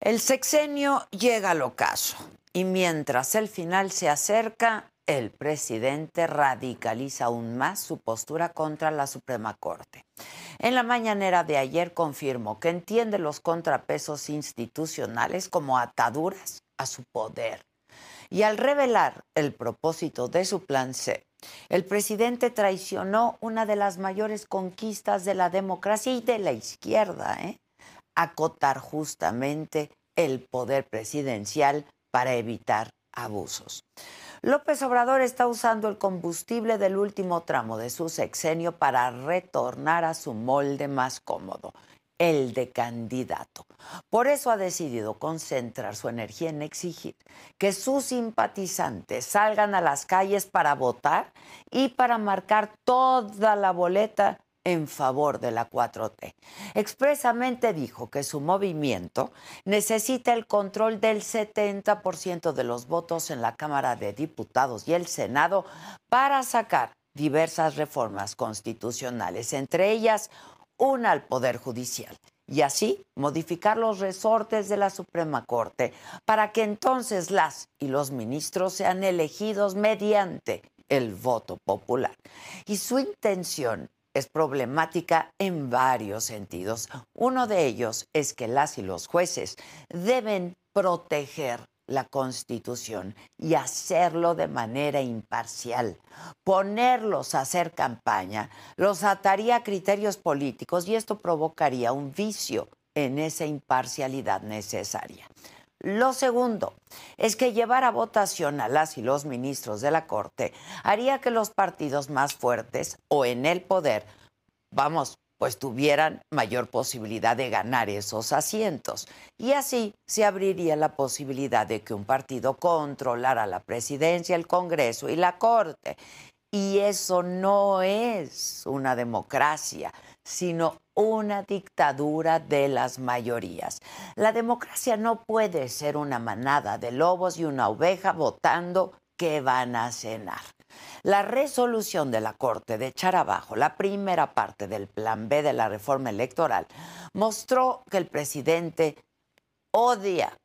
El sexenio llega al ocaso y mientras el final se acerca, el presidente radicaliza aún más su postura contra la Suprema Corte. En la mañanera de ayer confirmó que entiende los contrapesos institucionales como ataduras a su poder. Y al revelar el propósito de su plan C, el presidente traicionó una de las mayores conquistas de la democracia y de la izquierda, ¿eh? Acotar justamente el poder presidencial para evitar abusos. López Obrador está usando el combustible del último tramo de su sexenio para retornar a su molde más cómodo, el de candidato. Por eso ha decidido concentrar su energía en exigir que sus simpatizantes salgan a las calles para votar y para marcar toda la boleta en favor de la 4T. Expresamente dijo que su movimiento necesita el control del 70% de los votos en la Cámara de Diputados y el Senado para sacar diversas reformas constitucionales, entre ellas una al Poder Judicial y así modificar los resortes de la Suprema Corte para que entonces las y los ministros sean elegidos mediante el voto popular. Y su intención es problemática en varios sentidos. Uno de ellos es que las y los jueces deben proteger la Constitución y hacerlo de manera imparcial. Ponerlos a hacer campaña los ataría a criterios políticos y esto provocaría un vicio en esa imparcialidad necesaria. Lo segundo es que llevar a votación a las y los ministros de la Corte haría que los partidos más fuertes o en el poder, vamos, pues tuvieran mayor posibilidad de ganar esos asientos. Y así se abriría la posibilidad de que un partido controlara la presidencia, el Congreso y la Corte. Y eso no es una democracia, sino una dictadura de las mayorías. La democracia no puede ser una manada de lobos y una oveja votando que van a cenar. La resolución de la Corte de echar abajo la primera parte del Plan B de la reforma electoral mostró que el presidente odia,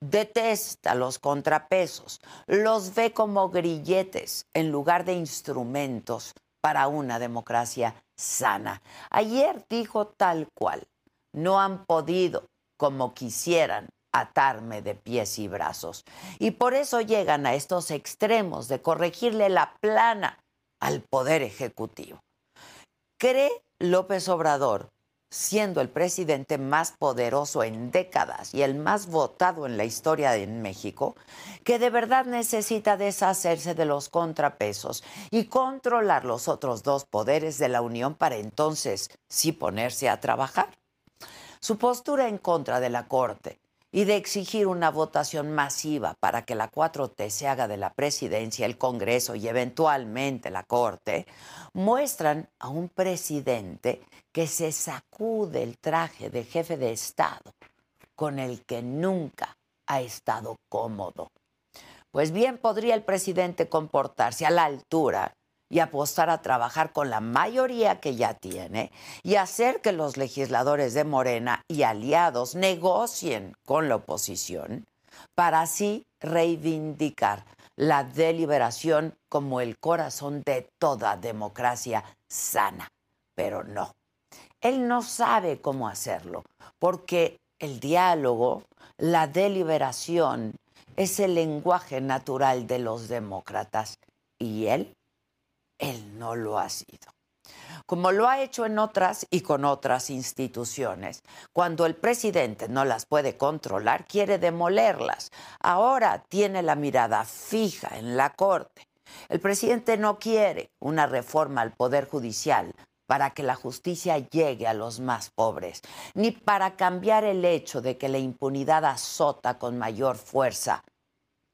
detesta los contrapesos, los ve como grilletes en lugar de instrumentos para una democracia sana. Ayer dijo tal cual, no han podido como quisieran atarme de pies y brazos. Y por eso llegan a estos extremos de corregirle la plana al Poder Ejecutivo. ¿Cree López Obrador, siendo el presidente más poderoso en décadas y el más votado en la historia de México, que de verdad necesita deshacerse de los contrapesos y controlar los otros dos poderes de la Unión para entonces sí ponerse a trabajar? Su postura en contra de la Corte y de exigir una votación masiva para que la 4T se haga de la presidencia, el Congreso y eventualmente la Corte, muestran a un presidente que se sacude el traje de jefe de Estado con el que nunca ha estado cómodo. Pues bien podría el presidente comportarse a la altura y apostar a trabajar con la mayoría que ya tiene y hacer que los legisladores de Morena y aliados negocien con la oposición para así reivindicar la deliberación como el corazón de toda democracia sana. Pero no, él no sabe cómo hacerlo, porque el diálogo, la deliberación, es el lenguaje natural de los demócratas y él él no lo ha sido. Como lo ha hecho en otras y con otras instituciones. Cuando el presidente no las puede controlar, quiere demolerlas. Ahora tiene la mirada fija en la Corte. El presidente no quiere una reforma al Poder Judicial para que la justicia llegue a los más pobres, ni para cambiar el hecho de que la impunidad azota con mayor fuerza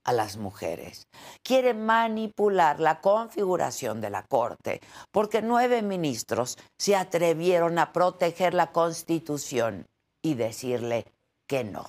a las mujeres. Quiere manipular la configuración de la Corte porque nueve ministros se atrevieron a proteger la Constitución y decirle que no.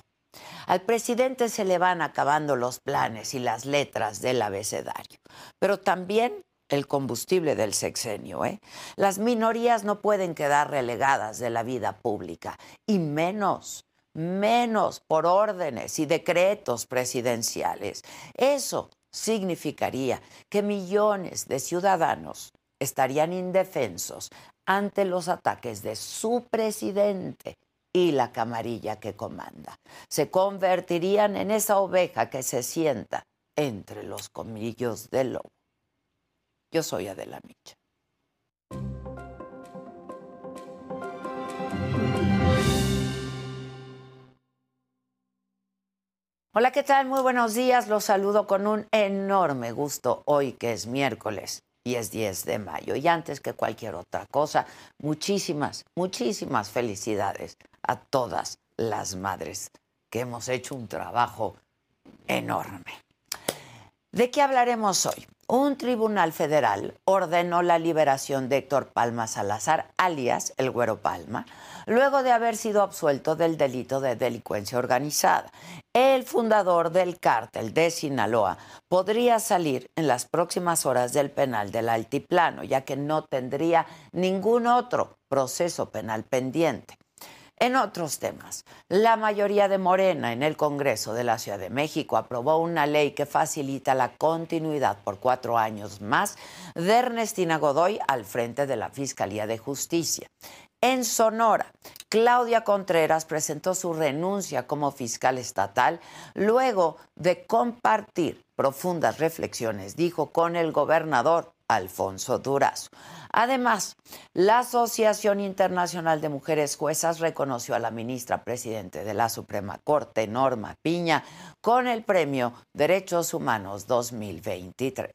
Al presidente se le van acabando los planes y las letras del abecedario, pero también el combustible del sexenio. ¿eh? Las minorías no pueden quedar relegadas de la vida pública, y menos menos por órdenes y decretos presidenciales. Eso significaría que millones de ciudadanos estarían indefensos ante los ataques de su presidente y la camarilla que comanda. Se convertirían en esa oveja que se sienta entre los comillos del lobo. Yo soy Adela Micha. Hola, ¿qué tal? Muy buenos días. Los saludo con un enorme gusto hoy que es miércoles y es 10 de mayo. Y antes que cualquier otra cosa, muchísimas, muchísimas felicidades a todas las madres que hemos hecho un trabajo enorme. ¿De qué hablaremos hoy? Un tribunal federal ordenó la liberación de Héctor Palma Salazar, alias el Güero Palma, luego de haber sido absuelto del delito de delincuencia organizada. El fundador del cártel de Sinaloa podría salir en las próximas horas del penal del Altiplano, ya que no tendría ningún otro proceso penal pendiente. En otros temas, la mayoría de Morena en el Congreso de la Ciudad de México aprobó una ley que facilita la continuidad por cuatro años más de Ernestina Godoy al frente de la Fiscalía de Justicia. En Sonora, Claudia Contreras presentó su renuncia como fiscal estatal luego de compartir profundas reflexiones, dijo, con el gobernador Alfonso Durazo. Además, la Asociación Internacional de Mujeres Juezas reconoció a la ministra presidente de la Suprema Corte, Norma Piña, con el premio Derechos Humanos 2023.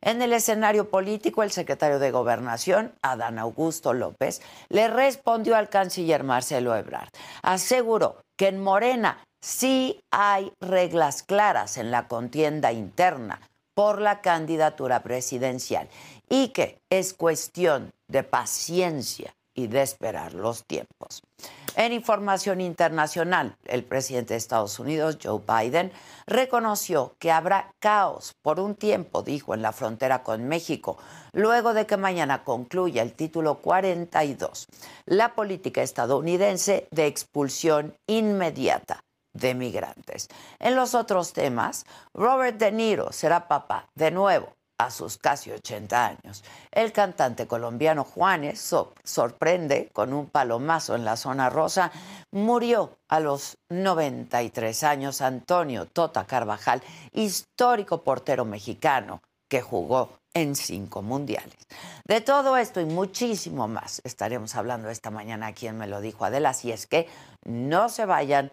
En el escenario político, el secretario de Gobernación, Adán Augusto López, le respondió al canciller Marcelo Ebrard. Aseguró que en Morena sí hay reglas claras en la contienda interna por la candidatura presidencial y que es cuestión de paciencia y de esperar los tiempos. En información internacional, el presidente de Estados Unidos, Joe Biden, reconoció que habrá caos por un tiempo, dijo, en la frontera con México, luego de que mañana concluya el título 42, la política estadounidense de expulsión inmediata de migrantes. En los otros temas, Robert De Niro será papá de nuevo a sus casi 80 años. El cantante colombiano Juanes sorprende con un palomazo en la zona rosa. Murió a los 93 años Antonio Tota Carvajal, histórico portero mexicano que jugó en cinco mundiales. De todo esto y muchísimo más estaremos hablando esta mañana aquí en Me lo dijo Adela, así es que no se vayan,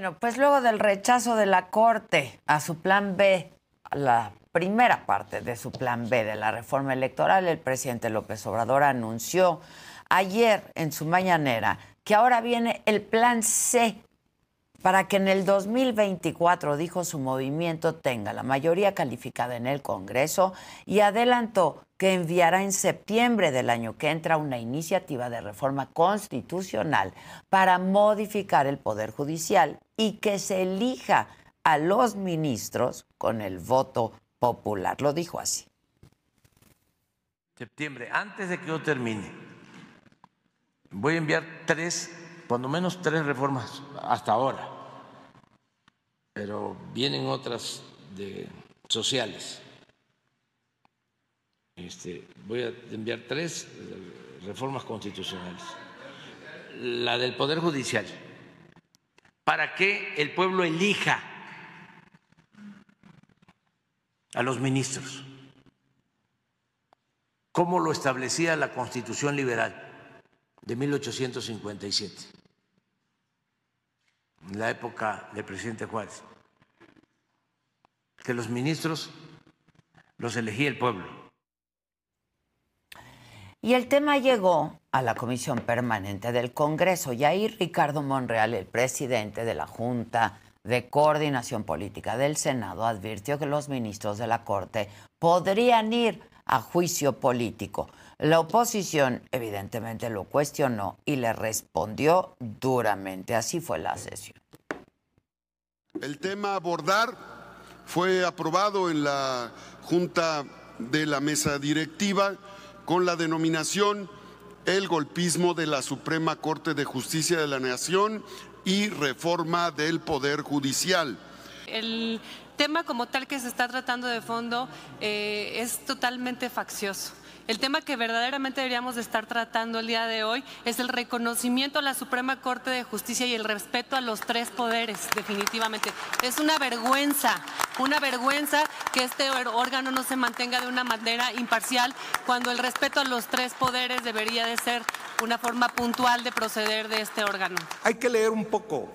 Bueno, pues luego del rechazo de la Corte a su plan B, la primera parte de su plan B de la reforma electoral, el presidente López Obrador anunció ayer en su mañanera que ahora viene el plan C para que en el 2024, dijo su movimiento, tenga la mayoría calificada en el Congreso y adelantó que enviará en septiembre del año que entra una iniciativa de reforma constitucional para modificar el Poder Judicial y que se elija a los ministros con el voto popular. Lo dijo así. Septiembre, antes de que yo termine, voy a enviar tres, cuando menos tres reformas hasta ahora pero vienen otras de sociales. Este, voy a enviar tres eh, reformas constitucionales. La del Poder Judicial, para que el pueblo elija a los ministros, como lo establecía la Constitución Liberal de 1857, en la época del presidente Juárez, que los ministros los elegía el pueblo. Y el tema llegó a la Comisión Permanente del Congreso y ahí Ricardo Monreal, el presidente de la Junta de Coordinación Política del Senado, advirtió que los ministros de la Corte podrían ir a juicio político. La oposición evidentemente lo cuestionó y le respondió duramente. Así fue la sesión. El tema abordar fue aprobado en la Junta de la Mesa Directiva con la denominación El golpismo de la Suprema Corte de Justicia de la Nación y reforma del Poder Judicial. El tema como tal que se está tratando de fondo eh, es totalmente faccioso. El tema que verdaderamente deberíamos de estar tratando el día de hoy es el reconocimiento a la Suprema Corte de Justicia y el respeto a los tres poderes, definitivamente. Es una vergüenza, una vergüenza que este órgano no se mantenga de una manera imparcial cuando el respeto a los tres poderes debería de ser una forma puntual de proceder de este órgano. Hay que leer un poco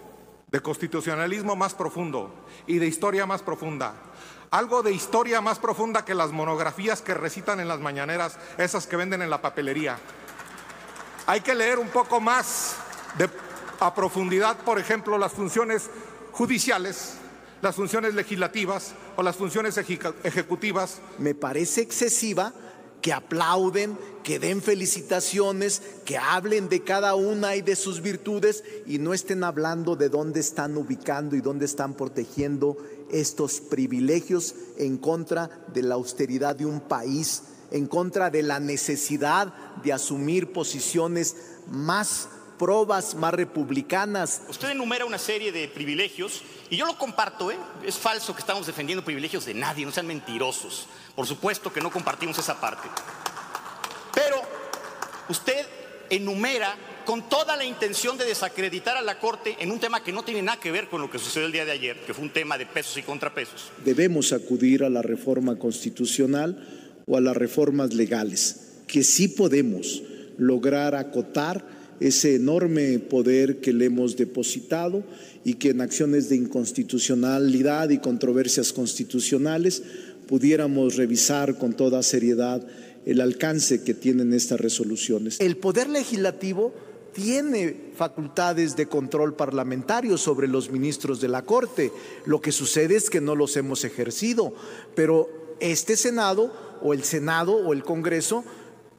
de constitucionalismo más profundo y de historia más profunda algo de historia más profunda que las monografías que recitan en las mañaneras, esas que venden en la papelería. Hay que leer un poco más de, a profundidad, por ejemplo, las funciones judiciales, las funciones legislativas o las funciones ejecutivas. Me parece excesiva que aplauden, que den felicitaciones, que hablen de cada una y de sus virtudes y no estén hablando de dónde están ubicando y dónde están protegiendo estos privilegios en contra de la austeridad de un país, en contra de la necesidad de asumir posiciones más probas, más republicanas. Usted enumera una serie de privilegios y yo lo comparto, ¿eh? es falso que estamos defendiendo privilegios de nadie, no sean mentirosos. Por supuesto que no compartimos esa parte. Pero usted enumera con toda la intención de desacreditar a la Corte en un tema que no tiene nada que ver con lo que sucedió el día de ayer, que fue un tema de pesos y contrapesos. Debemos acudir a la reforma constitucional o a las reformas legales, que sí podemos lograr acotar ese enorme poder que le hemos depositado y que en acciones de inconstitucionalidad y controversias constitucionales pudiéramos revisar con toda seriedad el alcance que tienen estas resoluciones. El poder legislativo tiene facultades de control parlamentario sobre los ministros de la Corte. Lo que sucede es que no los hemos ejercido, pero este Senado o el Senado o el Congreso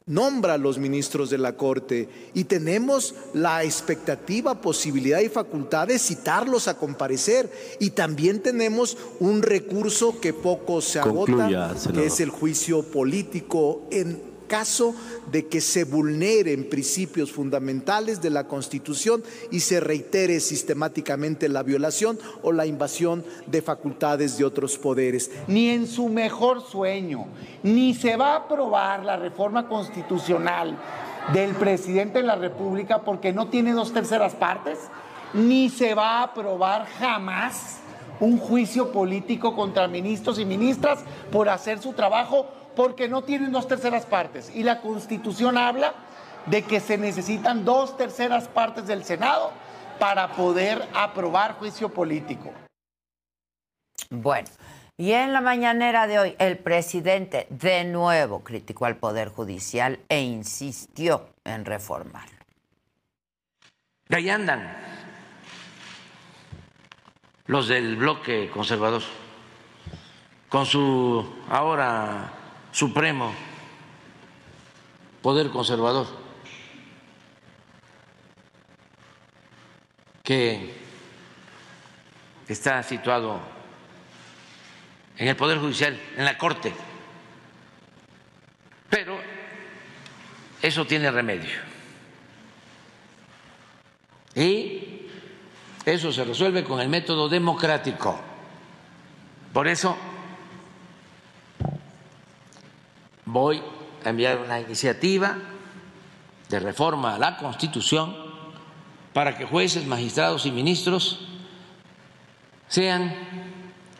nombra a los ministros de la Corte y tenemos la expectativa, posibilidad y facultad de citarlos a comparecer. Y también tenemos un recurso que poco se agota, que es el juicio político en caso de que se vulneren principios fundamentales de la Constitución y se reitere sistemáticamente la violación o la invasión de facultades de otros poderes. Ni en su mejor sueño, ni se va a aprobar la reforma constitucional del presidente de la República porque no tiene dos terceras partes, ni se va a aprobar jamás un juicio político contra ministros y ministras por hacer su trabajo porque no tienen dos terceras partes. Y la Constitución habla de que se necesitan dos terceras partes del Senado para poder aprobar juicio político. Bueno, y en la mañanera de hoy el presidente de nuevo criticó al Poder Judicial e insistió en reformarlo. Ahí andan los del bloque conservador, con su ahora supremo, poder conservador, que está situado en el Poder Judicial, en la Corte. Pero eso tiene remedio. Y eso se resuelve con el método democrático. Por eso voy a enviar una iniciativa de reforma a la Constitución para que jueces, magistrados y ministros sean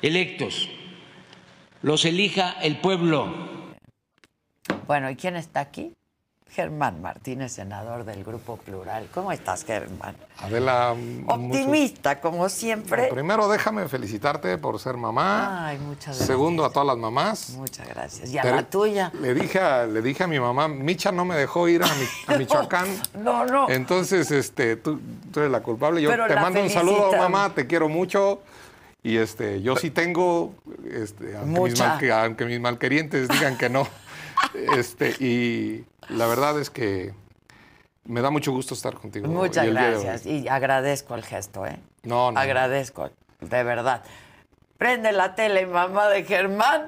electos, los elija el pueblo. Bueno, ¿y quién está aquí? Germán Martínez, senador del Grupo Plural. ¿Cómo estás, Germán? Adela. Optimista, como siempre. primero, déjame felicitarte por ser mamá. Ay, muchas gracias. Segundo, a todas las mamás. Muchas gracias. Y a la tuya. Le dije, a, le dije a mi mamá, Micha no me dejó ir a, Michoacán. no, no. Entonces, este, tú, eres la culpable. Yo te mando un saludo, mamá, te quiero mucho. Y este, yo sí tengo, este, aunque, mis, mal, aunque mis malquerientes digan que no. este, y la verdad es que me da mucho gusto estar contigo. Muchas gracias. Y agradezco el gesto, ¿eh? No, no. Agradezco, de verdad. Prende la tele, mamá de Germán,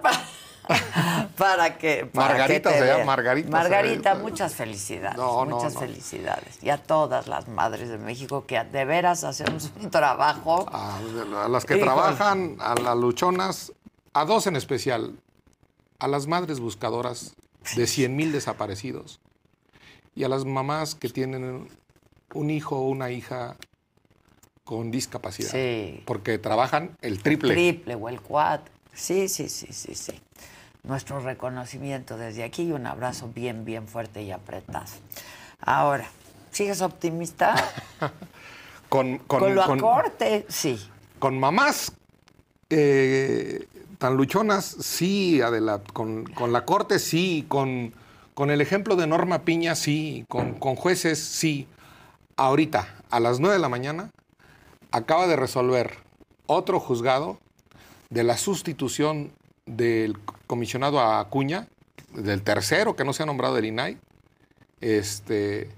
para, que. Margarita se llama Margarita. Margarita, muchas felicidades. muchas felicidades. Y a todas las madres de México que de veras hacemos un trabajo. A, las que trabajan, a las luchonas, a dos en especial, a las madres buscadoras de 100 mil desaparecidos y a las mamás que tienen un hijo o una hija con discapacidad. Sí. Porque trabajan el triple. Triple o el cuatro. Sí, sí, sí, sí, sí. Nuestro reconocimiento desde aquí y un abrazo bien, bien fuerte y apretado. Ahora, ¿sigues optimista? con, con, con, lo corte, sí. Con mamás eh, tan luchonas, sí, Adela, con, la Corte, sí, con, con, el ejemplo de Norma Piña, sí, con, con jueces, sí. Ahorita, a las 9 de la mañana, acaba de resolver otro juzgado de la sustitución del comisionado Acuña, del tercero que no se ha nombrado del INAI, este,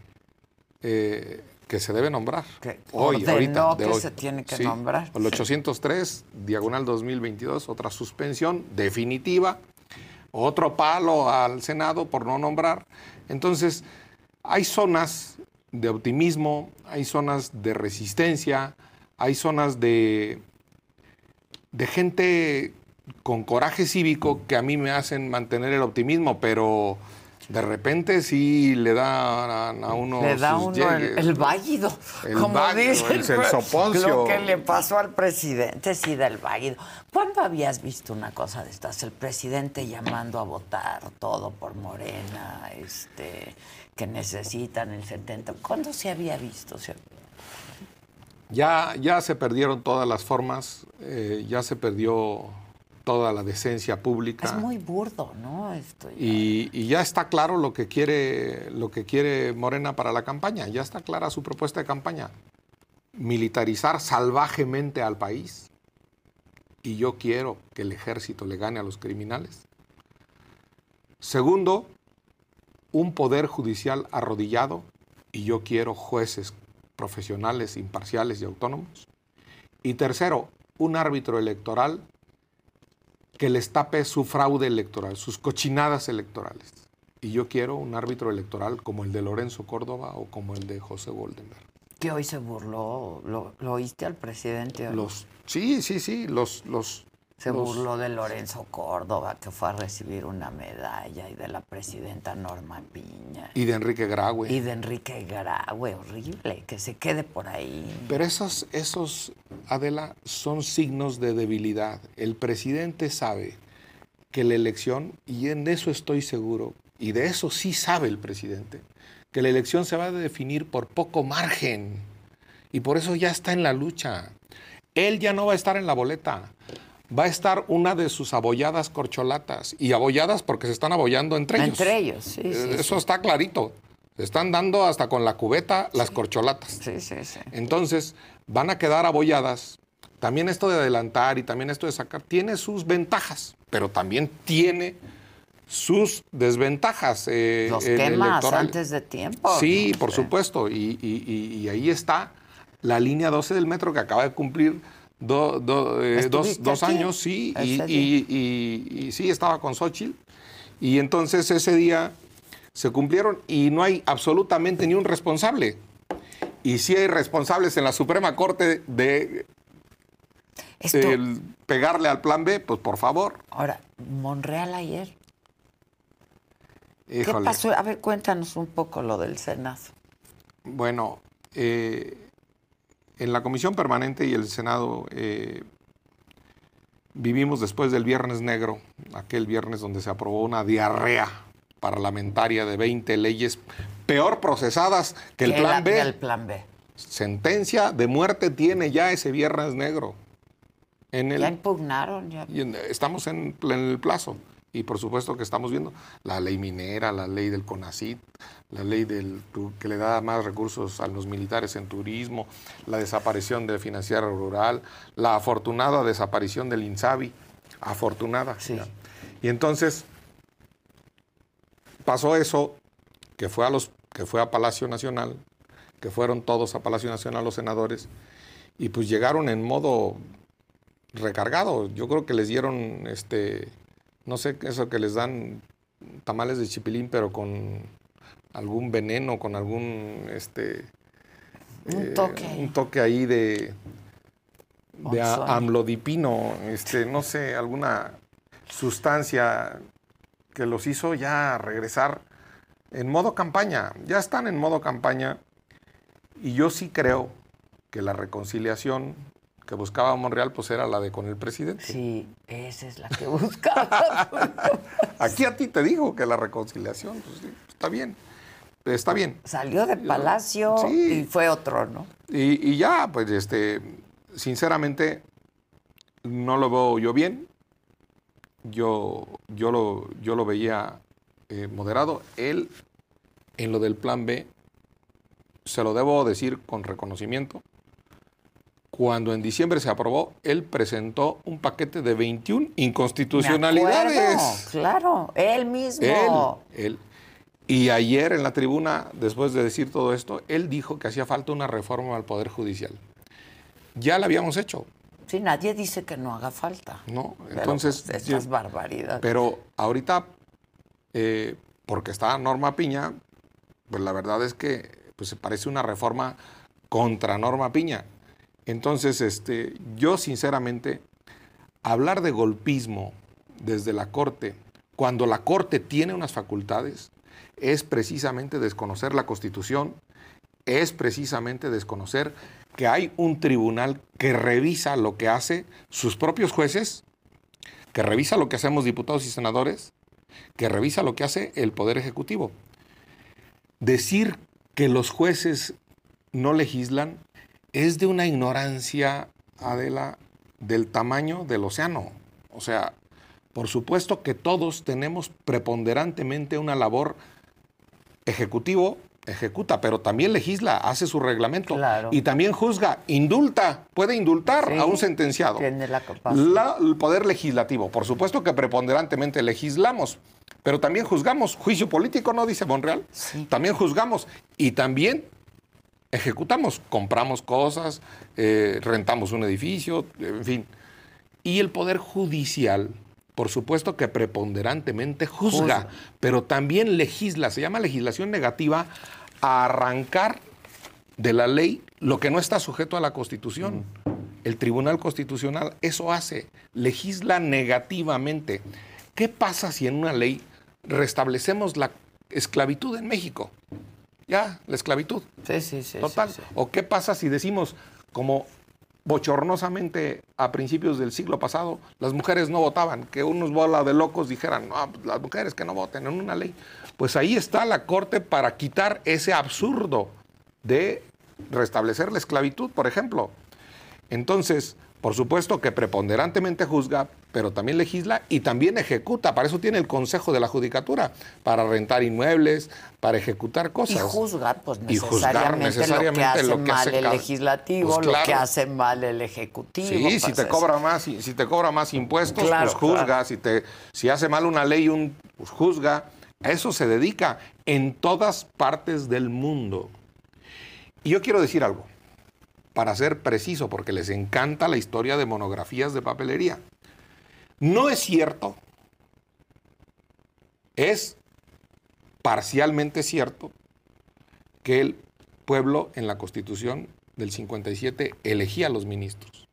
eh, que se debe nombrar. hoy, ahorita. que se tiene que nombrar. El 803, diagonal 2022, otra suspensión definitiva, otro palo al Senado por no nombrar. Entonces, hay zonas de optimismo, hay zonas de resistencia, hay zonas de, de gente con coraje cívico que a mí me hacen mantener el optimismo, pero de repente sí le da a, uno. Le da uno el, el, válido. El como dice el, soponcio. Lo que le pasó al presidente, sí, del válido. ¿Cuándo habías visto una cosa de estas? El presidente llamando a votar todo por Morena, este, que necesitan el 70. ¿Cuándo se había visto? Ya, ya se perdieron todas las formas, eh, ya se perdió toda la decencia pública. Es muy burdo, ¿no? Y, ya está claro lo que quiere lo que quiere Morena para la campaña. Ya está clara su propuesta de campaña. Militarizar salvajemente al país. Y yo quiero que el ejército le gane a los criminales. Segundo, un poder judicial arrodillado. Y yo quiero jueces profesionales, imparciales y autónomos. Y tercero, un árbitro electoral que les tape su fraude electoral, sus cochinadas electorales. Y yo quiero un árbitro electoral como el de Lorenzo Córdoba o como el de José Goldenberg. Que hoy se burló, ¿lo, oíste al presidente? Los, sí, sí, sí, los, los, se burló de Lorenzo Córdoba, que fue a recibir una medalla, y de la presidenta Norma Piña. Y de Enrique Graue. Y de Enrique Graue, horrible, que se quede por ahí. Pero esos, esos, Adela, son signos de debilidad. El presidente sabe que la elección, y en eso estoy seguro, y de eso sí sabe el presidente, que la elección se va a definir por poco margen. Y por eso ya está en la lucha. Él ya no va a estar en la boleta va a estar una de sus abolladas corcholatas. Y abolladas porque se están abollando entre ellos. Entre ellos, sí. Eh, eso está clarito. Se están dando hasta con la cubeta las corcholatas. Sí, sí, sí. Entonces, van a quedar abolladas. También esto de adelantar y también esto de sacar tiene sus ventajas, pero también tiene sus desventajas. Eh, Los quemas antes de tiempo. Sí, por supuesto. Y, y ahí está la línea 12 del metro que acaba de cumplir eh, dos, años, sí, y, sí, estaba con Xochitl. Y entonces ese día se cumplieron y no hay absolutamente ni un responsable. Y sí hay responsables en la Suprema Corte de Esto- el pegarle al plan B, pues por favor. Ahora, Monreal ayer. ¿Qué pasó? A ver, cuéntanos un poco lo del Senado. Bueno, eh, en la Comisión Permanente y el Senado eh, vivimos después del Viernes Negro, aquel viernes donde se aprobó una diarrea parlamentaria de 20 leyes peor procesadas que el Plan la- B. el plan B. Sentencia de muerte tiene ya ese Viernes Negro. En el, Ya impugnaron, ya. y en- estamos en, en el plazo. Y por supuesto que estamos viendo la ley minera, la ley del CONACIT, la ley del, que le da más recursos a los militares en turismo, la desaparición del financiero rural, la afortunada desaparición del INSABI. Afortunada. ¿ya? Y entonces pasó eso, que fue, a los, que fue a Palacio Nacional, que fueron todos a Palacio Nacional los senadores, y pues llegaron en modo recargado. Yo creo que les dieron, este, no sé, eso que les dan tamales de chipilín, pero con algún veneno, con algún, este... Un eh, toque. un toque ahí de, de a- amlodipino, este, no sé, alguna sustancia que los hizo ya regresar en modo campaña. Ya están en modo campaña y yo sí creo que la reconciliación que buscaba Monreal pues era la de con el presidente. Sí, esa es la que buscaba. Aquí a ti te digo que la reconciliación, pues, sí, está bien, está bien. Salió de Palacio Sí. y fue otro, ¿no? Y, y ya, pues, este, sinceramente, no lo veo yo bien. Yo, yo, lo, yo lo veía eh, moderado. Él, en lo del plan B, se lo debo decir con reconocimiento. Cuando en diciembre se aprobó, él presentó un paquete de 21 Me inconstitucionalidades. acuerdo, claro, él mismo. Él, él. Y ayer en la tribuna, después de decir todo esto, él dijo que hacía falta una reforma al Poder Judicial. Ya la habíamos hecho, Sí, nadie dice que no haga falta. ¿no? Pero, Entonces, pues, yo- estas barbaridades. pero ahorita, eh, porque está Norma Piña, pues la verdad es que pues, se parece una reforma contra Norma Piña. Entonces, este, yo sinceramente, hablar de golpismo desde la Corte, cuando la Corte tiene unas facultades, es precisamente desconocer la Constitución, es precisamente desconocer que hay un tribunal que revisa lo que hace sus propios jueces, que revisa lo que hacemos diputados y senadores, que revisa lo que hace el Poder Ejecutivo. Decir que los jueces no legislan es de una ignorancia, Adela, del tamaño del océano. O sea, por supuesto que todos tenemos preponderantemente una labor ejecutivo, ejecuta, pero también legisla, hace su reglamento Claro. y también juzga, indulta, puede indultar Sí, a un sentenciado. Tiene la capacidad. La- el poder legislativo, por supuesto que preponderantemente legislamos, pero también juzgamos. Juicio político, ¿no? Dice Monreal. También juzgamos y también ejecutamos. Compramos cosas, eh, rentamos un edificio, en fin. Y el poder judicial, por supuesto que preponderantemente juzga, Juzga. pero también legisla. Se llama legislación negativa a arrancar de la ley lo que no está sujeto a la Constitución. El Tribunal Constitucional eso hace, legisla negativamente. ¿Qué pasa si en una ley restablecemos la esclavitud en México? Ya, la esclavitud. Sí, sí, sí. Total. sí, sí. ¿O qué pasa si decimos, como bochornosamente a principios del siglo pasado, las mujeres no votaban, que unos bola de locos dijeran, no, pues, las mujeres que no voten en una ley? Pues ahí está la Corte para quitar ese absurdo de restablecer la esclavitud, por ejemplo. Entonces, por supuesto que preponderantemente juzga, pero también legisla y también ejecuta. Para eso tiene el Consejo de la Judicatura, para rentar inmuebles, para ejecutar Y cosas. juzgar, pues Y juzgar necesariamente, necesariamente lo que hace lo que mal hace el legislativo, Pues lo que hace mal el ejecutivo. Sí, si pues te es- cobra más, si, si te cobra más impuestos, Claro, pues juzga. claro. Si, te, si hace mal una ley, un, pues juzga. A eso se dedica en todas partes del mundo. Y yo quiero decir algo, para ser preciso, porque les encanta la historia de monografías de papelería. No es cierto, es parcialmente cierto que el pueblo en la constitución del 57 elegía a los ministros.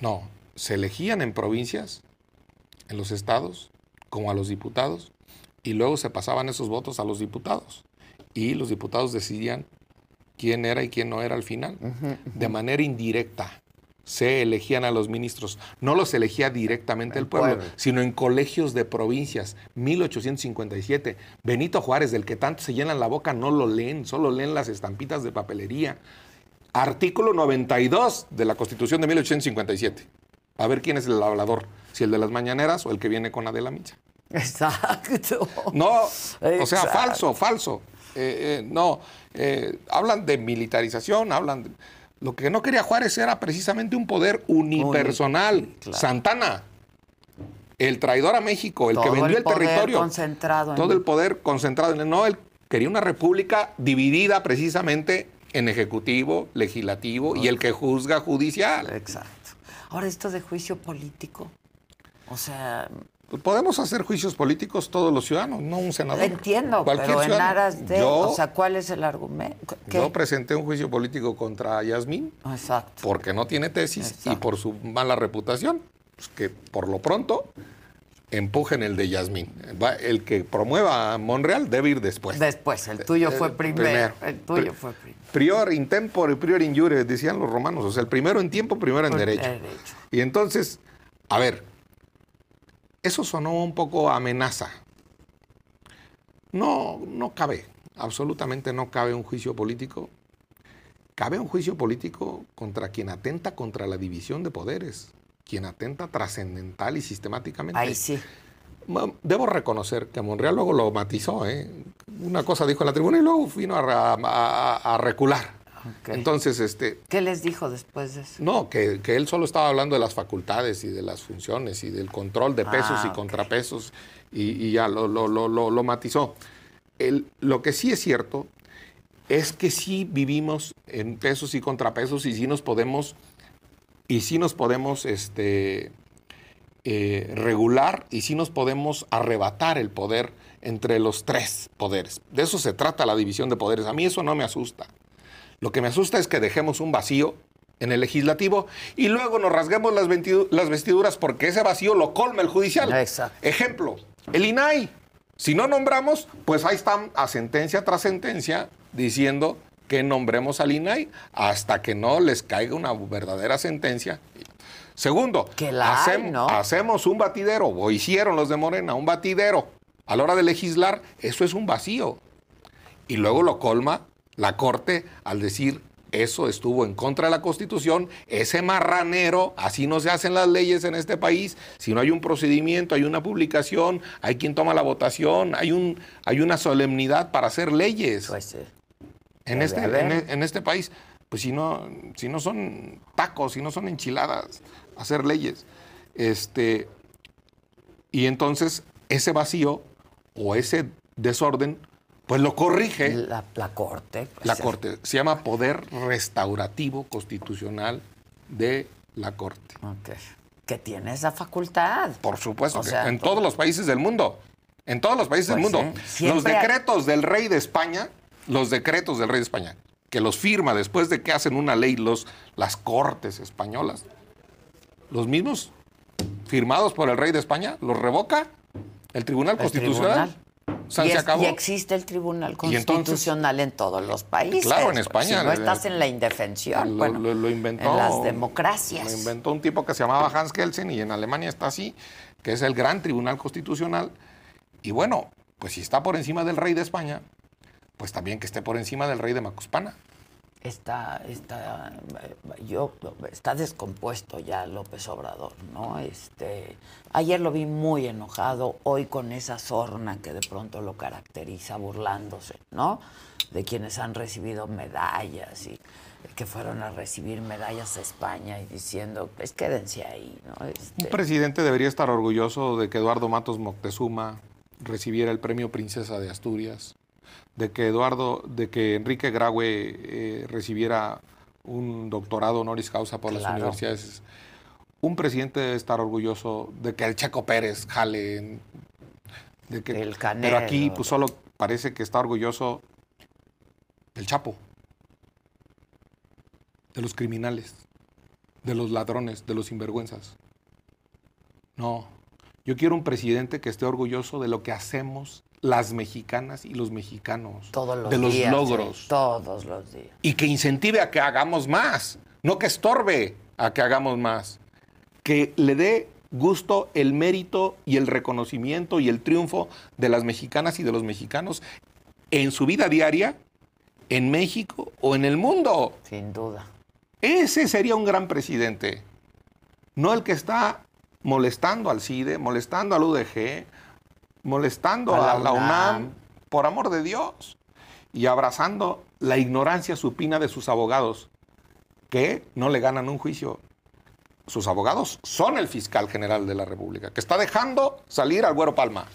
No, se elegían en provincias, en los estados, como a los diputados, y luego se pasaban esos votos a los diputados. Y los diputados decidían quién era y quién no era al final. De manera indirecta se elegían a los ministros. No los elegía directamente el, pueblo, pueblo, sino en colegios de provincias. 1857. Benito Juárez, del que tanto se llenan la boca, no lo leen, solo leen las estampitas de papelería. Artículo 92 de la Constitución de 1857. A ver quién es el hablador, si el de las mañaneras o el que viene con Adela Micha. Exacto. No, o sea, falso, falso. Eh, eh, no, eh, hablan de militarización, hablan de... Lo que no quería Juárez era precisamente un poder unipersonal. Santana, el traidor a México, el todo que vendió el, el poder territorio. Concentrado todo en... el poder concentrado en él. No, él quería una república dividida precisamente en ejecutivo, legislativo y el que juzga judicial. Exacto. Ahora esto de juicio político. O sea, Podemos hacer juicios políticos todos los ciudadanos, no un senador. Entiendo, Cualquier pero en aras de, Yo- o sea, ¿cuál es el argumento? ¿Qué? Yo presenté un juicio político contra Yasmín Exacto. porque no tiene tesis y por su mala reputación. Pues que por lo pronto empujen el de Yasmín. El que promueva a Monreal debe ir después. Después, el tuyo Eh, fue eh, primero. primero. El tuyo fue primero. Prior in tempore, prior in decían los romanos. O sea, el primero en tiempo, primero en derecho. Y entonces, a ver, eso sonó un poco amenaza. No, no cabe, absolutamente no cabe un juicio político. Cabe un juicio político contra quien atenta contra la división de poderes, quien atenta trascendental y sistemáticamente. Ahí sí. Debo reconocer que Monreal luego lo matizó. ¿eh? Una cosa dijo en la tribuna y luego vino a- a recular. Entonces, este, ¿Qué les dijo después de eso? no, que, que él solo estaba hablando de las facultades y de las funciones y del control de pesos Ah, y ok. contrapesos y, y ya lo, lo- lo- lo- lo matizó. El- lo que sí es cierto es que sí vivimos en pesos y contrapesos y sí nos podemos, y sí nos podemos este, eh, regular y sí nos podemos arrebatar el poder entre los tres poderes. De eso se trata la división de poderes. A mí eso no me asusta. Lo que me asusta es que dejemos un vacío en el legislativo y luego nos rasguemos las, vestiduras porque ese vacío lo colma el judicial. Exacto. Ejemplo, el INAI. Si no nombramos, pues ahí están a sentencia tras sentencia diciendo que nombremos al INAI hasta que no les caiga una verdadera sentencia. Segundo, Que la hay, hacem- ¿no? hacemos un batidero, o hicieron los de Morena, un batidero. A la hora de legislar, eso es un vacío. Y luego lo colma la Corte al decir eso estuvo en contra de la Constitución, ese marranero, así no se hacen las leyes en este país, si no hay un procedimiento, hay una publicación, hay quien toma la votación, hay, un, hay una solemnidad para hacer leyes Pues sí. en, debe este, en, e- en este país. Pues si no, si no son tacos, si no son enchiladas, hacer leyes. Este, y entonces ese vacío o ese desorden, pues lo corrige La, la corte. pues, la. Corte. Se llama Poder Restaurativo Constitucional de la Corte. Ok. Que tiene esa facultad. Por supuesto, O que en todo- todos los países del mundo. En todos los países Pues del mundo. sí, Los hay- decretos del rey de España, los decretos del rey de España, que los firma después de que hacen una ley los, las cortes españolas, los mismos firmados por el rey de España, los revoca el Tribunal El Constitucional. tribunal. Sea, y, se es- acabó. y existe el Tribunal entonces- Constitucional en todos los países. Claro, en pues, España, Si no eh, estás en la indefensión, Lo, bueno, lo- lo inventó. en las democracias. Lo inventó un tipo que se llamaba Hans Kelsen y en Alemania está así, que es el gran tribunal constitucional. Y bueno, pues si está por encima del rey de España, pues también que esté por encima del rey de Macuspana. Está, está, yo, está descompuesto ya López Obrador, ¿no? Este, ayer lo vi muy enojado, hoy con esa sorna que de pronto lo caracteriza, burlándose, ¿no? De quienes han recibido medallas y que fueron a recibir medallas a España y diciendo, pues quédense ahí, ¿no? Este, Un presidente debería estar orgulloso de que Eduardo Matos Moctezuma recibiera el premio Princesa de Asturias, de que Eduardo, de que Enrique Graue eh, recibiera un doctorado honoris causa por las universidades. Un presidente debe estar orgulloso de que el Checo Pérez jale, de que, El pero aquí pues solo parece que está orgulloso el Chapo, de los criminales. de los ladrones, de los sinvergüenzas. No, yo quiero un presidente que esté orgulloso de lo que hacemos las mexicanas y los mexicanos. Todos los de los días, logros. todos los días. Y que incentive a que hagamos más, no que estorbe a que hagamos más. Que le dé gusto el mérito y el reconocimiento y el triunfo de las mexicanas y de los mexicanos en su vida diaria, en México o en el mundo. Sin duda. Ese sería un gran presidente. No el que está molestando al CIDE, molestando al UDG, molestando A a la UNAM, UNAM. por amor de Dios, y abrazando la ignorancia supina de sus abogados, que no le ganan un juicio. Sus abogados son el fiscal general de la República, que está dejando salir al Güero Palma.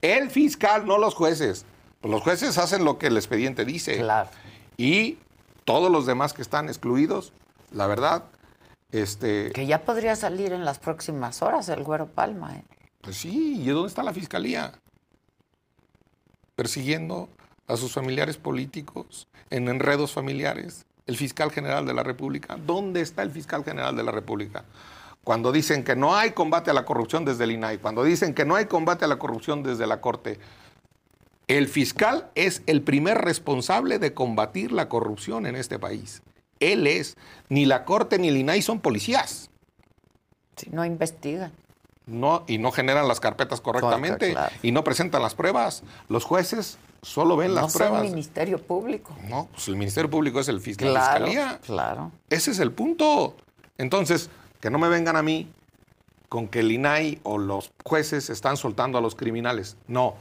El fiscal, no los jueces. Pues los jueces hacen lo que el expediente dice. Claro. Y todos los demás que están excluidos, la verdad, este, Que ya podría salir en las próximas horas el Güero Palma. ¿eh? Pues sí, ¿y dónde está la fiscalía? Persiguiendo a sus familiares políticos en enredos familiares. El fiscal general de la República. ¿Dónde está el fiscal general de la República? Cuando dicen que no hay combate a la corrupción desde el INAI, cuando dicen que no hay combate a la corrupción desde la Corte, el fiscal es el primer responsable de combatir la corrupción en este país. Él es. Ni la Corte ni el INAI son policías. Si no investigan. No, y no generan las carpetas correctamente claro. y no presentan las pruebas. Los jueces solo ven No las pruebas. Ministerio Público. No, pues el Ministerio Público es el fiscal la Claro, fiscalía. claro. Ese es el punto. Entonces, que no me vengan a mí con que el INAI o los jueces están soltando a los criminales. No.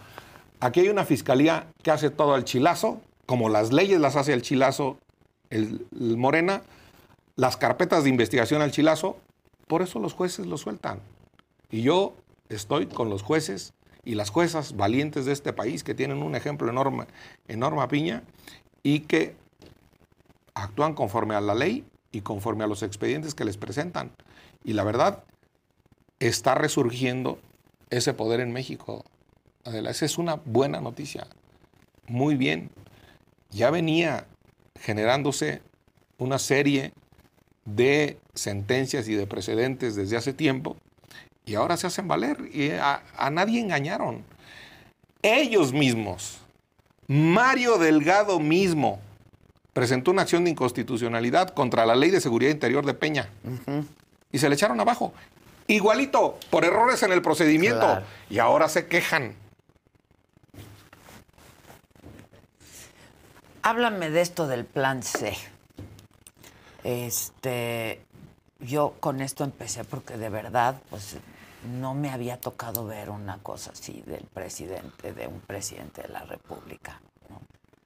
Aquí hay una fiscalía que hace todo al chilazo, como las leyes las hace el chilazo el, el Morena, las carpetas de investigación al chilazo, por eso los jueces lo sueltan. Y yo estoy con los jueces y las juezas valientes de este país que tienen un ejemplo enorme, enorme piña y que actúan conforme a la ley y conforme a los expedientes que les presentan. Y la verdad, está resurgiendo ese poder en México. Adela, esa es una buena noticia. Muy bien. Ya venía generándose una serie de sentencias y de precedentes desde hace tiempo y ahora se hacen valer y a, a nadie engañaron. Ellos mismos, Mario Delgado mismo, presentó una acción de inconstitucionalidad contra la ley de seguridad interior de Peña y se le echaron abajo. Igualito, por errores en el procedimiento. Claro. Y ahora se quejan. Háblame de esto del plan C. Este, yo con esto empecé porque de verdad, pues no me había tocado ver una cosa así del presidente, de un presidente de la República. ¿no?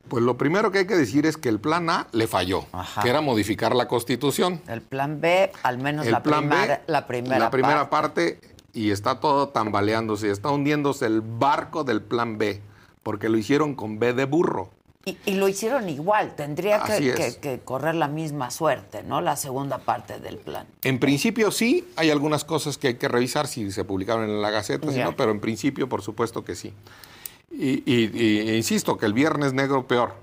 Pues lo primero que hay que decir es que el plan A le falló, Ajá. que era modificar la constitución. El plan B, al menos El la, plan primera, B, la primera, la primera parte. parte, y está todo tambaleándose, está hundiéndose el barco del plan B, porque lo hicieron con B de burro. Y, y lo hicieron igual, tendría que, que- que correr la misma suerte, ¿no? La segunda parte del plan. En principio sí, hay algunas cosas que hay que revisar si se publicaron en la Gaceta, si Ya. no, pero en principio por supuesto que sí. Y, y- y- insisto que el viernes negro peor.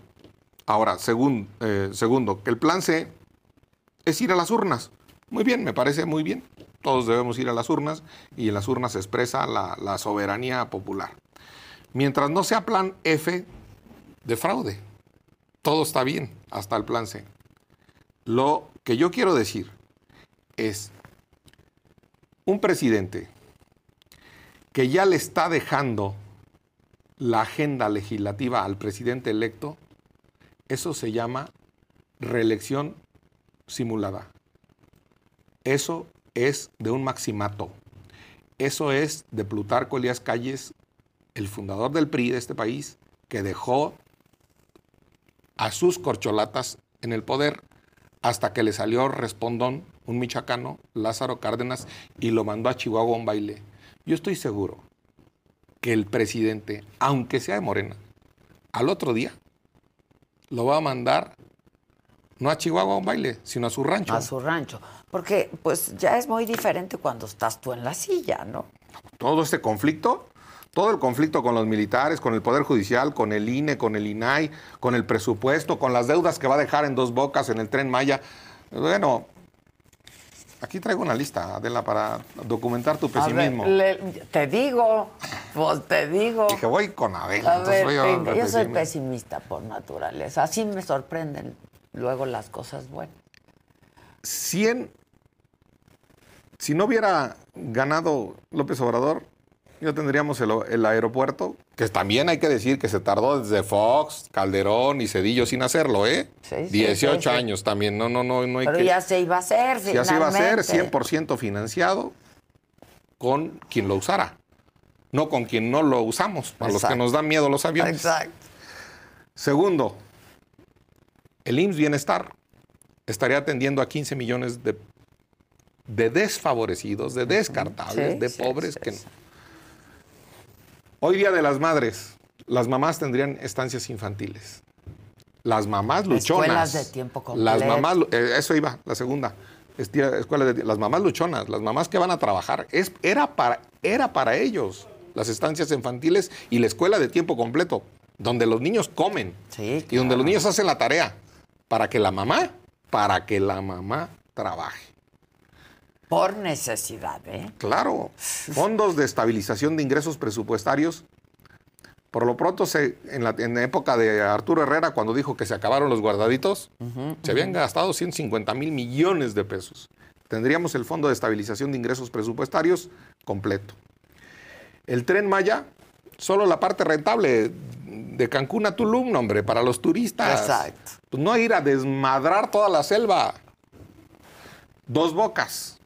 Ahora, segun- eh, segundo, que el plan C es ir a las urnas. Muy bien, me parece muy bien. Todos debemos ir a las urnas y en las urnas se expresa la, la soberanía popular. Mientras no sea plan F de fraude, todo está bien, hasta el plan C. Lo que yo quiero decir es un presidente que ya le está dejando la agenda legislativa al presidente electo, eso se llama reelección simulada. Eso es de un maximato. Eso es de Plutarco Elías Calles, el fundador del PRI de este país, que dejó a sus corcholatas en el poder hasta que le salió respondón un michoacano, Lázaro Cárdenas, y lo mandó a Chihuahua a un baile. Yo estoy seguro que el presidente, aunque sea de Morena, al otro día lo va a mandar no a Chihuahua a un baile, sino a su rancho. A su rancho. Porque pues ya es muy diferente cuando estás tú en la silla, ¿no? todo este conflicto, todo el conflicto con los militares, con el Poder Judicial, con el INE, con el INAI, con el presupuesto, con las deudas que va a dejar en dos bocas en el tren Maya. Bueno, Aquí traigo una lista, Adela, para documentar tu ver, pesimismo. le- te digo, pues te digo. Dije, voy con Adela. A entonces ver, voy a venga, yo soy pesimista. pesimista por naturaleza. Así me sorprenden luego las cosas buenas. 100. Si no hubiera ganado López Obrador, ya tendríamos el, el aeropuerto, que también hay que decir que se tardó desde Fox, Calderón y Cedillo sin hacerlo, ¿eh? Sí, sí, 18 sí, sí. años también, no, no, no, no hay Pero que... ya se iba a hacer, Si así iba a ser, finalmente. 100% financiado con quien lo usara, no con quien no lo usamos, a los que nos dan miedo los aviones. Exacto. Segundo, el IMSS Bienestar estaría atendiendo a 15 millones de, de desfavorecidos, de descartables, de pobres que no. Hoy día de las madres, las mamás tendrían estancias infantiles. Las mamás luchonas. Escuelas de tiempo Las completo. mamás, lu- eh, eso iba, la segunda. Esti- Escuela de, las mamás luchonas, las mamás que van a trabajar, es, era, para, era para ellos las estancias infantiles y la escuela de tiempo completo, donde los niños comen Sí, y donde los niños hacen la tarea, para que la mamá, para que la mamá trabaje. Por necesidad, ¿eh? Claro, fondos de estabilización de ingresos presupuestarios. Por lo pronto, se, en, la, en la época de Arturo Herrera, cuando dijo que se acabaron los guardaditos, se habían gastado 150 mil millones de pesos. Tendríamos el fondo de estabilización de ingresos presupuestarios completo. El tren Maya, solo la parte rentable de Cancún a Tulum, hombre, para los turistas. Exacto. Pues no ir a desmadrar toda la selva. Dos bocas.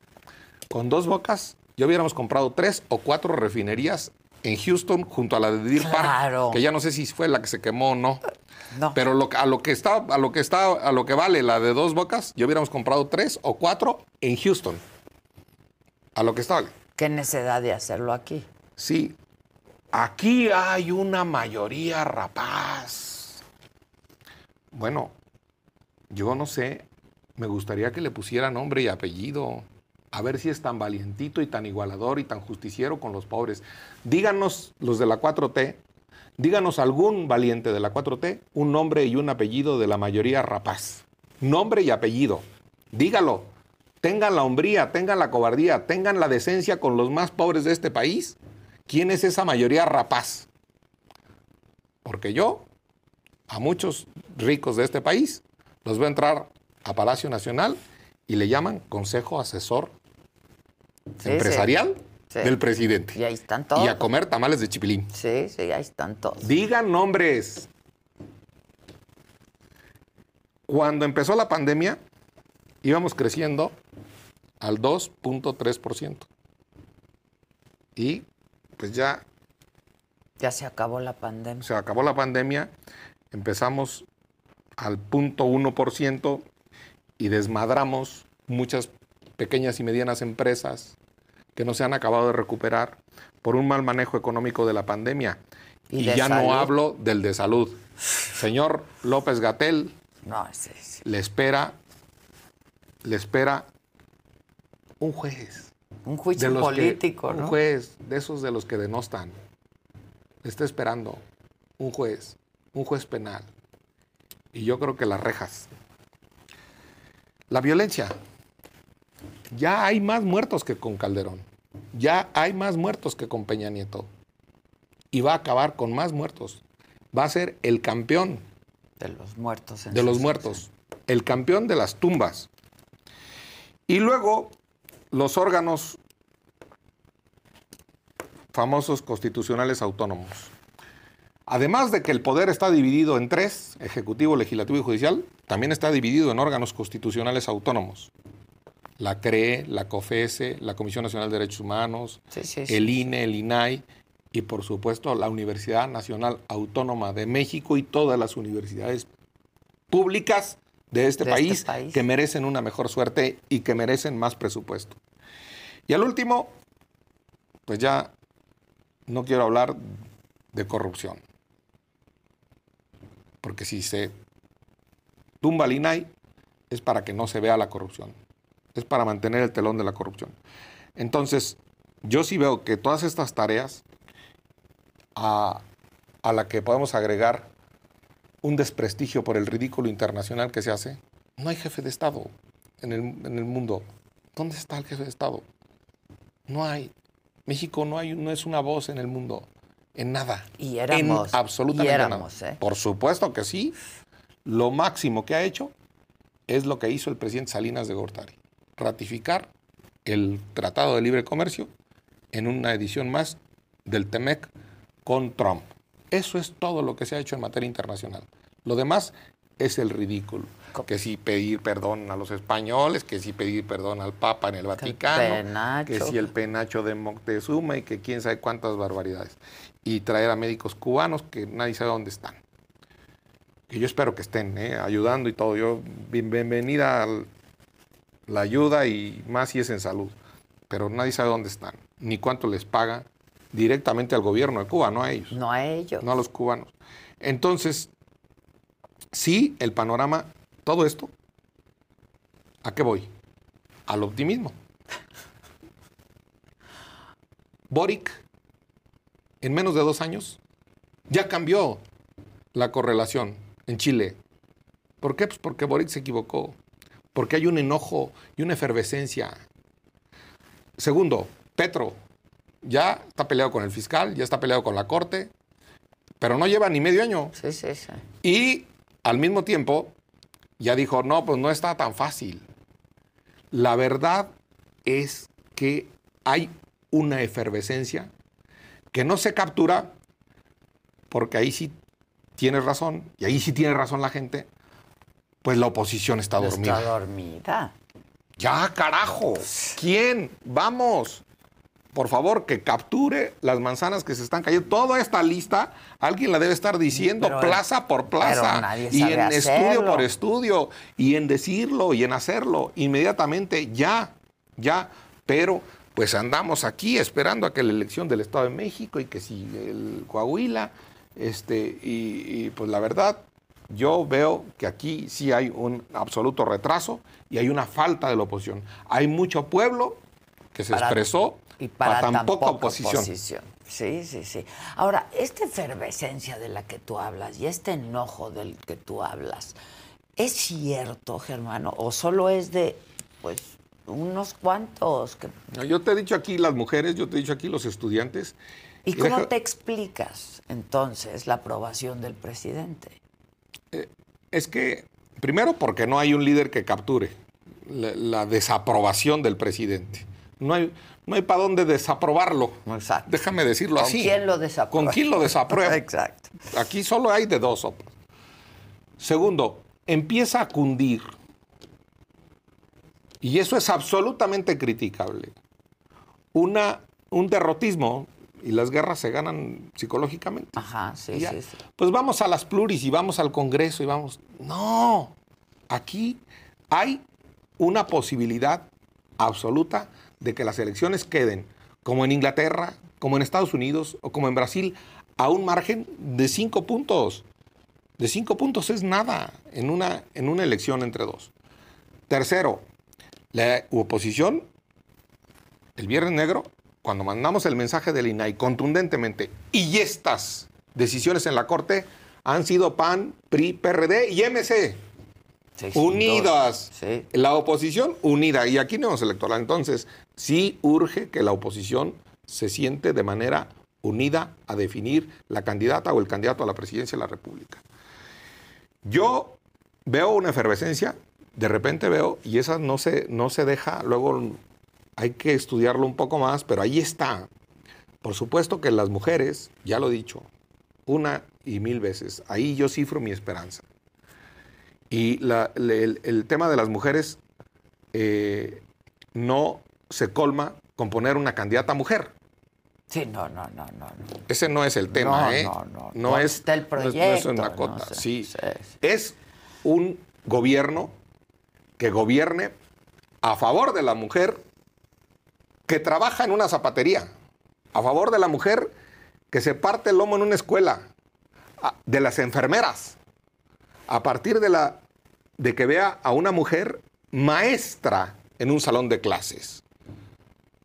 Con dos bocas, ya hubiéramos comprado tres o cuatro refinerías en Houston junto a la de Deer Claro. Park, que ya no sé si fue la que se quemó o no. No. Pero lo, a lo que está, a lo que está, a lo que vale la de dos bocas, ya hubiéramos comprado tres o cuatro en Houston. A lo que está. Qué necesidad de hacerlo aquí. Sí. Aquí hay una mayoría rapaz. Bueno, yo no sé. Me gustaría que le pusiera nombre y apellido. A ver si es tan valientito y tan igualador y tan justiciero con los pobres. Díganos, los de la 4T, díganos algún valiente de la 4T, un nombre y un apellido de la mayoría rapaz. Nombre y apellido. Dígalo. Tengan la hombría, tengan la cobardía, tengan la decencia con los más pobres de este país. ¿Quién es esa mayoría rapaz? Porque yo, a muchos ricos de este país, los veo entrar a Palacio Nacional y le llaman Consejo Asesor Sí, Empresarial sí. del presidente. Y ahí están todos. Y a comer tamales de chipilín. Sí, sí, ahí están todos. Digan nombres. Cuando empezó la pandemia, íbamos creciendo al 2.3%. Y pues ya Ya se acabó la pandemia. se acabó la pandemia, empezamos al 0.1% y desmadramos muchas pequeñas y medianas empresas que no se han acabado de recuperar por un mal manejo económico de la pandemia. Y ya salud. no hablo del de salud. Señor López Gatel, No, sí, sí. le espera, le espera un juez. Un juicio de los que- político, Un ¿no? juez, de esos de los que denostan. Le está esperando un juez, un juez penal. Y yo creo que las rejas. La violencia. Ya hay más muertos que con Calderón. Ya hay más muertos que con Peña Nieto. Y va a acabar con más muertos. Va a ser el campeón De los muertos. en de los muertos, el campeón de las tumbas. Y luego los órganos famosos constitucionales autónomos. Además de que el poder está dividido en tres, ejecutivo, legislativo y judicial, también está dividido en órganos constitucionales autónomos. La CRE, la COFESE, la Comisión Nacional de Derechos Humanos, Sí, sí, sí. el INE, el INAI y por supuesto la Universidad Nacional Autónoma de México y todas las universidades públicas de este, De este país, país. que merecen una mejor suerte y que merecen más presupuesto. Y al último, pues ya no quiero hablar de corrupción. Porque si se tumba el INAI es para que no se vea la corrupción. Es para mantener el telón de la corrupción. Entonces, yo sí veo que todas estas tareas a, a la que podemos agregar un desprestigio por el ridículo internacional que se hace, no hay jefe de Estado en el, en el mundo. ¿Dónde está el jefe de Estado? No hay. México no, hay, no es una voz en el mundo, en nada. Y éramos. En absolutamente y éramos, nada. ¿eh? Por supuesto que sí. Lo máximo que ha hecho es lo que hizo el presidente Salinas de Gortari. Ratificar el Tratado de Libre Comercio en una edición más del TEMEC con Trump. Eso es todo lo que se ha hecho en materia internacional. Lo demás es el ridículo. Que si pedir perdón a los españoles, que si pedir perdón al Papa en el Vaticano, que si el penacho de Moctezuma y que quién sabe cuántas barbaridades. Y traer a médicos cubanos que nadie sabe dónde están. Que yo espero que estén ¿eh? ayudando y todo. Yo, bien- bienvenida a la ayuda y más si es en salud. Pero nadie sabe dónde están, ni cuánto les paga directamente al gobierno de Cuba, no a ellos No a ellos. no a los cubanos. Entonces, sí, el panorama, todo esto, ¿a qué voy? Al optimismo. Boric, en menos de dos años, ya cambió la correlación en Chile. ¿Por qué? Pues porque Boric se equivocó. Porque hay un enojo y una efervescencia. Segundo, Petro ya está peleado con el fiscal, ya está peleado con la corte, pero no lleva ni medio año. Sí, sí, sí. Y al mismo tiempo ya dijo, no, pues no está tan fácil. La verdad es que hay una efervescencia que no se captura, porque ahí sí tienes razón, y ahí sí tiene razón la gente, pues la oposición está dormida. Está dormida. Ya, carajo. ¿Quién? Vamos. Por favor, que capture las manzanas que se están cayendo. Toda esta lista, alguien la debe estar diciendo Pero- plaza por plaza. y en estudio por estudio. Y en decirlo y en hacerlo. Inmediatamente, ya, ya. Pero, pues andamos aquí esperando a que la elección del Estado de México y que si el Coahuila. Este, y, y, pues la verdad, yo veo que aquí sí hay un absoluto retraso y hay una falta de la oposición. Hay mucho pueblo que se Para- expresó Y para, tan poca oposición. Sí, sí, sí. Ahora, esta efervescencia de la que tú hablas y este enojo del que tú hablas, ¿es cierto, Germano? ¿O solo es de, pues, unos cuantos? Que... No, Yo te he dicho aquí las mujeres, yo te he dicho aquí los estudiantes. ¿Y Y cómo deja- te explicas entonces la aprobación del presidente? Es que, primero, porque no hay un líder que capture la, la desaprobación del presidente. No hay, no hay para dónde desaprobarlo. Exacto. Déjame decirlo ¿Con así. quién lo desaprueba? ¿Con quién lo desaprueba? Exacto. Aquí solo hay de dos. Segundo, empieza a cundir. Y eso es absolutamente criticable. Una, un derrotismo, y las guerras se ganan psicológicamente. Ajá, sí, sí, sí. Pues vamos a las pluris y vamos al Congreso y vamos. No, aquí hay una posibilidad absoluta de que las elecciones queden, como en Inglaterra, como en Estados Unidos o como en Brasil, a un margen de cinco puntos. De cinco puntos es nada en una, en una elección entre dos. Tercero, la oposición, el Viernes Negro, cuando mandamos el mensaje del INAI contundentemente, y estas decisiones en la Corte han sido PAN, PRI, PRD y MC. Unidas. Sí. La oposición unida. Y aquí no es electoral. Entonces, sí urge que la oposición se siente de manera unida a definir la candidata o el candidato a la presidencia de la República. Yo veo una efervescencia, de repente veo, y esa no se, no se deja, luego hay que estudiarlo un poco más, pero ahí está. Por supuesto que las mujeres, ya lo he dicho, una y mil veces, ahí yo cifro mi esperanza. Y la- el, el tema de las mujeres eh, no se colma con poner una candidata mujer. Sí, no, no, no, no. Ese no es el tema, No, ¿eh? no, no. No ¿Dónde es, está el no es- no es proyecto? una cota. sé. sí. Sí, sí. Es un gobierno que gobierne a favor de la mujer que trabaja en una zapatería, a favor de la mujer que se parte el lomo en una escuela, de las enfermeras, a partir de, la, de que vea a una mujer maestra en un salón de clases.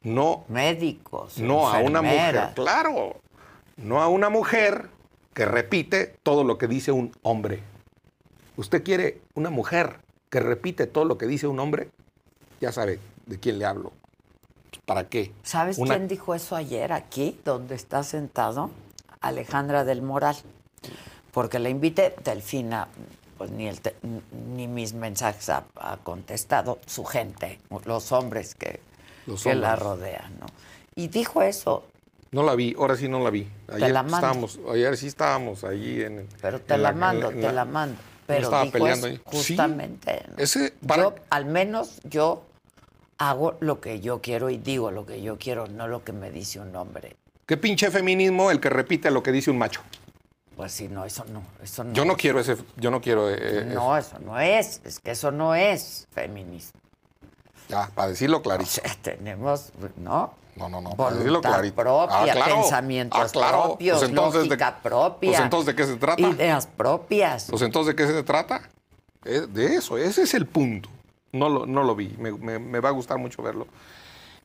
No Médicos. no a una mujer, claro. No a una mujer que repite todo lo que dice un hombre. ¿Usted quiere una mujer que repite todo lo que dice un hombre? Ya sabe, de quién le hablo. ¿Para qué? ¿Sabes Una- quién dijo eso ayer aquí, donde está sentado? Alejandra del Moral. Porque le invité, Delfina, pues ni, el te- ni mis mensajes ha, ha contestado, su gente, los hombres que, Los que la rodean, ¿no? Y dijo eso, No la vi, ahora sí no la vi. Ayer la mando. estábamos, ayer sí estábamos allí en. pero te en la, mando, en te la mando. Pero estaba dijo peleando eso ahí. Sí. justamente. ¿no? Ese, para- Yo, al menos yo hago lo que yo quiero y digo lo que yo quiero, no lo que me dice un hombre. ¿Qué pinche feminismo el que repite lo que dice un macho? Pues sí, no, eso no, eso no. Yo no es. quiero ese, yo no quiero eh, No, eso no es, es que eso no es feminismo. Ya, para decirlo O clarito. sea, tenemos, ¿no? No, no, no, para decirlo Voluntad clarito. propia, Ah, claro. pensamientos Ah, claro. propios, Pues entonces, ¿de- lógica propia. Pues entonces, ¿de qué se trata? Ideas propias. Pues entonces, ¿de qué se trata? Eh, De eso, ese es el punto. No lo, no lo vi, me, me- va a gustar mucho verlo.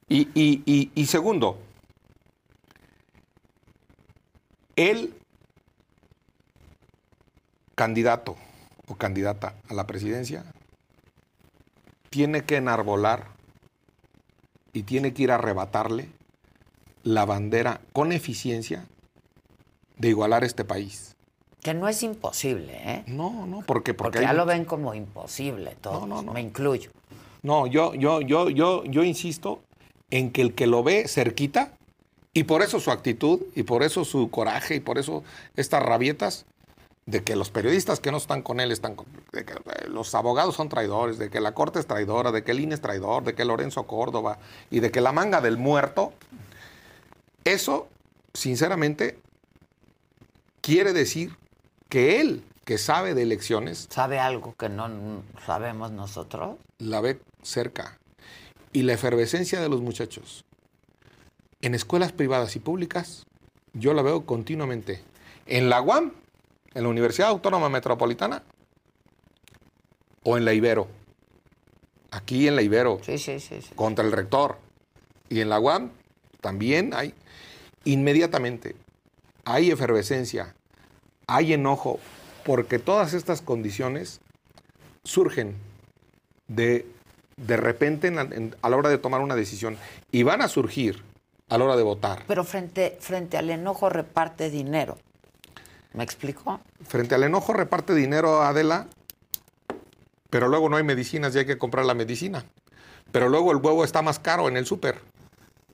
Y, y- y- y segundo, el candidato o candidata a la presidencia tiene que enarbolar y tiene que ir a arrebatarle la bandera con eficiencia de igualar este país. Que no es imposible, ¿eh? No, no, porque, porque, Porque hay ya lo ven como imposible todos. No, no, no. Me incluyo. No, yo, yo, yo, yo, yo insisto en que el que lo ve cerquita, y por eso su actitud, y por eso su coraje, y por eso estas rabietas, de que los periodistas que no están con él están con, de que los abogados son traidores, de que la corte es traidora, de que el INE es traidor, de que Lorenzo Córdoba, y de que la manga del muerto, eso, sinceramente, quiere decir que él, que sabe de elecciones, ¿Sabe algo que no sabemos nosotros? la ve cerca. Y la efervescencia de los muchachos en escuelas privadas y públicas, yo la veo continuamente. En la UAM, en la Universidad Autónoma Metropolitana, o en la Ibero. Aquí en la Ibero, Sí, sí, sí. sí. contra el rector. Y en la UAM también hay, inmediatamente, hay efervescencia, hay enojo, porque todas estas condiciones surgen de, de repente en la- en- a la hora de tomar una decisión y van a surgir a la hora de votar. Pero frente, frente al enojo reparte dinero. ¿Me explico? Frente al enojo reparte dinero Adela, pero luego no hay medicinas y hay que comprar la medicina. Pero luego el huevo está más caro en el súper.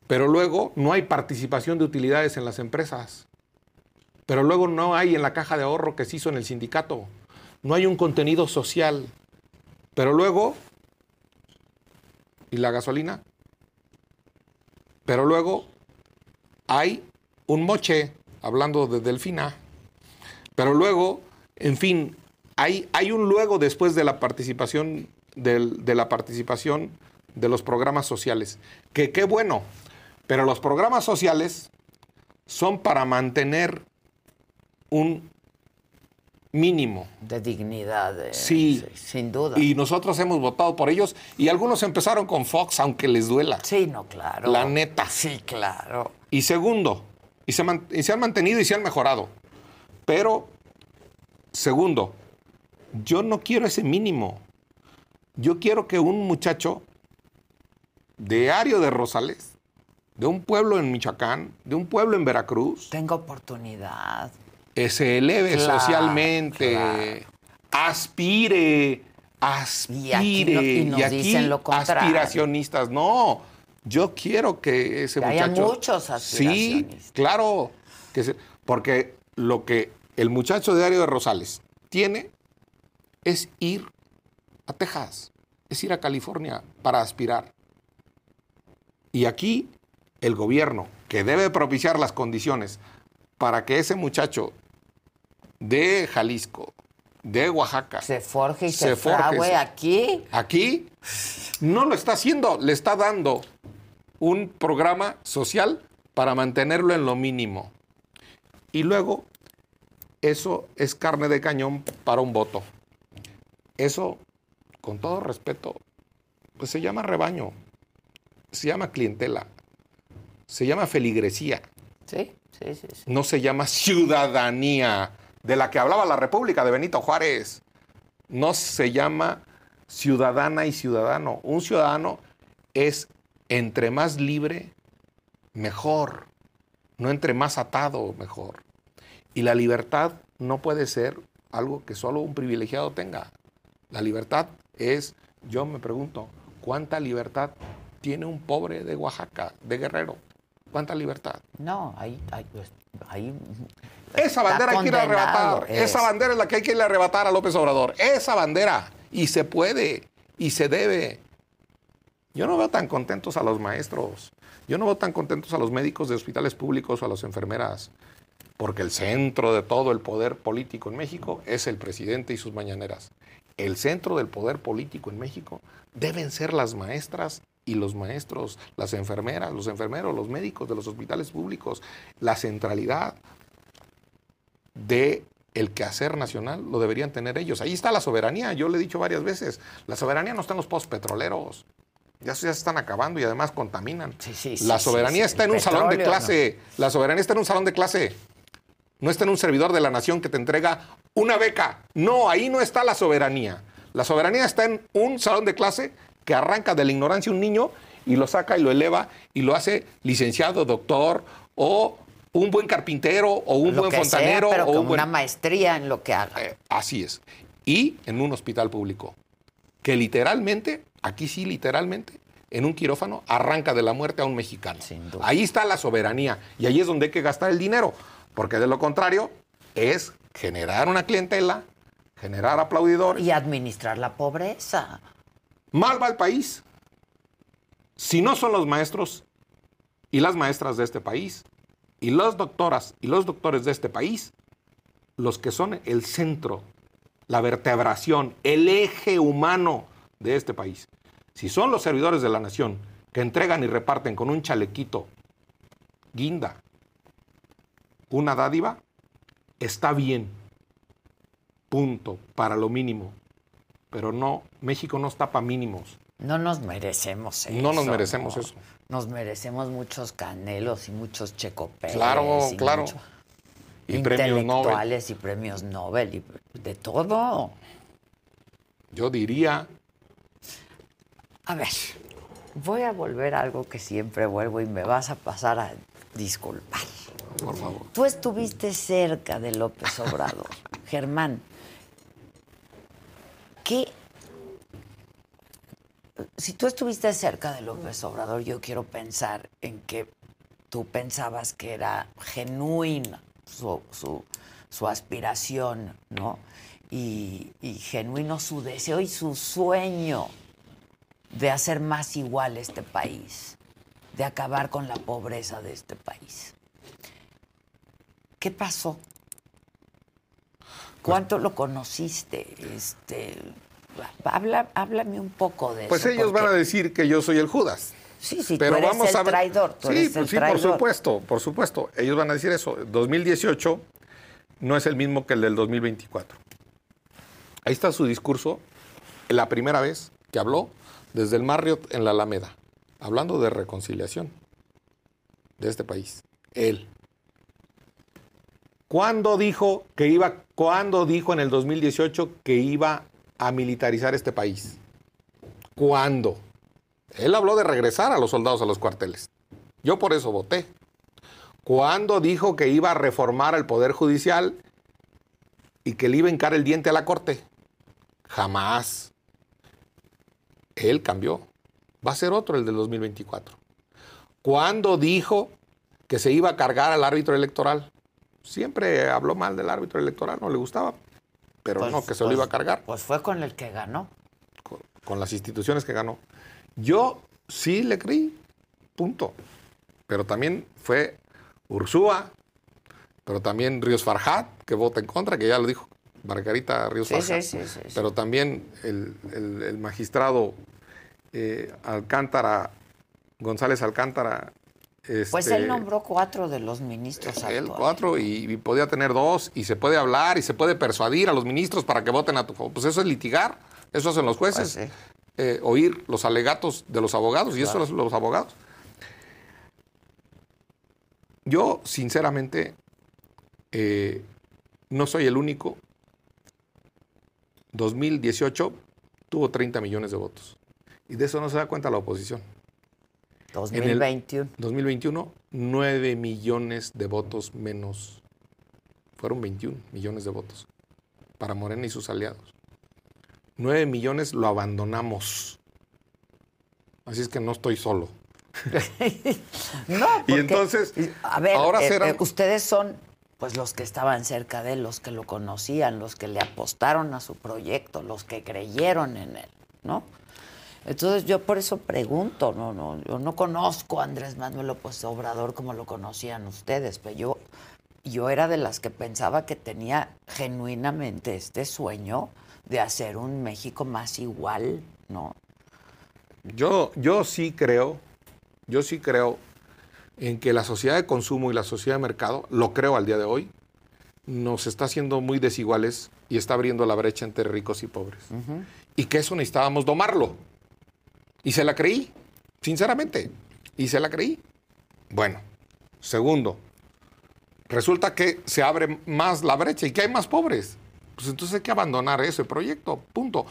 Pero luego no hay participación de utilidades en las empresas. Pero luego no hay en la caja de ahorro que se hizo en el sindicato. No hay un contenido social. Pero luego... ¿Y la gasolina? Pero luego hay un moche, hablando de Delfina. Pero luego, en fin, hay, hay un luego después de la participación de la participación de los programas sociales. Que qué bueno. Pero los programas sociales son para mantener un mínimo. De dignidad. de- Sí. Sin duda. Y nosotros hemos votado por ellos y algunos empezaron con Fox, aunque les duela. Sí, no, claro. La neta. Sí, claro. Y segundo, y se, y se han mantenido y se han mejorado. Pero, segundo, yo no quiero ese mínimo. Yo quiero que un muchacho de Ario de Rosales, de un pueblo en Michoacán, de un pueblo en Veracruz, Tengo oportunidad. Se eleve Claro, socialmente, claro. aspire, aspire. Y aquí no- y nos dicen lo contrario. aspiracionistas. No, yo quiero que ese Que haya muchacho... muchos Sí, aspiracionistas. claro. Que se- porque lo que el muchacho de Ario de Rosales tiene es ir a Texas, es ir a California para aspirar. Y aquí el gobierno, que debe propiciar las condiciones para que ese muchacho de Jalisco, de Oaxaca, Se forje y Se se, aquí. aquí no lo está haciendo, le está dando un programa social para mantenerlo en lo mínimo. Y luego, eso es carne de cañón para un voto. Eso, con todo respeto, pues se llama rebaño, se llama clientela, se llama feligresía, Sí, sí, sí. sí. no se llama ciudadanía, de la que hablaba la República de Benito Juárez. No se llama ciudadana y ciudadano. Un ciudadano es entre más libre, mejor. No entre más atado, mejor. Y la libertad no puede ser algo que solo un privilegiado tenga. La libertad es, yo me pregunto, ¿cuánta libertad tiene un pobre de Oaxaca, de Guerrero? ¿Cuánta libertad? No, ahí, ahí, pues, ahí esa bandera hay que ir a arrebatar. Esa bandera es la que hay que ir a arrebatar a López Obrador. Esa bandera. Y se puede. Y se debe. Yo no veo tan contentos a los maestros. Yo no veo tan contentos a los médicos de hospitales públicos o a las enfermeras. Porque el centro de todo el poder político en México es el presidente y sus mañaneras. El centro del poder político en México deben ser las maestras y los maestros, las enfermeras, los enfermeros, los médicos de los hospitales públicos. La centralidad de el quehacer nacional lo deberían tener ellos. Ahí está la soberanía, yo le he dicho varias veces, la soberanía no está en los postos petroleros, ya, se están acabando y además contaminan. la soberanía está en un salón de clase, la soberanía está en un salón de clase, no está en un servidor de la nación que te entrega una beca. No, ahí no está la soberanía. La soberanía está en un salón de clase que arranca de la ignorancia un niño y lo saca y lo eleva y lo hace licenciado, doctor o un buen carpintero o un buen fontanero pero o una maestría en lo que haga. Eh, así es. Y en un hospital público, que literalmente, aquí sí literalmente, en un quirófano arranca de la muerte a un mexicano. Ahí está la soberanía y ahí es donde hay que gastar el dinero, porque de lo contrario es generar una clientela, generar aplaudidores. Y administrar la pobreza. Mal va el país. Si no son los maestros y las maestras de este país, y las doctoras y los doctores de este país, los que son el centro, la vertebración, el eje humano de este país, si son los servidores de la nación que entregan y reparten con un chalequito, guinda, una dádiva, está bien. Punto, para lo mínimo. Pero no, México no está para mínimos. No nos merecemos eso. No nos merecemos eso. Nos merecemos muchos canelos y muchos checopés. Claro, claro. Y premios Nobel. y premios Nobel y de todo. Yo diría. A ver, voy a volver a algo que siempre vuelvo y me vas a pasar a disculpar. Por favor. Tú estuviste cerca de López Obrador. Germán, ¿qué si tú estuviste cerca de López Obrador, yo quiero pensar en que tú pensabas que era genuina su, aspiración, ¿no? Y, y, genuino su deseo y su sueño de hacer más igual este país, de acabar con la pobreza de este país. ¿Qué pasó? ¿Cuánto lo conociste? Este, Habla, háblame un poco de pues eso. Pues ellos van a decir que yo soy el Judas. Sí, sí, pero tú eres vamos el a ver. traidor. sí, pues sí, por supuesto, por supuesto. Ellos van a decir eso. 2018 no es el mismo que el del 2024. Ahí está su discurso, la primera vez que habló desde el Marriott en la Alameda, hablando de reconciliación de este país. Él. ¿Cuándo dijo que iba, cuándo dijo en el 2018 que iba a militarizar este país. ¿Cuándo? Él habló de regresar a los soldados a los cuarteles. Yo por eso voté. ¿Cuándo dijo que iba a reformar el Poder Judicial y que le iba a hincar el diente a la Corte? Jamás. Él cambió. Va a ser otro el del 2024. ¿Cuándo dijo que se iba a cargar al árbitro electoral? Siempre habló mal del árbitro electoral, no le gustaba pero pues, no, que se lo iba a pues, cargar. Pues fue con el que ganó. Con, las instituciones que ganó. Yo sí le creí, punto. Pero también fue Ursúa, pero también Ríos Farjat, que vota en contra, que ya lo dijo Margarita Ríos Farjat. Sí, sí, pero también el, magistrado eh, Alcántara, González Alcántara, pues él este, nombró cuatro de los ministros. Él cuatro y, podía tener dos y se puede hablar y se puede persuadir a los ministros para que voten a tu favor. Pues eso es litigar, eso hacen los jueces, pues eh, oír los alegatos de los abogados y eso eso hacen los abogados. Yo, sinceramente, eh, no soy el único. 2018 tuvo 30 millones de votos. Y de eso no se da cuenta la oposición. 2021. 2021, 9 millones de votos menos. Fueron 21 millones de votos para Morena y sus aliados. 9 millones lo abandonamos. Así es que no estoy solo. no, y entonces, a ver, ahora eh, eh, ustedes son pues los que estaban cerca de él, los que lo conocían, los que le apostaron a su proyecto, los que creyeron en él, ¿no? Entonces yo por eso pregunto, no, no, yo no conozco a Andrés Manuel López Obrador como lo conocían ustedes, pero yo, yo era de las que pensaba que tenía genuinamente este sueño de hacer un México más igual, ¿no? Yo, yo sí creo, yo sí creo en que la sociedad de consumo y la sociedad de mercado, lo creo al día de hoy, nos está haciendo muy desiguales y está abriendo la brecha entre ricos y pobres. Y que eso necesitábamos domarlo. Y se la creí, sinceramente. Y se la creí. Bueno, segundo, resulta que se abre más la brecha y que hay más pobres. Pues entonces hay que abandonar ese proyecto, punto.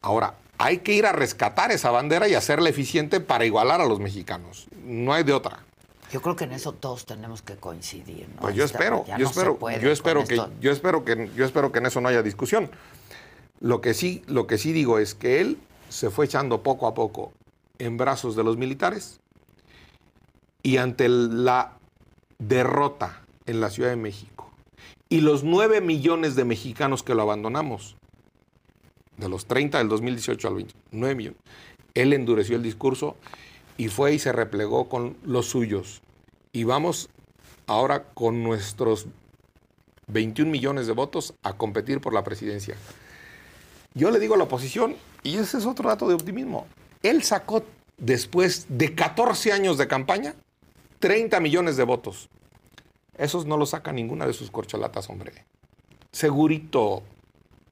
Ahora, hay que ir a rescatar esa bandera y hacerla eficiente para igualar a los mexicanos. No hay de otra. Yo creo que en eso todos tenemos que coincidir. ¿no? Pues yo espero, yo espero, yo espero que, yo espero que, yo espero que en eso no haya discusión. Lo que sí, lo que sí digo es que él se fue echando poco a poco en brazos de los militares y ante la derrota en la Ciudad de México y los 9 millones de mexicanos que lo abandonamos, de los 30 del 2018 al 20, 9 millones, él endureció el discurso y fue y se replegó con los suyos. Y vamos ahora con nuestros 21 millones de votos a competir por la presidencia. Yo le digo a la oposición, y ese es otro dato de optimismo, él sacó después de 14 años de campaña 30 millones de votos. Esos no los saca ninguna de sus corcholatas, hombre. Segurito,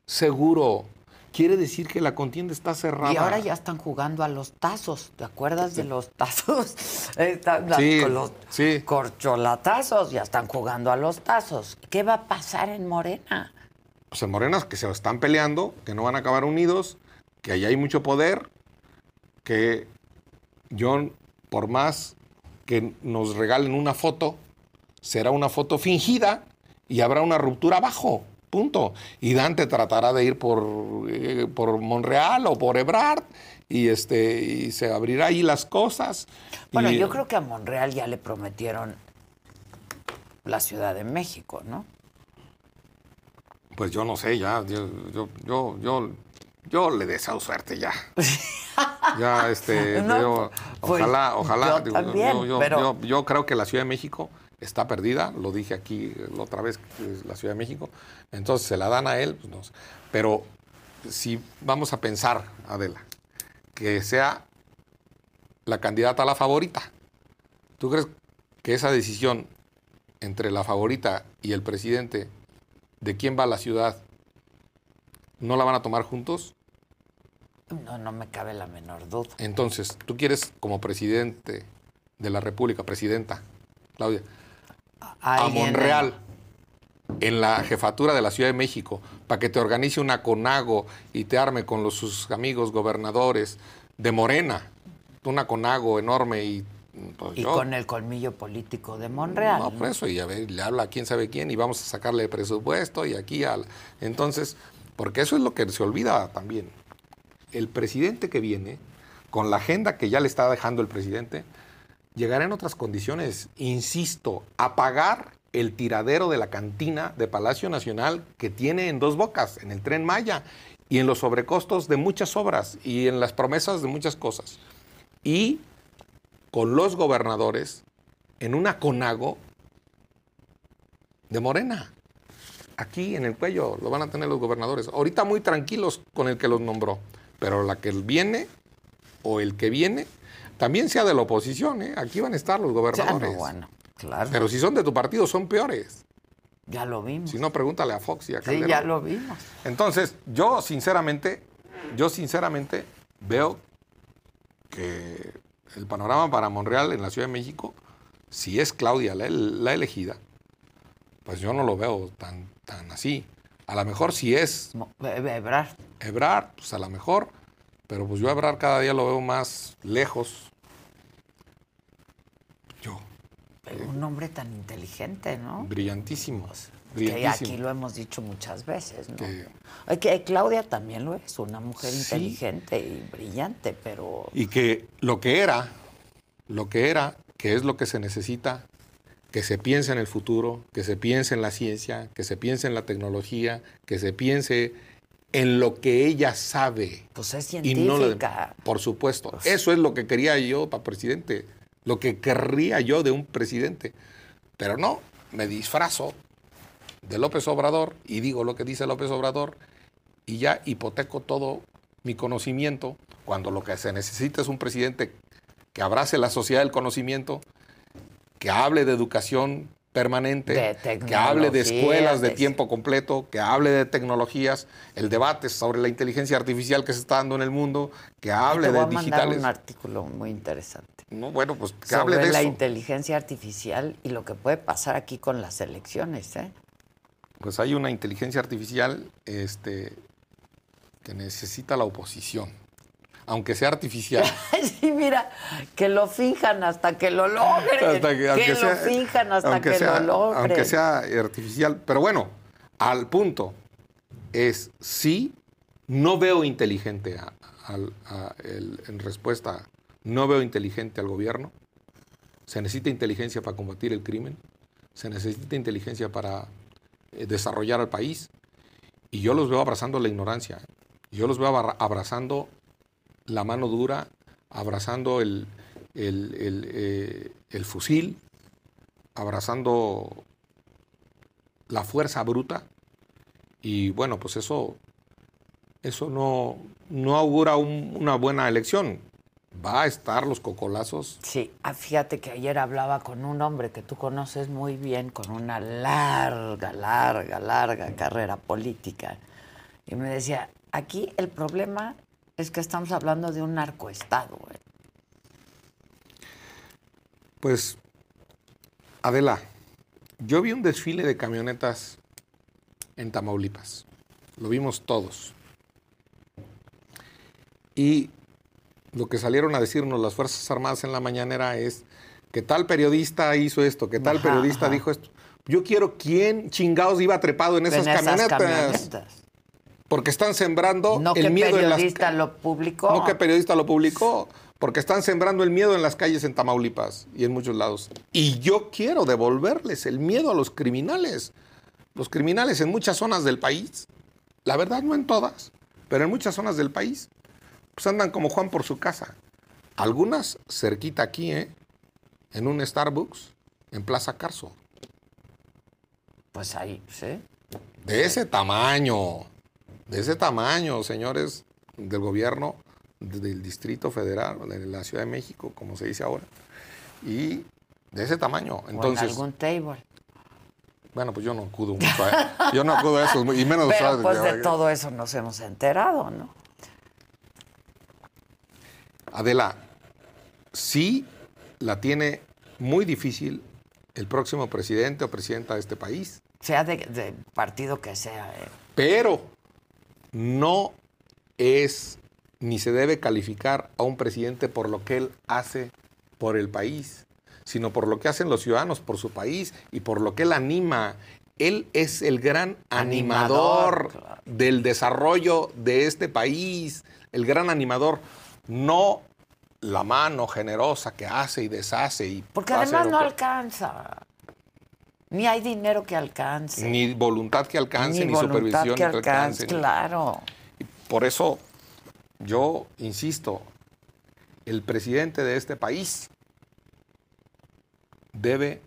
seguro quiere decir que la contienda está cerrada. Y ahora ya están jugando a los tazos, ¿te acuerdas de los tazos? sí, con los corcholatazos, ya están jugando a los tazos. ¿Qué va a pasar en Morena? Pues en Morena que se están peleando, que no van a acabar unidos, que ahí hay mucho poder, que John, por más que nos regalen una foto, será una foto fingida y habrá una ruptura abajo. Punto. Y Dante tratará de ir por, eh, por Monreal o por Ebrard y, este, y se abrirá ahí las cosas. Bueno, yo creo que a Monreal ya le prometieron la Ciudad de México, ¿no? Pues yo no sé, ya, yo, yo, yo, yo, le deseo suerte ya. ya, este, pues, ojalá, ojalá. yo creo que la Ciudad de México está perdida, lo dije aquí la otra vez, la Ciudad de México, entonces se la dan a él, pues no pero si vamos a pensar, Adela, que sea la candidata a la favorita, ¿tú crees que esa decisión entre la favorita y el presidente de quién va a la ciudad no la van a tomar juntos? No, no me cabe la menor duda. Entonces, tú quieres como presidente de la República, presidenta, Claudia, a Monreal en la jefatura de la Ciudad de México para que te organice una CONAGO y te arme con los, sus amigos gobernadores de Morena, una CONAGO enorme y... Pues, y con el colmillo político de Monreal. No, por eso, y a ver, le habla a quién sabe quién y vamos a sacarle presupuesto y aquí al... Entonces, porque eso es lo que se olvida también. El presidente que viene, con la agenda que ya le está dejando el presidente, llegará en otras condiciones, insisto, a pagar el tiradero de la cantina de Palacio Nacional que tiene en dos bocas, en el tren Maya, y en los sobrecostos de muchas obras y en las promesas de muchas cosas. Y con los gobernadores en una conago de Morena. Aquí en el cuello lo van a tener los gobernadores. Ahorita muy tranquilos con el que los nombró, pero la que viene o el que viene también sea de la oposición, ¿eh? aquí van a estar los gobernadores. bueno, claro. Pero si son de tu partido, son peores. Ya lo vimos. Si no, pregúntale a Fox y a Calderón. Sí, ya lo vimos. Entonces, yo sinceramente, yo sinceramente veo que el panorama para Monreal en la Ciudad de México, si es Claudia la, la elegida, pues yo no lo veo tan, tan así. A lo mejor si es... Ebrard. Ebrard, pues a lo mejor pero pues yo a Ebrard cada día lo veo más lejos Un hombre tan inteligente, ¿no? Brillantísimos. Que aquí lo hemos dicho muchas veces, ¿no? Que, Claudia también lo es, una mujer inteligente y brillante, pero... Y que lo que era, lo que era, que es lo que se necesita, que se piense en el futuro, que se piense en la ciencia, que se piense en la tecnología, que se piense en lo que ella sabe. Pues es científica. por supuesto. Pues Eso es lo que quería yo para presidente, lo que querría yo de un presidente. Pero no, me disfrazo de López Obrador y digo lo que dice López Obrador y ya hipoteco todo mi conocimiento cuando lo que se necesita es un presidente que abrace la sociedad del conocimiento, que hable de educación permanente, que hable de escuelas de, tiempo completo, que hable de tecnologías, el debate sobre la inteligencia artificial que se está dando en el mundo, que hable de digitales. un artículo muy interesante. No, bueno, pues que hable de la inteligencia artificial y lo que puede pasar aquí con las elecciones, ¿eh? pues hay una inteligencia artificial este, que necesita la oposición, aunque sea artificial. sí, mira, que lo finjan hasta que lo logren. que, lo finjan hasta que lo logren. Aunque sea artificial. Pero bueno, al punto es sí, no veo inteligente en respuesta, no veo inteligente al gobierno. Se necesita inteligencia para combatir el crimen. Se necesita inteligencia para eh, desarrollar al país. Y yo los veo abrazando la ignorancia. Yo los veo abrazando la mano dura, abrazando el, eh, el, fusil, abrazando la fuerza bruta. Y bueno, pues eso, eso no, no augura una buena elección va a estar los cocolazos. Sí, ah, fíjate que ayer hablaba con un hombre que tú conoces muy bien, con una larga, larga, larga carrera política. Y me decía, aquí el problema es que estamos hablando de un narcoestado. Pues, Adela, yo vi un desfile de camionetas en Tamaulipas. Lo vimos todos. Y lo que salieron a decirnos las Fuerzas Armadas en la mañanera es que tal periodista hizo esto, que tal periodista dijo esto. Yo quiero quién chingados iba trepado en esas, camionetas. Porque están sembrando el miedo en las periodista lo publicó. No que periodista lo publicó, porque están sembrando el miedo en las calles en Tamaulipas y en muchos lados. Y yo quiero devolverles el miedo a los criminales. Los criminales en muchas zonas del país, la verdad no en todas, pero en muchas zonas del país pues andan como Juan por su casa. Algunas cerquita aquí, ¿eh? En un Starbucks, en Plaza Carso. Pues ahí, ¿sí? De ese tamaño, de ese tamaño, señores del gobierno del Distrito Federal, de la Ciudad de México, como se dice ahora. Y de ese tamaño. Entonces, en algún table. Bueno, pues yo no acudo mucho a, yo no acudo a eso, y menos Pero pues de todo eso nos hemos enterado, ¿no? Adela, sí la tiene muy difícil el próximo presidente o presidenta de este país. Sea de, partido que sea. Eh. Pero no es ni se debe calificar a un presidente por lo que él hace por el país, sino por lo que hacen los ciudadanos por su país y por lo que él anima. Él es el gran animador, del desarrollo de este país, el gran animador no la mano generosa que hace y deshace. Y Porque además no alcanza. Ni hay dinero que alcance. Ni voluntad que alcance, ni, supervisión que alcance. Claro. por eso yo insisto, el presidente de este país debe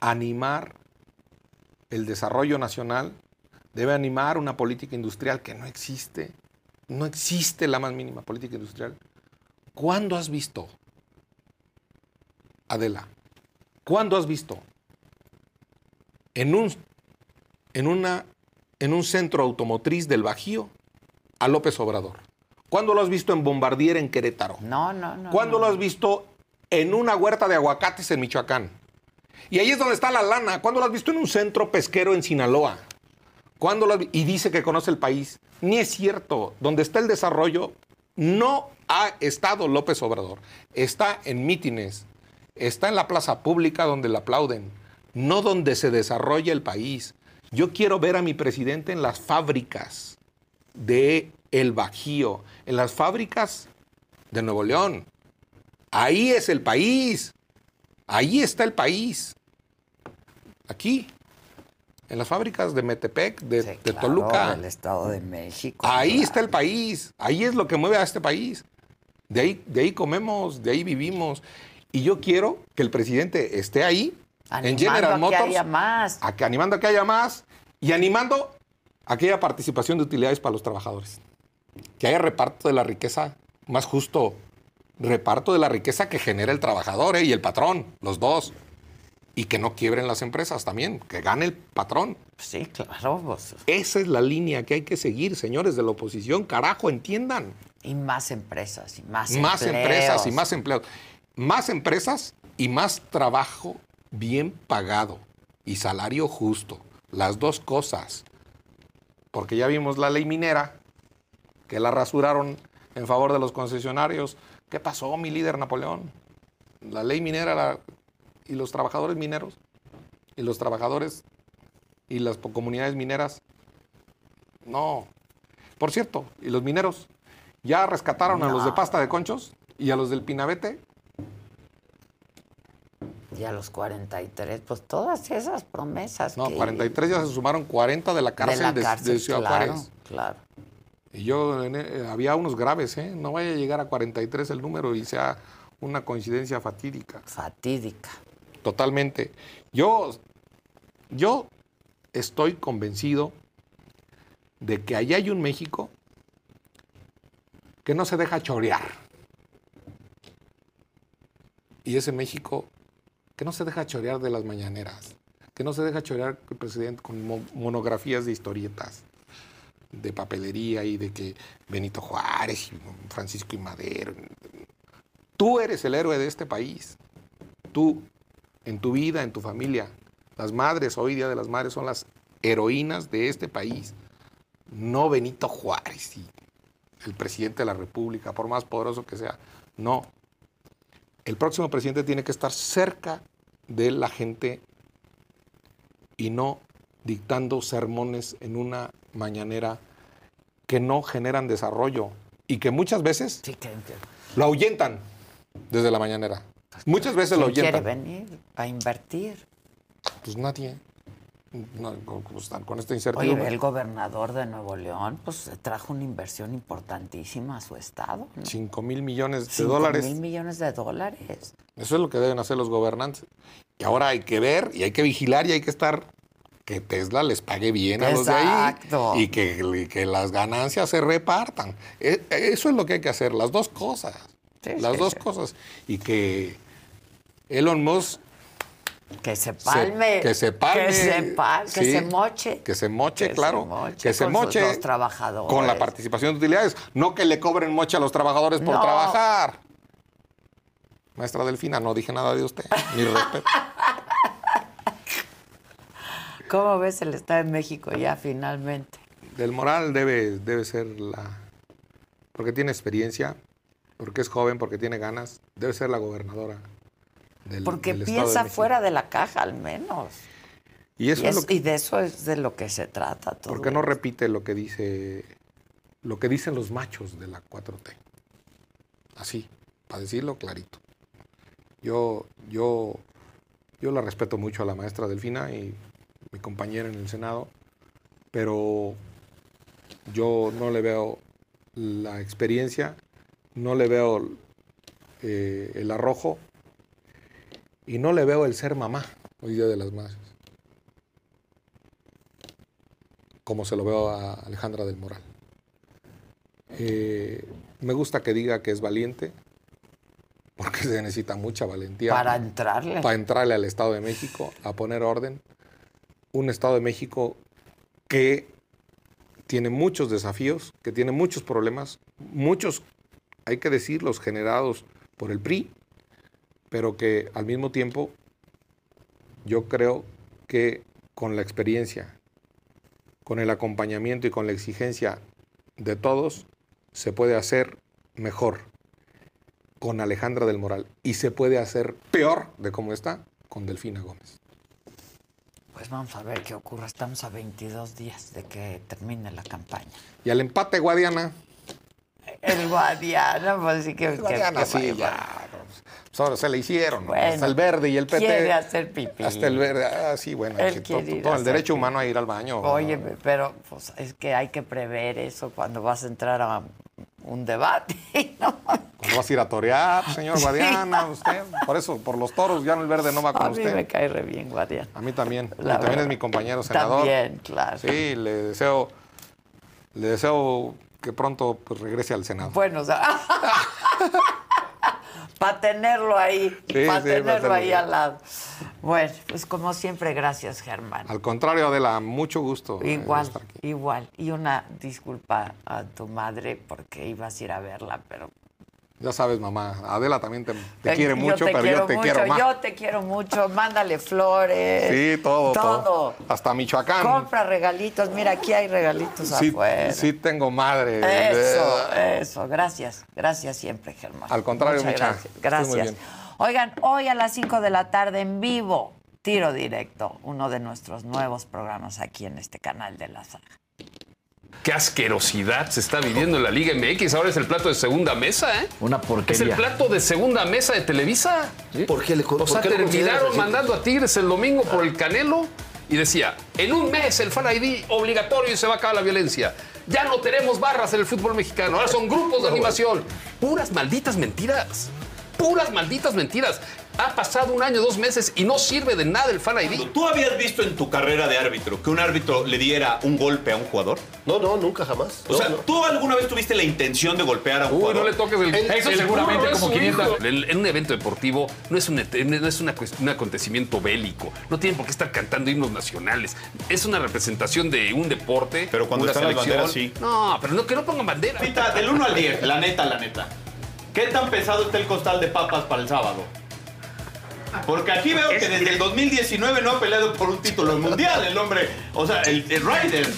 animar el desarrollo nacional, debe animar una política industrial que no existe, no existe la más mínima política industrial. ¿Cuándo has visto, Adela, cuándo has visto en un, en una, en un centro automotriz del Bajío a López Obrador? ¿Cuándo lo has visto en Bombardier en Querétaro? No, no, no. ¿Cuándo lo has visto en una huerta de aguacates en Michoacán? Y ahí es donde está la lana. ¿Cuándo lo has visto en un centro pesquero en Sinaloa? ¿Cuándo lo y dice que conoce el país. Ni es cierto. Donde está el desarrollo, no ha estado López Obrador. Está en mítines, está en la plaza pública donde le aplauden, no donde se desarrolla el país. Yo quiero ver a mi presidente en las fábricas de El Bajío, en las fábricas de Nuevo León. Ahí es el país. Ahí está el país. Aquí. En las fábricas de Metepec, de, Sí, de claro, Toluca. del Estado de México. Ahí claro. está el país. Ahí es lo que mueve a este país. De ahí, de ahí comemos, de ahí vivimos. Y yo quiero que el presidente esté ahí, en General a que Motors, haya más. a que- animando a que haya más y animando a que haya participación de utilidades para los trabajadores. Que haya reparto de la riqueza más justo. Reparto de la riqueza que genera el trabajador ¿eh? y el patrón, los dos. Y que no quiebren las empresas también, que gane el patrón. Sí, claro. pues, Esa es la línea que hay que seguir, señores de la oposición. Carajo, entiendan. y más empresas, y más Más empleos. empresas y más empleados. Más empresas y más trabajo bien pagado y salario justo. Las dos cosas. Porque ya vimos la ley minera, que la rasuraron en favor de los concesionarios. ¿Qué pasó, mi líder Napoleón? La ley minera la- y los trabajadores mineros y los trabajadores y las comunidades mineras. No. Por cierto, y los mineros ya rescataron a los de pasta de conchos y a los del Pinabete. Y a los 43, pues todas esas promesas. No, que- 43 ya se sumaron 40 de la cárcel de, la de cárcel, Ciudad claro, Juárez. Claro. Y yo, en- eh, había unos graves, ¿eh? No vaya a llegar a 43 el número y sea una coincidencia fatídica. Fatídica. Totalmente. Yo, yo estoy convencido de que allá hay un México que no se deja chorear. Y ese México que no se deja chorear de las mañaneras, que no se deja chorear el presidente con mo- monografías de historietas, de papelería y de que Benito Juárez Francisco y Madero. Tú eres el héroe de este país. Tú, en tu vida, en tu familia. Las madres, hoy Día de las Madres, son las heroínas de este país. No Benito Juárez y el presidente de la República, por más poderoso que sea. No. El próximo presidente tiene que estar cerca de la gente y no dictando sermones en una mañanera que no generan desarrollo y que muchas veces Sí, que, que- lo ahuyentan desde la mañanera. Muchas veces lo ¿quién quiere ahuyentan. venir a invertir? Pues nadie. No, con, esta Oye, incertidumbre. el gobernador de Nuevo León, pues trajo una inversión importantísima a su estado. ¿no? 5 mil millones de Cinco dólares. mil millones de dólares. Eso es lo que deben hacer los gobernantes. Y ahora hay que ver y hay que vigilar y hay que estar que Tesla les pague bien a los de ahí y que, y que las ganancias se repartan. E- Eso es lo que hay que hacer, las dos cosas. Sí, las sí, dos sí. cosas. Y que Elon Musk Que se se- palme. que se palme. Que se, pa- que sí, se moche. Que se moche, Que se moche que se con moche dos trabajadores. con la participación de utilidades. No que le cobren moche a los trabajadores por No. trabajar. Maestra Delfina, no dije nada de usted. Mi respeto. ¿Cómo ves el Estado de México ya finalmente? Del Moral debe, debe ser la... Porque tiene experiencia, porque es joven, porque tiene ganas. Debe ser la gobernadora del, Porque del Estado de piensa fuera de la caja al menos. Y eso y, es es- lo que... y de eso es de lo que se trata todo. ¿Por qué no repite lo que dice lo que dicen los machos de la 4T? Así, para decirlo clarito. Yo, yo, yo la respeto mucho a la maestra Delfina y mi compañera en el Senado, pero yo no le veo la experiencia, no le veo eh, el arrojo y no le veo el ser mamá hoy día de las madres. como se lo veo a Alejandra del Moral. Eh, me gusta que diga que es valiente, porque se necesita mucha valentía Para entrarle. para entrarle al Estado de México, a poner orden. Un Estado de México que tiene muchos desafíos, que tiene muchos problemas, muchos, hay que decirlos, generados por el PRI, pero que al mismo tiempo yo creo que con la experiencia, con el acompañamiento y con la exigencia de todos, se puede hacer mejor. con Alejandra del Moral y se puede hacer peor de cómo está con Delfina Gómez. Pues vamos a ver qué ocurre. Estamos a 22 días de que termine la campaña. Y al empate, Guadiana. El Guadiana, pues sí que... Guadiana, que- sí, que- ya. Solo se le hicieron. Bueno, hasta el verde y el PT. Quiere hacer pipí. Hasta el verde. Ah, sí, bueno. Él todo el derecho pipí. humano a ir al baño. Oye, pero pues, es que hay que prever eso cuando vas a entrar a un debate. ¿no? Cuando vas a ir a torear, señor Guadiana, usted. Por eso, por los toros, ya no el verde no va con A mí usted. me cae re bien, Guadiana. A mí también. Y también es mi compañero senador. También, claro. Sí, le deseo, le deseo que pronto pues, regrese al Senado. Bueno, o sea, para tenerlo ahí, Sí, para sí, tenerlo pa' ahí al lado. Bueno, pues como siempre, gracias, Germán. Al contrario, Adela, mucho gusto. eh, Igual, estar aquí. igual. Y una disculpa a tu madre porque ibas a ir a verla, pero... Ya sabes, mamá, Adela también te, te quiere mucho, te pero yo te mucho, quiero más. Yo te quiero mucho. Mándale flores. Sí, todo, todo, Todo. Hasta Michoacán. Compra regalitos. Mira, aquí hay regalitos sí, afuera. sí tengo madre. Eso, Eh, eso. Gracias. Gracias siempre, Germán. Al contrario, Muchas gracias. Gracias. Oigan, hoy a las 5 de la tarde en vivo, Tiro Directo, uno de nuestros nuevos programas aquí en este canal de la saga. Qué asquerosidad se está viviendo en la Liga MX. Ahora es el plato de segunda mesa, ¿eh? Una Es el plato de segunda mesa de Televisa. ¿Por qué le O sea, terminaron mandando a Tigres el domingo por el Canelo y decía, en un mes el Fan ID obligatorio y se va a acabar la violencia. Ya no tenemos barras en el fútbol mexicano, ahora son grupos de animación. Puras malditas mentiras. Puras malditas mentiras. Ha pasado un año, dos meses y no sirve de nada el Fan ID. ¿Tú habías visto en tu carrera de árbitro que un árbitro le diera un golpe a un jugador? No, no, nunca jamás. O sea, ¿tú alguna vez tuviste la intención de golpear a un Uy, jugador? no le toques el. Eso el seguramente es como su 500. hijo. En un evento deportivo no es, un, no es una un acontecimiento bélico. No tienen por qué estar cantando himnos nacionales. Es una representación de un deporte. Pero cuando una están las selección. banderas, sí. No, pero no, que no pongan bandera. Pita, del 1 al 10, la neta, la neta. ¿Qué tan pesado está el costal de papas para el sábado? Porque aquí veo que desde el 2019 no ha peleado por un título mundial el hombre. O sea, el, el Ryder.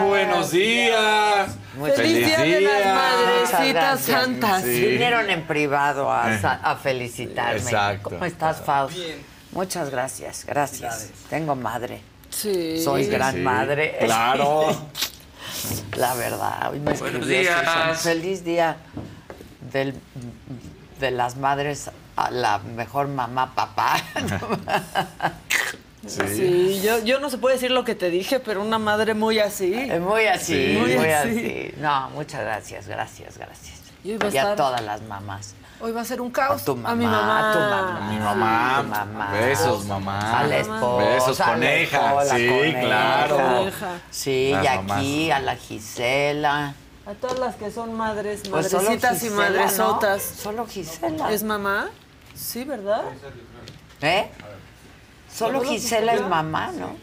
Días. Buenos días. Muchas Feliz Día de las Madrecitas gracias. Santas. Sí. Vinieron en privado a, a felicitarme. Exacto. ¿Cómo estás, Faust? Muchas gracias, gracias. Tengo madre. Sí. Soy gran sí. madre. Claro. La verdad. Hoy me Buenos escribió días. Susan. Feliz día del, de las madres a la mejor mamá, papá. Sí, yo, yo no se puede decir lo que te dije, pero una madre muy así. Eh, Muy así, Sí. muy, Muy así. así. No, muchas gracias, gracias, gracias. Yo iba a y a todas las mamás. Hoy va a ser un A caos. tu mamá, a mi mamá. a tu mamá. Mi mamá. a tu mamá. Besos, mamá. A la esposa. Besos, a la coneja. esposa, Sí, coneja. claro. Coneja. Sí, Las y aquí mamás. a la Gisela. A todas las que son madres, Pues madrecitas y madresotas. ¿no? Solo Gisela. ¿Es mamá? Sí, ¿verdad? ¿Eh? Solo Gisela es mamá, ¿no?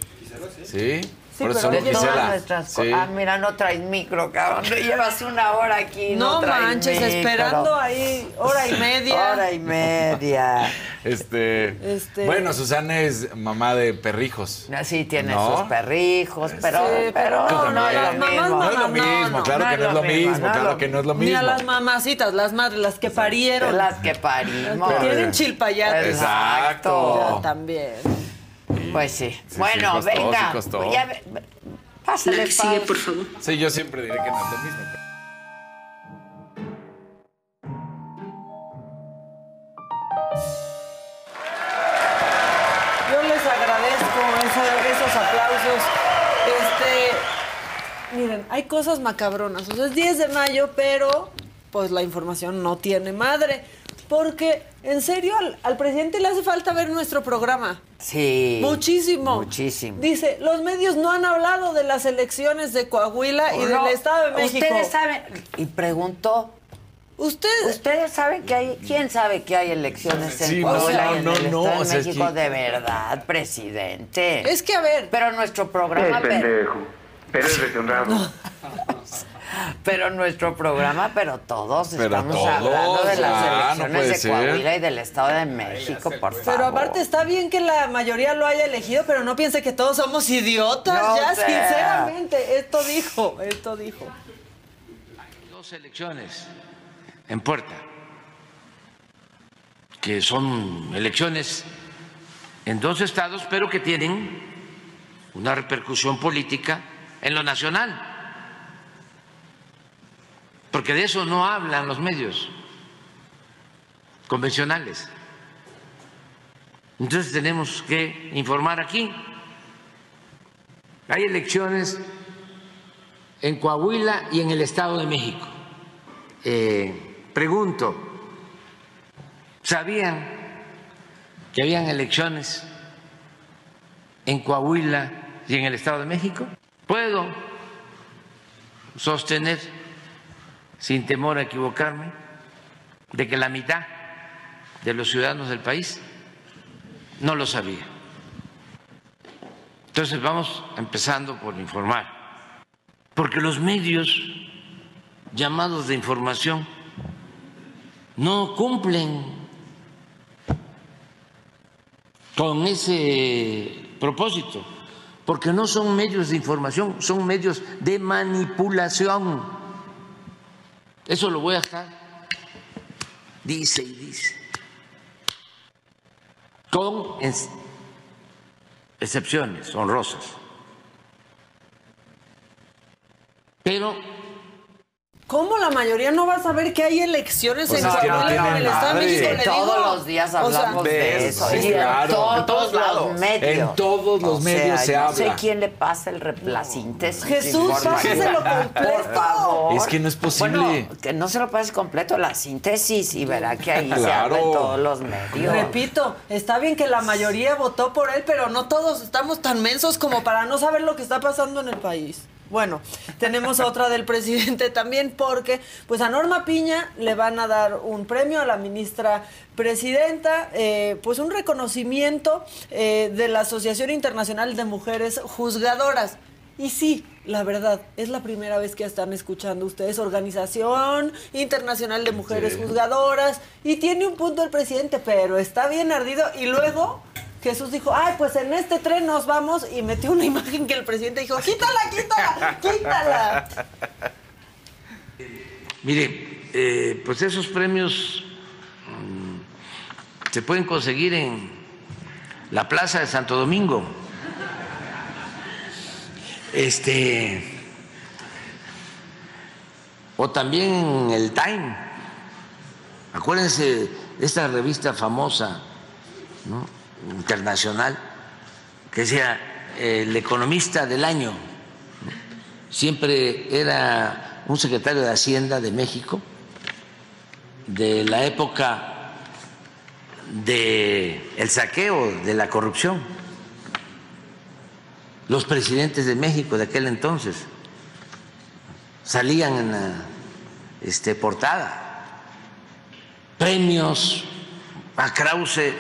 Sí. Sí, pero solo de todas Gisela. Sí. Ah, mira, no traes micro, cabrón. Llevas una hora aquí. No, No traes manches, micro. esperando ahí hora y media. Hora y media. Este, Este- Bueno, Susana es mamá de perrijos. Sí, tiene ¿No? sus perrijos, pero, Sí, pero pero no, no, es las lo mamás mismo. No es lo no, mismo, no, claro no que es no es lo mismo, mismo, claro que no es lo Ni a mismo. las mamacitas, las madres, las que parieron. Las que parimos. Las que tienen chilpayates. Exacto. Ya, también. Pues sí. sí, bueno, costó, sí venga. costó. Ya pásale, Pau. favor. Sí, yo siempre diré que no es lo mismo. Yo les agradezco esa- esos aplausos. Este, miren, hay cosas macabronas. O sea, es 10 de mayo, pero pues la información no tiene madre. Porque, en serio, al, al presidente le hace falta ver nuestro programa. Sí. Muchísimo. Muchísimo. Dice, los medios no han hablado de las elecciones de Coahuila y No, del Estado de México. Ustedes saben, y preguntó, Ustedes, ¿ustedes saben que hay, quién sabe que hay elecciones en Sí, no, Coahuila no, y en no, el no, Estado de sea, es México? que- De verdad, presidente. es que a ver, Pero nuestro programa... pero- Eres deshonrado. Pero nuestro programa, pero todos Pero estamos todos, hablando de las ah, no elecciones puede de ser. Coahuila y del Estado de México, por favor. Pero aparte está bien que la mayoría lo haya elegido, pero no piense que todos somos idiotas. No ya, sé. sinceramente, esto dijo, esto dijo. dos elecciones en puerta, que son elecciones en dos estados, pero que tienen una repercusión política en lo nacional. Porque de eso no hablan los medios convencionales. Entonces tenemos que informar aquí. Hay elecciones en Coahuila y en el Estado de México. Eh, pregunto, ¿sabían que habían elecciones en Coahuila y en el Estado de México? Puedo sostener, sin temor a equivocarme, de que la mitad de los ciudadanos del país no lo sabía. Entonces vamos empezando por informar, porque los medios llamados de información no cumplen con ese propósito, porque no son medios de información, son medios de manipulación. Eso lo voy a dejar, dice y dice, con ex- excepciones honrosas. Pero ¿Cómo la mayoría no va a saber que hay elecciones Pues en no Coahuila en el Estado de. México? Sí, Le Todos digo, los días o sea, hablamos de eso. sí, en claro. todos, En todos los lados. medios. En todos los O medios sea, se yo habla. sé quién le pasa el rep- la síntesis. Jesús, páseselo completo. Por favor. Es que no es posible. Bueno, que no se lo pases completo la síntesis y verá que ahí se habla en todos los medios. Repito, está bien que la mayoría votó por él, pero no todos estamos tan mensos como para no saber lo que está pasando en el país. Bueno, tenemos otra del presidente también porque pues a Norma Piña le van a dar un premio a la ministra presidenta, eh, pues un reconocimiento eh, de la Asociación Internacional de Mujeres Juzgadoras. Y sí, la verdad, es la primera vez que están escuchando ustedes Organización Internacional de Mujeres Sí. Juzgadoras y tiene un punto el presidente, pero está bien ardido y luego Jesús dijo, ay, pues en este tren nos vamos y metió una imagen que el presidente dijo, quítala, quítala, quítala. Mire, eh, pues esos premios mm, se pueden conseguir en la Plaza de Santo Domingo. Este. O también en el Time. Acuérdense de esta revista famosa, ¿no? Internacional, que decía El Economista del Año. Siempre era un secretario de Hacienda de México, de la época de el saqueo, de la corrupción. Los presidentes de México de aquel entonces salían en la este, portada. Premios a Krause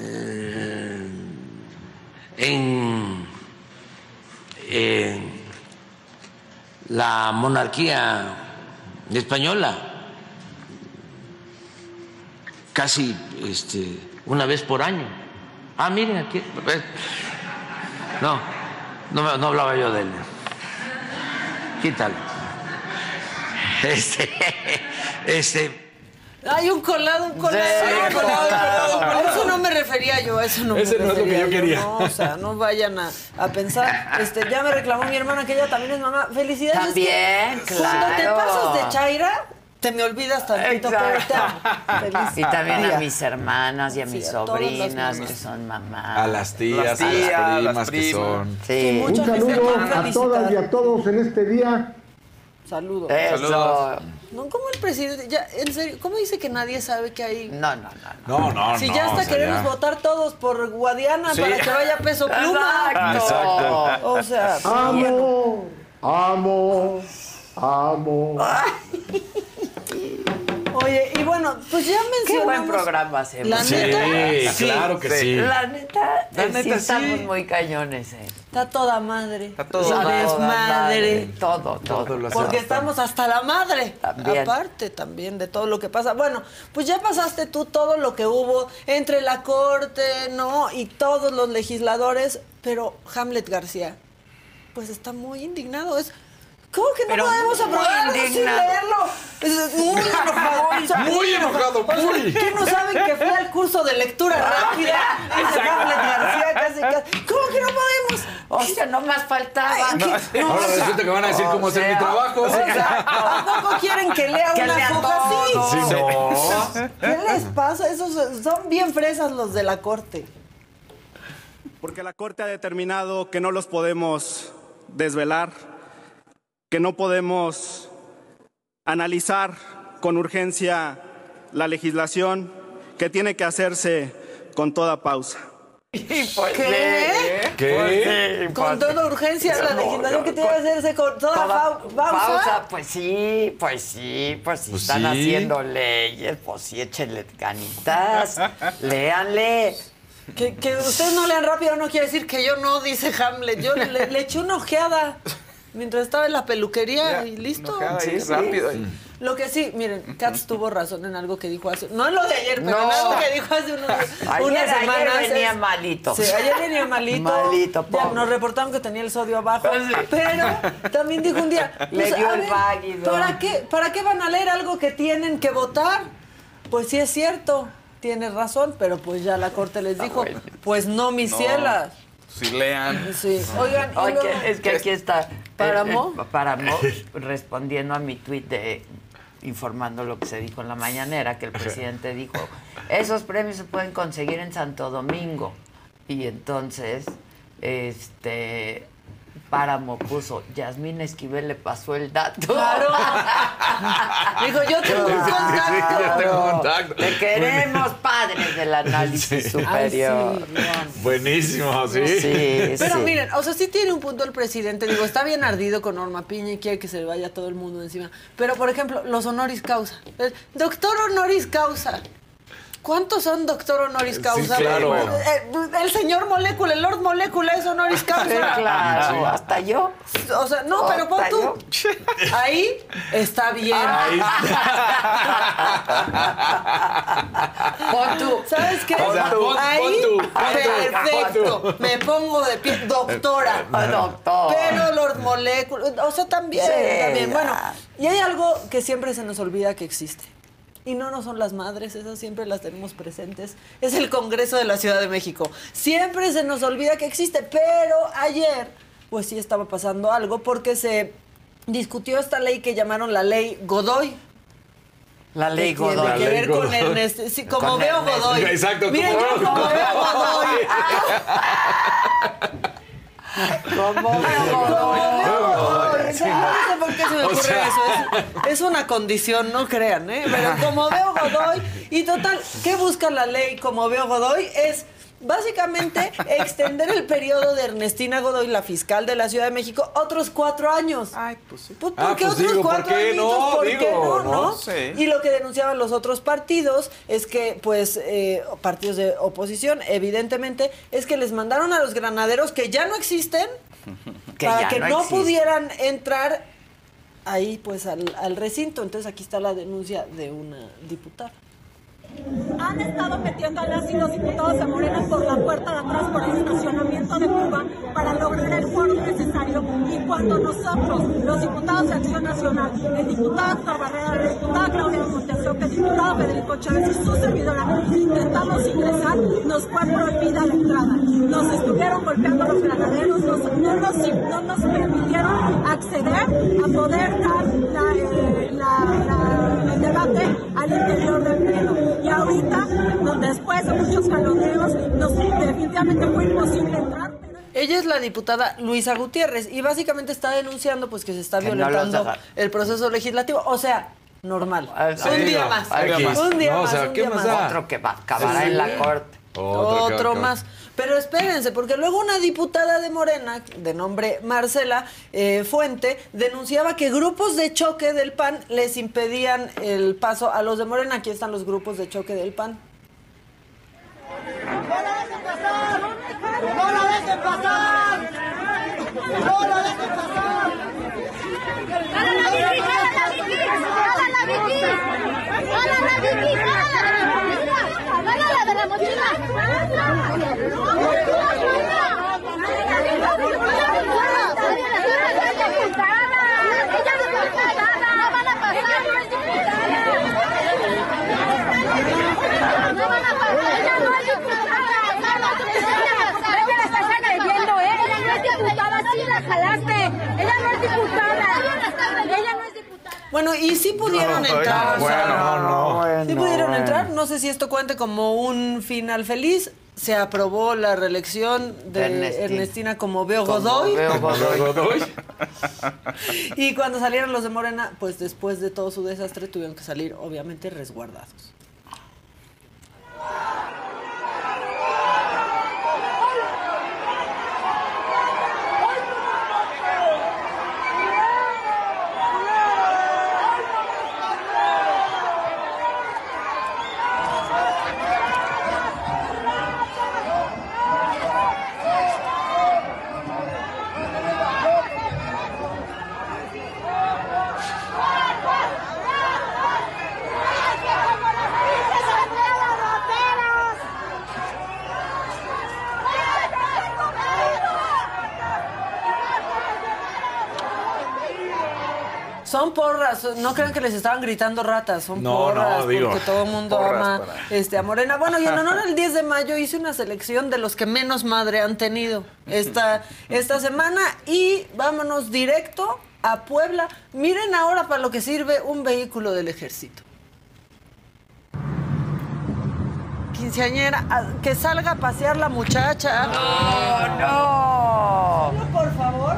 eh, en, la monarquía española casi este, una vez por año. Ah, miren aquí. eh, No, no, no hablaba yo de él. Quítalo. Este, este, Hay un colado, un colado, Sí, un colado, un colado. colado. A eso no me refería yo, a eso no Ese me no es lo que refería yo quería. No, o sea, no vayan a, a pensar. Este, ya me reclamó mi hermana que ella también es mamá. Felicidades. También, que Cuando te claro. pasas de Chaira, te me olvidas tantito, pero te amo. Feliz Y también día. a mis hermanas y a Sí, mis sobrinas que son mamás. A las tías, Las a las primas las que son. Sí. muchas Un saludo a todas y a todos en este día. Saludos. Eso. No, como el presidente, ya, en serio, ¿cómo dice que nadie sabe que hay? No, no, no. no. No, no, si ya hasta o sea, queremos ya. votar todos por Guadiana Sí. para que vaya peso pluma. Exacto. O sea, Amo, amo, amo. Oye, y bueno, pues ya Qué mencionamos... buen programa hacemos. La Sí, neta, claro que sí. La neta, La neta, sí sí. estamos muy cañones, eh. está toda madre. Está todo madre. desmadre. Todo, todo. Todo lo Porque estamos hasta la madre. También. Aparte también de todo lo que pasa. Bueno, pues ya pasaste tú todo lo que hubo entre la corte, ¿no? Y todos los legisladores. Pero Hamlet García, pues está muy indignado. Es. ¿Cómo que no Pero podemos muy aprobar algo sin leerlo? Muy enojado. Muy enojado, muy. ¿Qué no saben que fue al curso de lectura rápida? Dice Hamlet García casi, casi. ¿Cómo que no podemos? O sea, no más faltaba. Ay, ¿qué? No, Ahora resulta que van a decir o cómo hacer sea, mi trabajo. o sea, ¿a poco quieren que lea Que una lea hoja así? Sí, no. ¿Qué les pasa? Esos son bien fresas los de la corte. Porque la Corte ha determinado que no los podemos desvelar, que no podemos analizar con urgencia la legislación, que tiene que hacerse con toda pausa. Y pues ¿Qué? ¿Qué? pues Con pues toda urgencia la legislación que tiene que hacerse con toda Toda pau- pausa. Pues sí, pues sí, pues si Pues están sí. haciendo leyes, pues sí, échenle ganitas, léanle. Que, que ustedes no lean rápido no quiere decir que yo no, dice Hamlet. Yo le, le eché una ojeada mientras estaba en la peluquería y listo. Enojada Sí, ahí, sí. rápido. Lo que sí, miren, Katz tuvo razón en algo que dijo hace... No en lo de ayer, pero No. en algo que dijo hace unos, Ayer, unas ayer semanas. venía es- malito. Sí, ayer venía malito. Malito, Ya nos reportaron que tenía el sodio abajo. Pero también dijo un día... Le pues, dio el ver. ¿para qué, ¿Para qué van a leer algo que tienen que votar? Pues sí es cierto, tienes razón, pero pues ya la corte les dijo, pues no, mis cielas. Si lean. Sí. Oigan, Oye, luego- es que aquí está. ¿Páramo? eh, eh, Páramo, respondiendo a mi tuit de informando lo que se dijo en la mañanera, que el presidente dijo, esos premios se pueden conseguir en Santo Domingo. Y entonces, este, Páramo puso, Yasmín Esquivel le pasó el dato. Claro. Dijo, yo tengo un Sí, contacto. ya tengo contacto. Te queremos, padres del análisis Sí. superior. Ay, sí. Buenísimo, sí. Sí, Pero sí. miren, o sea, sí tiene un punto el presidente. Digo, está bien ardido con Norma Piña y quiere que se le vaya todo el mundo encima. Pero, por ejemplo, los honoris causa. El doctor honoris causa. ¿Cuántos son doctor honoris causa? claro. Eh, El, señor Molécula, el Lord Molécula es honoris causa. Sí, claro, hasta yo. O sea, no, pero pon tú. yo. Ahí está bien. Ahí Pon tú. ¿Sabes qué? O sea, pon- Ahí, pon tú, perfecto. pon tú. Me pongo de pie, doctora. Ah, doctor. Pero los moléculas, o sea, también, Sí, también. Bueno, y hay algo que siempre se nos olvida que existe. Y no, no son las madres, esas siempre las tenemos presentes. Es el Congreso de la Ciudad de México. Siempre se nos olvida que existe, pero ayer, pues sí estaba pasando algo porque se discutió esta ley que llamaron la ley Godoy. La ley que tiene Godoy. que ver con Godoy. Ernesto. Sí, como Con veo. Godoy. Exacto, Miren, como yo como Godoy. veo Godoy. ¿Cómo Como veo Godoy. Sí, No sé por qué se me O ocurre sea. eso. Es, es una condición, no crean, ¿eh? Pero como veo Godoy. Y total, ¿qué busca la ley como veo Godoy? Es básicamente extender el periodo de Ernestina Godoy, la fiscal de la Ciudad de México, otros cuatro años. Ay, pues sí. Pues, Ah, ¿Por qué pues otros digo, ¿por cuatro qué añitos? no? ¿Por Digo, qué no? no ¿no? sé. Y lo que denunciaban los otros partidos es que, pues, eh, partidos de oposición, evidentemente, es que les mandaron a los granaderos que ya no existen Que para que no pudieran entrar ahí, pues, al, al recinto. Entonces aquí está la denuncia de una diputada. Han estado metiendo a las los diputados de Morena por la puerta de atrás, por el estacionamiento de Cuba, para lograr el foro necesario. Y cuando nosotros, los diputados de Acción Nacional, el diputado Héctor Barrera, la diputada Claudia Montesoca, el diputado Federico Chávez y su servidora, intentamos ingresar, nos fue prohibida la entrada. Nos estuvieron golpeando los granaderos, nos- no, nos, no nos permitieron acceder a poder dar eh, el debate al interior del pleno. Y ahorita, después de muchos jaloneos, nos definitivamente fue imposible entrar. Ella es la diputada Luisa Gutiérrez y básicamente está denunciando pues que se está Que no violentando deja- el proceso legislativo. O sea, normal. Ah, un sí, día no, más. Un día No, o más. sea, un ¿qué día más? Otro que va, acabará Sí. en la corte. Otro, Otro que- más. Pero espérense, porque luego una diputada de Morena, de nombre Marcela eh, Fuente, denunciaba que grupos de choque del PAN les impedían el paso a los de Morena. Aquí están los grupos de choque del PAN. ¡No la dejen pasar! ¡No la dejen pasar! ¡No la dejen pasar! ¡Jala la Vicky! ¡Jala la Vicky! ¡Jala la Vicky! ¡Jala la Vicky! ¡Jala la de a pasar! ¡Ella no es diputada! Bueno, y sí pudieron No, entrar. bueno, o sea, no, sí bueno, pudieron bueno. entrar. No sé si esto cuente como un final feliz. Se aprobó la reelección de Ernestina. Ernestina, como Beo Como Godoy. Godoy. Y cuando salieron los de Morena, pues después de todo su desastre tuvieron que salir, obviamente, resguardados. Son porras, no crean que les estaban gritando ratas, son No, porras, no, digo, porque todo el mundo ama para- este, a Morena. Bueno, y en honor al 10 de mayo hice una selección de los que menos madre han tenido esta, esta semana y vámonos directo a Puebla. Miren ahora para lo que sirve un vehículo del ejército. Quinceañera, ah, que salga a pasear la muchacha. No, no. Por favor.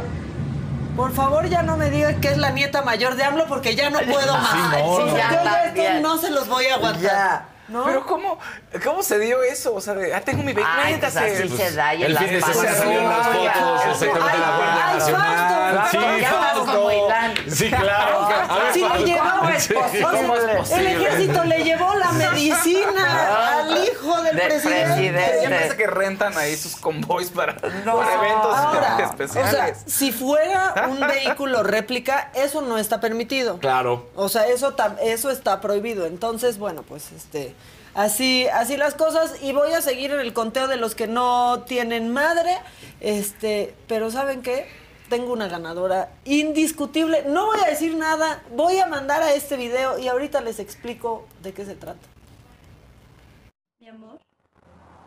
Por favor, ya no me digan que es la nieta mayor de AMLO porque ya no puedo más. Sí, no, Sí, no. ya, Ya yo ya también. esto no se los voy a aguantar. Ya. ¿No? Pero ¿cómo, ¿cómo se dio eso? O sea, de, ah, tengo mi pues así se da y el las fin de semana panzas. salieron las Ay, fotos de la Guardia Nacional. Sí, como claro. A ver, Sí, le Fausto. llevó, Sí. o sea, ¿Cómo es el ejército le llevó la medicina al hijo del, presidente. Ya parece que rentan ahí sus convoys para, eventos Ahora, especiales. O sea, si fuera un vehículo réplica, eso no está permitido. claro. O sea, eso eso está prohibido. Entonces, bueno, pues este así así las cosas y voy a seguir en el conteo de los que no tienen madre, este, pero ¿saben qué? Tengo una ganadora indiscutible. No voy a decir nada, voy a mandar a este video y ahorita les explico de qué se trata. Mi amor,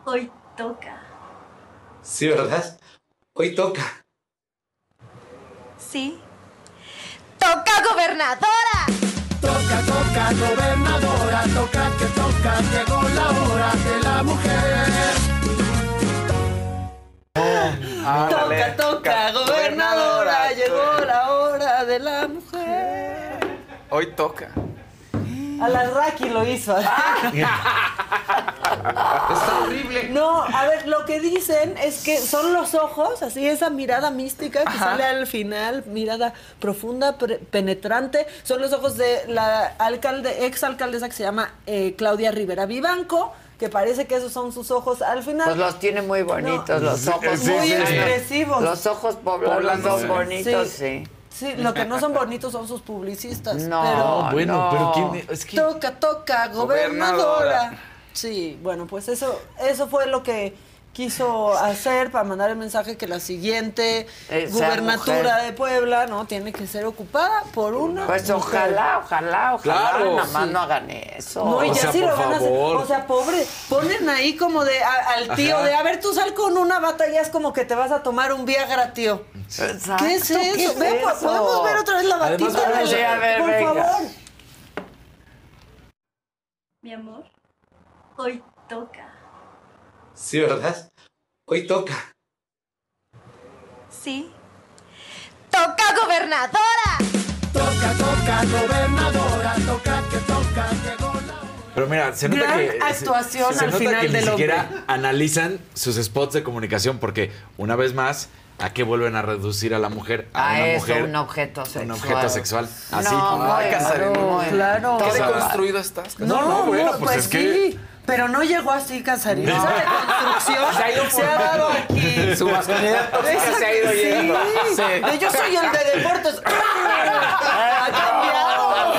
hoy toca. Sí, ¿verdad? Hoy toca. Sí. ¡Toca gobernadora! Toca, toca, gobernadora, toca que toca, llegó la hora de la mujer. Toca, toca, gobernadora, llegó la hora de la mujer. Hoy toca. A la Raki lo hizo. Está horrible. No, a ver, lo que dicen es que son los ojos, así esa mirada mística que Ajá. sale al final, mirada profunda, penetrante, son los ojos de la alcalde, ex alcaldesa que se llama eh, Claudia Rivera Vivanco, que parece que esos son sus ojos al final. Pues los tiene muy bonitos, No. los ojos. sí, Muy sí. expresivos. Los ojos poblanos son bonitos, Sí. sí. Sí, lo que no son bonitos son sus publicistas. No, pero, bueno, pero ¿quién es que- Toca, toca, gobernadora. Gobernadora. Sí, bueno, pues eso, eso fue lo que quiso hacer para mandar el mensaje que la siguiente Esa gubernatura de Puebla no tiene que ser ocupada por una Pues mujer. ojalá, ojalá, ojalá, Claro, nada más sí. no hagan eso. No, y O ya sea, sí lo van a hacer. O sea, pobre, ponen ahí como de a- al tío Ajá. de, a ver, tú sal con una bata y es como que te vas a tomar un Viagra, tío. Exacto, ¿Qué es eso? ¿qué es eso? ¿Podemos ver otra vez la Además, batita? vamos a- a ver, por venga. favor. Mi amor, hoy toca. Sí, ¿verdad? Hoy toca. Sí. ¡Toca gobernadora! Toca, toca, gobernadora, toca que toca, llegó la hora. Pero mira, se nota Gran que. actuación se al nota final que ni del siquiera hombre. analizan sus spots de comunicación, porque una vez más, ¿a qué vuelven a reducir a la mujer? A, A una eso, mujer. un objeto sexual. Un objeto sexual. Así. No, muy claro, claro. Qué deconstruido estás. No, no, bueno, pues, es que- sí. Pero no llegó así, Casarín. Esa deconstrucción Se ha ido se ha dado aquí. Su masculinidad tóxica se ha ido sí. yendo. Sí. De Yo soy el de deportes. Ha cambiado.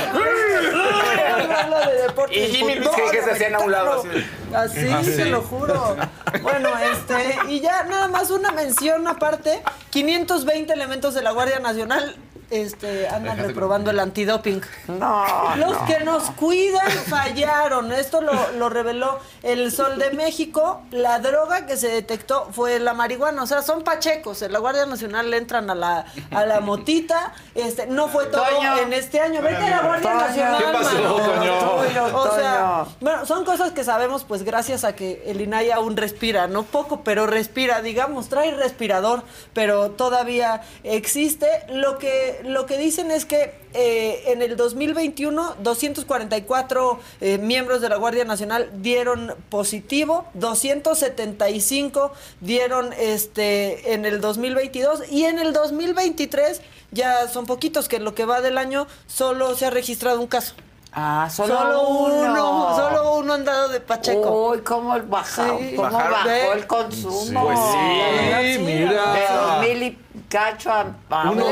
De deportes. Y Jimmy Luis que se hacían a un lado así. Así, Ah, sí. se lo juro. Bueno, este, y ya nada más una mención aparte, 520 elementos de la Guardia Nacional este, andan reprobando el antidoping. No, Los no. que nos cuidan fallaron. Esto lo, lo reveló el Sol de México. La droga que se detectó fue la marihuana. O sea, son pachecos. En la Guardia Nacional le entran a la, a la motita. Este, no fue todo Toño. en este año. Vete a la Guardia Toño. Nacional. ¿Qué pasó, mano. Toño? O sea, Toño. bueno, son cosas que sabemos pues gracias a que el INAI aún respira, no poco, pero respira, digamos, trae respirador, pero todavía existe. Lo que, lo que dicen es que eh, en el 2021 244 eh, miembros de la Guardia Nacional dieron positivo, 275 dieron este en el 2022 y en el 2023 ya son poquitos que en lo que va del año solo se ha registrado un caso. Ah, solo, uno. Solo uno andado de Pacheco. Uy, cómo bajó, Sí. cómo bajó el consumo. Pues sí, mira. De dos mil y cacho a, a Uno.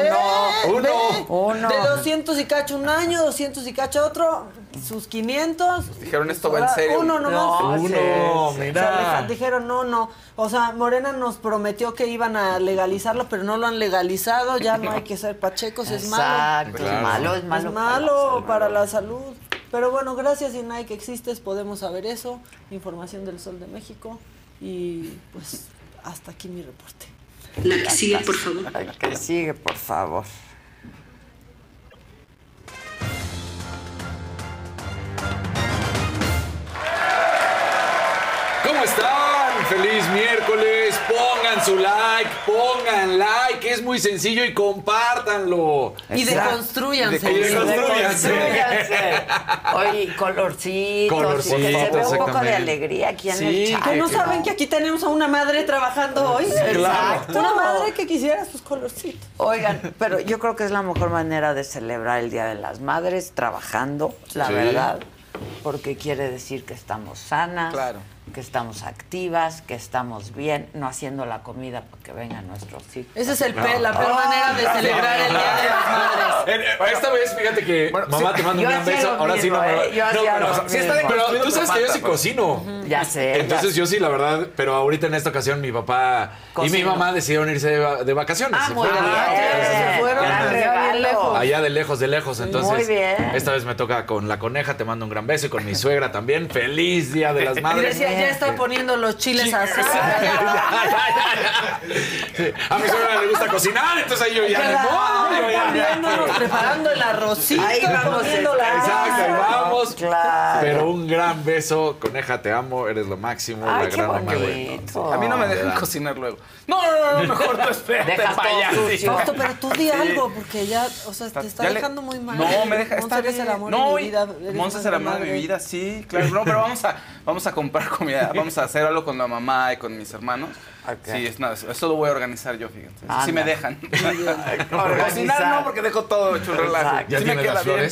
uno. Uno. De 200 y cacho un año, 200 y cacho otro, sus 500. Dijeron, esto va en serio. Uno nomás. No, Uno, sí, O mira. sea, dijeron, no, no. O sea, Morena nos prometió que iban a legalizarlo, pero no lo han legalizado. Ya no hay que ser pachecos, es malo. Exacto, Claro. es malo, es malo. Es malo para la salud. Pero bueno, gracias Inay que existes, podemos saber eso. Información del Sol de México. Y pues hasta aquí mi reporte. La que sigue, por favor. La que sigue, por favor. ¿Cómo están? Feliz miércoles. Pongan su like, pongan like. Es muy sencillo y compártanlo. Y deconstruyanse. Y deconstruyanse. Deconstrúyanse. Oye, colorcitos. Colorcitos, que se vea un poco de alegría aquí en Sí, el chat. Que no saben que aquí tenemos a una madre trabajando hoy. Exacto. Una madre que quisiera sus colorcitos. Oigan, pero yo creo que es la mejor manera de celebrar el Día de las Madres, trabajando, la Sí. verdad, porque quiere decir que estamos sanas, Claro. Que estamos activas, que estamos bien, no haciendo la comida para que vengan nuestros hijos. Esa es el pe- la peor manera de celebrar el Día de las Madres. Esta vez, fíjate que mamá te mando yo un gran beso. Ahora sí no me ¿eh? Yo no, pero, lo sí está pero tú sabes que yo sí cocino. Ya sé. Entonces yo sí, la verdad, pero ahorita en esta ocasión mi papá y mi mamá decidieron irse de, va- de vacaciones. Ah, Se muy fueron bien. se fueron Gran allá bien regalo. lejos. Allá de lejos, de lejos. Entonces, Muy bien. esta vez me toca con la coneja, te mando un gran beso y con mi suegra también. Feliz Día de las Madres. Ya está poniendo los chiles asados. Sí, A mi suegra le gusta cocinar, entonces ahí yo ya modo, Poniéndonos, preparando el arrocito, Ahí vamos. Exacto, ahí vamos. Claro. Pero un gran beso, coneja, te amo, eres lo máximo, Ay, la qué gran mamá de. A mí no me dejan cocinar luego. No, no, no, mejor tú espérate para pero tú di algo, porque ya, o sea, te está le- dejando muy mal. No, me deja. Monse, bien. el amor no, de mi vida. Monse es el amor de mi vida, sí, claro. No, pero vamos a, vamos a comprar comida. Vamos a hacer algo con la mamá y con mis hermanos. Sí, es, no, eso lo voy a organizar yo, fíjense. Anda. Sí me dejan. Organizar. Cocinar no, porque dejo todo hecho un relajo. ¿Ya me queda las bien.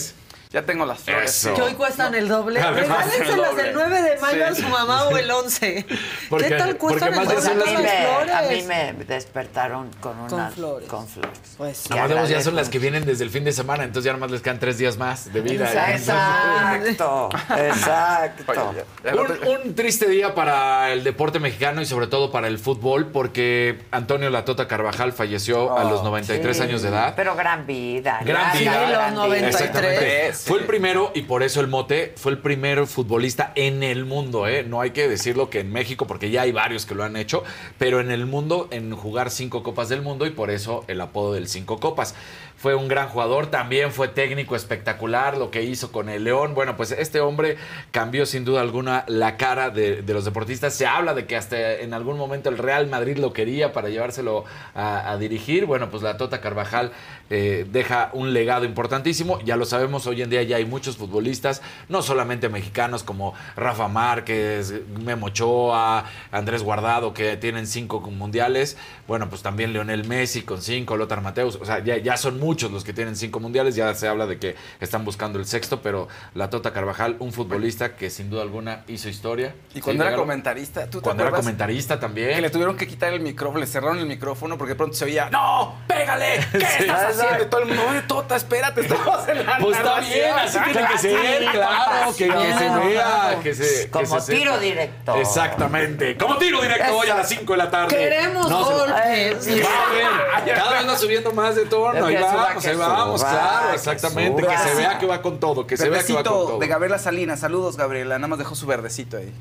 Ya tengo las flores. Eso. Que hoy cuestan el doble. Regálenselas el el doble. 9 de mayo a su mamá o el 11. Porque- ¿Qué tal cuestan el doble a, mí me, flores? a mí me despertaron con unas flores. Con flores. Pues, ya son las que vienen desde el fin de semana, entonces ya nomás les quedan tres días más de vida. Exacto, exacto. Oye, no te- Un, un triste día para el deporte mexicano y sobre todo para el fútbol porque Antonio Latota Carvajal falleció a los 93 Sí, años de edad. Pero gran vida. Gran vida. Sí, los gran 93. Fue el primero, y por eso el mote, fue el primer futbolista en el mundo, ¿eh? No hay que decirlo que en México, porque ya hay varios que lo han hecho, pero en el mundo, en jugar cinco copas del mundo, y por eso el apodo del cinco copas. Fue un gran jugador, también fue técnico espectacular, lo que hizo con el León. Bueno, pues este hombre cambió sin duda alguna la cara de, los deportistas. Se habla de que hasta en algún momento el Real Madrid lo quería para llevárselo a, dirigir. Bueno, pues la Tota Carvajal eh, deja un legado importantísimo. Ya lo sabemos, hoy en día ya hay muchos futbolistas, no solamente mexicanos como Rafa Márquez, Memo Ochoa, Andrés Guardado, que tienen cinco mundiales. Bueno, pues también Leonel Messi con cinco, Lothar Mateus. O sea, ya, son muchos los que tienen cinco mundiales. Ya se habla de que están buscando el sexto, pero la Tota Carvajal, un futbolista que sin duda alguna hizo historia. Y cuando Sí, era comentarista, ¿tú te Cuando era comentarista también. Que le tuvieron que quitar el micrófono, le cerraron el micrófono porque de pronto se oía, ¡No! ¡Pégale! ¿Qué Sí. estás haciendo? Y todo el mundo, "Oye, Tota, espérate, estamos en la Pues está narración". bien, así tiene que ser, claro, que, que se vea, que se. que Como se tiro sepa. directo. Exactamente. Como tiro directo hoy a las 5 de la tarde. Queremos No se- golpes. Sí, va a ver, Cada vez va subiendo más de tono. Ahí suba, vamos, que ahí vamos, suba, claro, exactamente. Que se vea que va con todo, que se vea que va con Verdecito todo. de Gabriela Salinas. Saludos, Gabriela. Nada más dejó su verdecito ahí.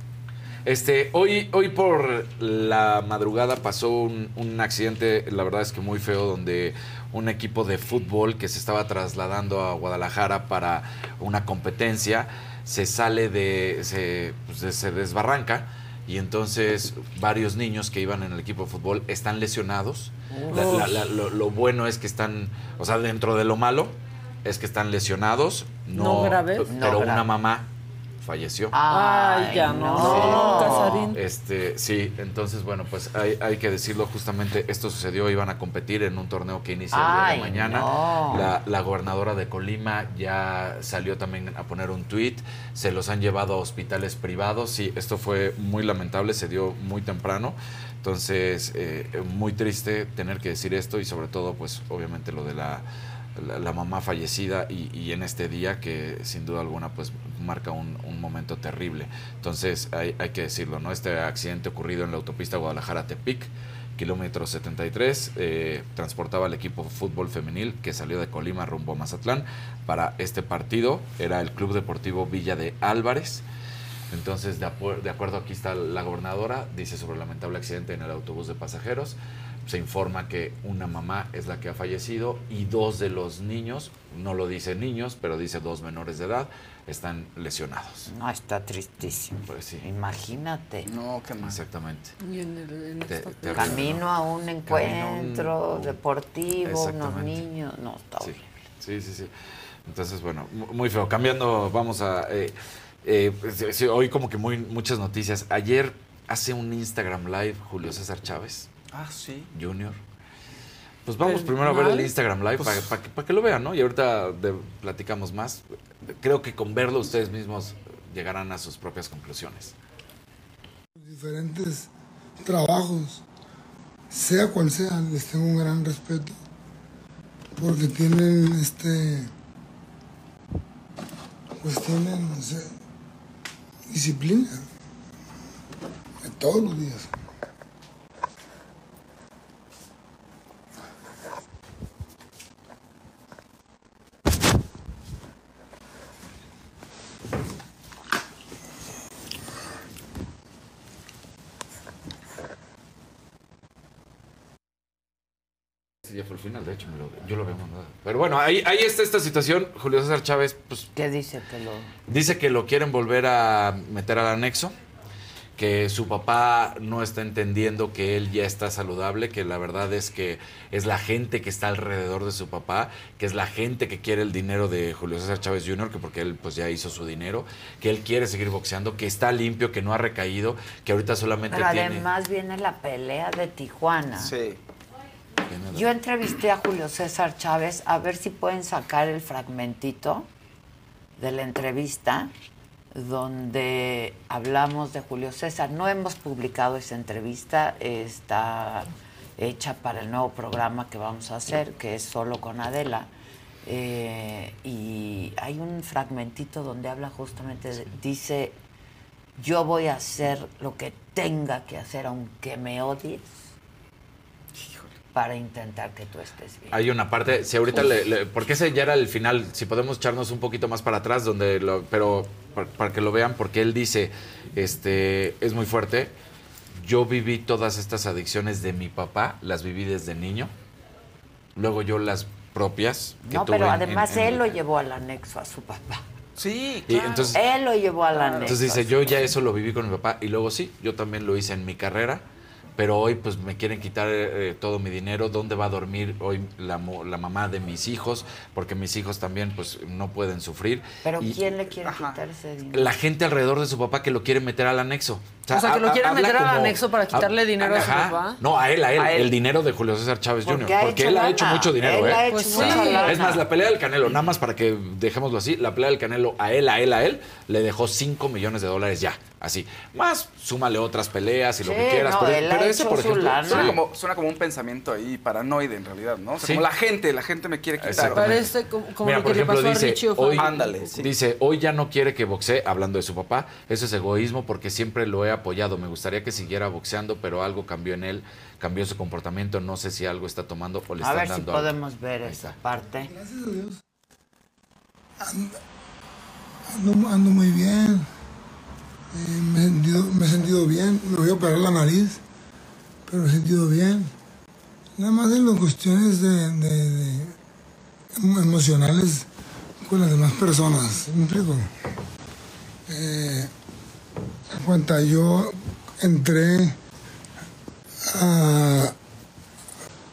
Este, hoy, hoy por la madrugada pasó un, un accidente, la verdad es que muy feo, donde un equipo de fútbol que se estaba trasladando a Guadalajara para una competencia se sale de, se, pues, de- se desbarranca y entonces varios niños que iban en el equipo de fútbol están lesionados. La- la- la- lo, lo bueno es que están, o sea, dentro de lo malo es que están lesionados, no, No graves. pero No una mamá falleció. Ay, ya no. No, Casarín. Este, sí, entonces, bueno, pues hay, hay que decirlo, justamente esto sucedió, iban a competir en un torneo que inicia el día de mañana. no. La, la gobernadora de Colima ya salió también a poner un tuit, se los han llevado a hospitales privados, sí, esto fue muy lamentable, se dio muy temprano, entonces, eh, muy triste tener que decir esto y sobre todo, pues, obviamente lo de la la, la mamá fallecida y, y en este día que sin duda alguna pues marca un, momento terrible. Entonces hay, que decirlo, ¿no? Este accidente ocurrido en la autopista Guadalajara-Tepic, kilómetro 73, eh, transportaba al equipo fútbol femenil que salió de Colima rumbo a Mazatlán para este partido. Era el Club Deportivo Villa de Álvarez. Entonces, de, de acuerdo, aquí está la gobernadora, dice sobre el lamentable accidente en el autobús de pasajeros. Se informa que una mamá es la que ha fallecido y dos de los niños, no lo dice niños, pero dice dos menores de edad, están lesionados. No, está tristísimo. Pues sí. Imagínate. No, qué más. Exactamente. Y en el- en Te- Camino ¿no? a un encuentro un- deportivo, unos niños. No, está Sí, horrible. sí, sí, sí. Entonces, bueno, mu- muy feo. Cambiando, vamos a... eh, eh, pues, sí, hoy como que muy, muchas noticias. Ayer hace un Instagram Live Julio César Chávez Ah, sí. Junior. Pues vamos primero a ver el. Instagram Live Pues- para que, pa' que lo vean, ¿no? Y ahorita de- platicamos más. Creo que con verlo ustedes mismos llegarán a sus propias conclusiones. diferentes trabajos, sea cual sea, les tengo un gran respeto porque tienen este, pues tienen o sea, disciplina todos los días. Ese ya fue el final, de hecho, me lo- yo lo había mandado. Pero bueno, ahí, ahí está esta situación. Julio César Chávez, pues ¿Qué dice que lo.? Dice que lo quieren volver a meter al anexo, que su papá no está entendiendo que él ya está saludable, que la verdad es que es la gente que está alrededor de su papá, que es la gente que quiere el dinero de Julio César Chávez Jr., que porque él pues ya hizo su dinero, que él quiere seguir boxeando, que está limpio, que no ha recaído, que ahorita solamente Pero tiene... además viene la pelea de Tijuana. Sí. Yo entrevisté a Julio César Chávez a ver si pueden sacar el fragmentito de la entrevista donde hablamos de Julio César. No hemos publicado esa entrevista, está hecha para el nuevo programa que vamos a hacer, que es solo con Adela. Eh, y hay un fragmentito donde habla justamente, de- dice, yo voy a hacer lo que tenga que hacer aunque me odies para intentar que tú estés bien. Hay una parte, si ahorita le, le- porque ese ya era el final, si podemos echarnos un poquito más para atrás, donde lo, pero para, para que lo vean, porque él dice, este, es muy fuerte. Yo viví todas estas adicciones de mi papá, las viví desde niño. Luego yo las propias. Que No, tuve pero en- además en- en- él lo llevó al anexo a su papá. Sí, Y entonces- él lo llevó al anexo. Entonces dice, yo ya eso lo viví con mi papá y luego sí, yo también lo hice en mi carrera pero hoy pues me quieren quitar eh, todo mi dinero, ¿dónde va a dormir hoy la, la mamá de mis hijos? Porque mis hijos también pues no pueden sufrir. Pero Y ¿quién le quiere quitar ese dinero? la gente alrededor de su papá que lo quiere meter al anexo. O sea, que lo quieren meter al como- anexo para quitarle dinero a su Ajá. papá. No, a él, a él, A él. el dinero de Julio César Chávez Porque Jr. Porque hecho él ha hecho mucho dinero, Él ¿eh? ha hecho Pues mucha sí. lana. Es más, la pelea del Canelo, nada más para que dejémoslo así, la pelea del Canelo a él, a él, a él, le dejó 5 millones de dólares ya, así. Más, súmale otras peleas y lo que quieras. no, pero él ha pero ese, hecho por ejemplo, sí. Suena como, suena como un pensamiento ahí paranoide en realidad, ¿no? O sea, Sí. como la gente, la gente me quiere quitar. Parece como, como Mira, lo por que le ejemplo, pasó a dice, Richie hoy. Ándale, dice, hoy ya no quiere que boxee, hablando de su papá, eso es egoísmo porque siempre lo he apoyado, me gustaría que siguiera boxeando, pero algo cambió en él, cambió su comportamiento, no sé si algo está tomando o le A están ver si algo. podemos ver esa parte. Gracias a Dios. Ando, ando muy bien. Eh, me, he sentido, me he sentido bien. Me voy a operar la nariz, pero me he sentido bien. Nada más en las cuestiones de, de- de emo- emocionales con las demás personas. ¿Me explico? Eh, en cuanto yo entré a-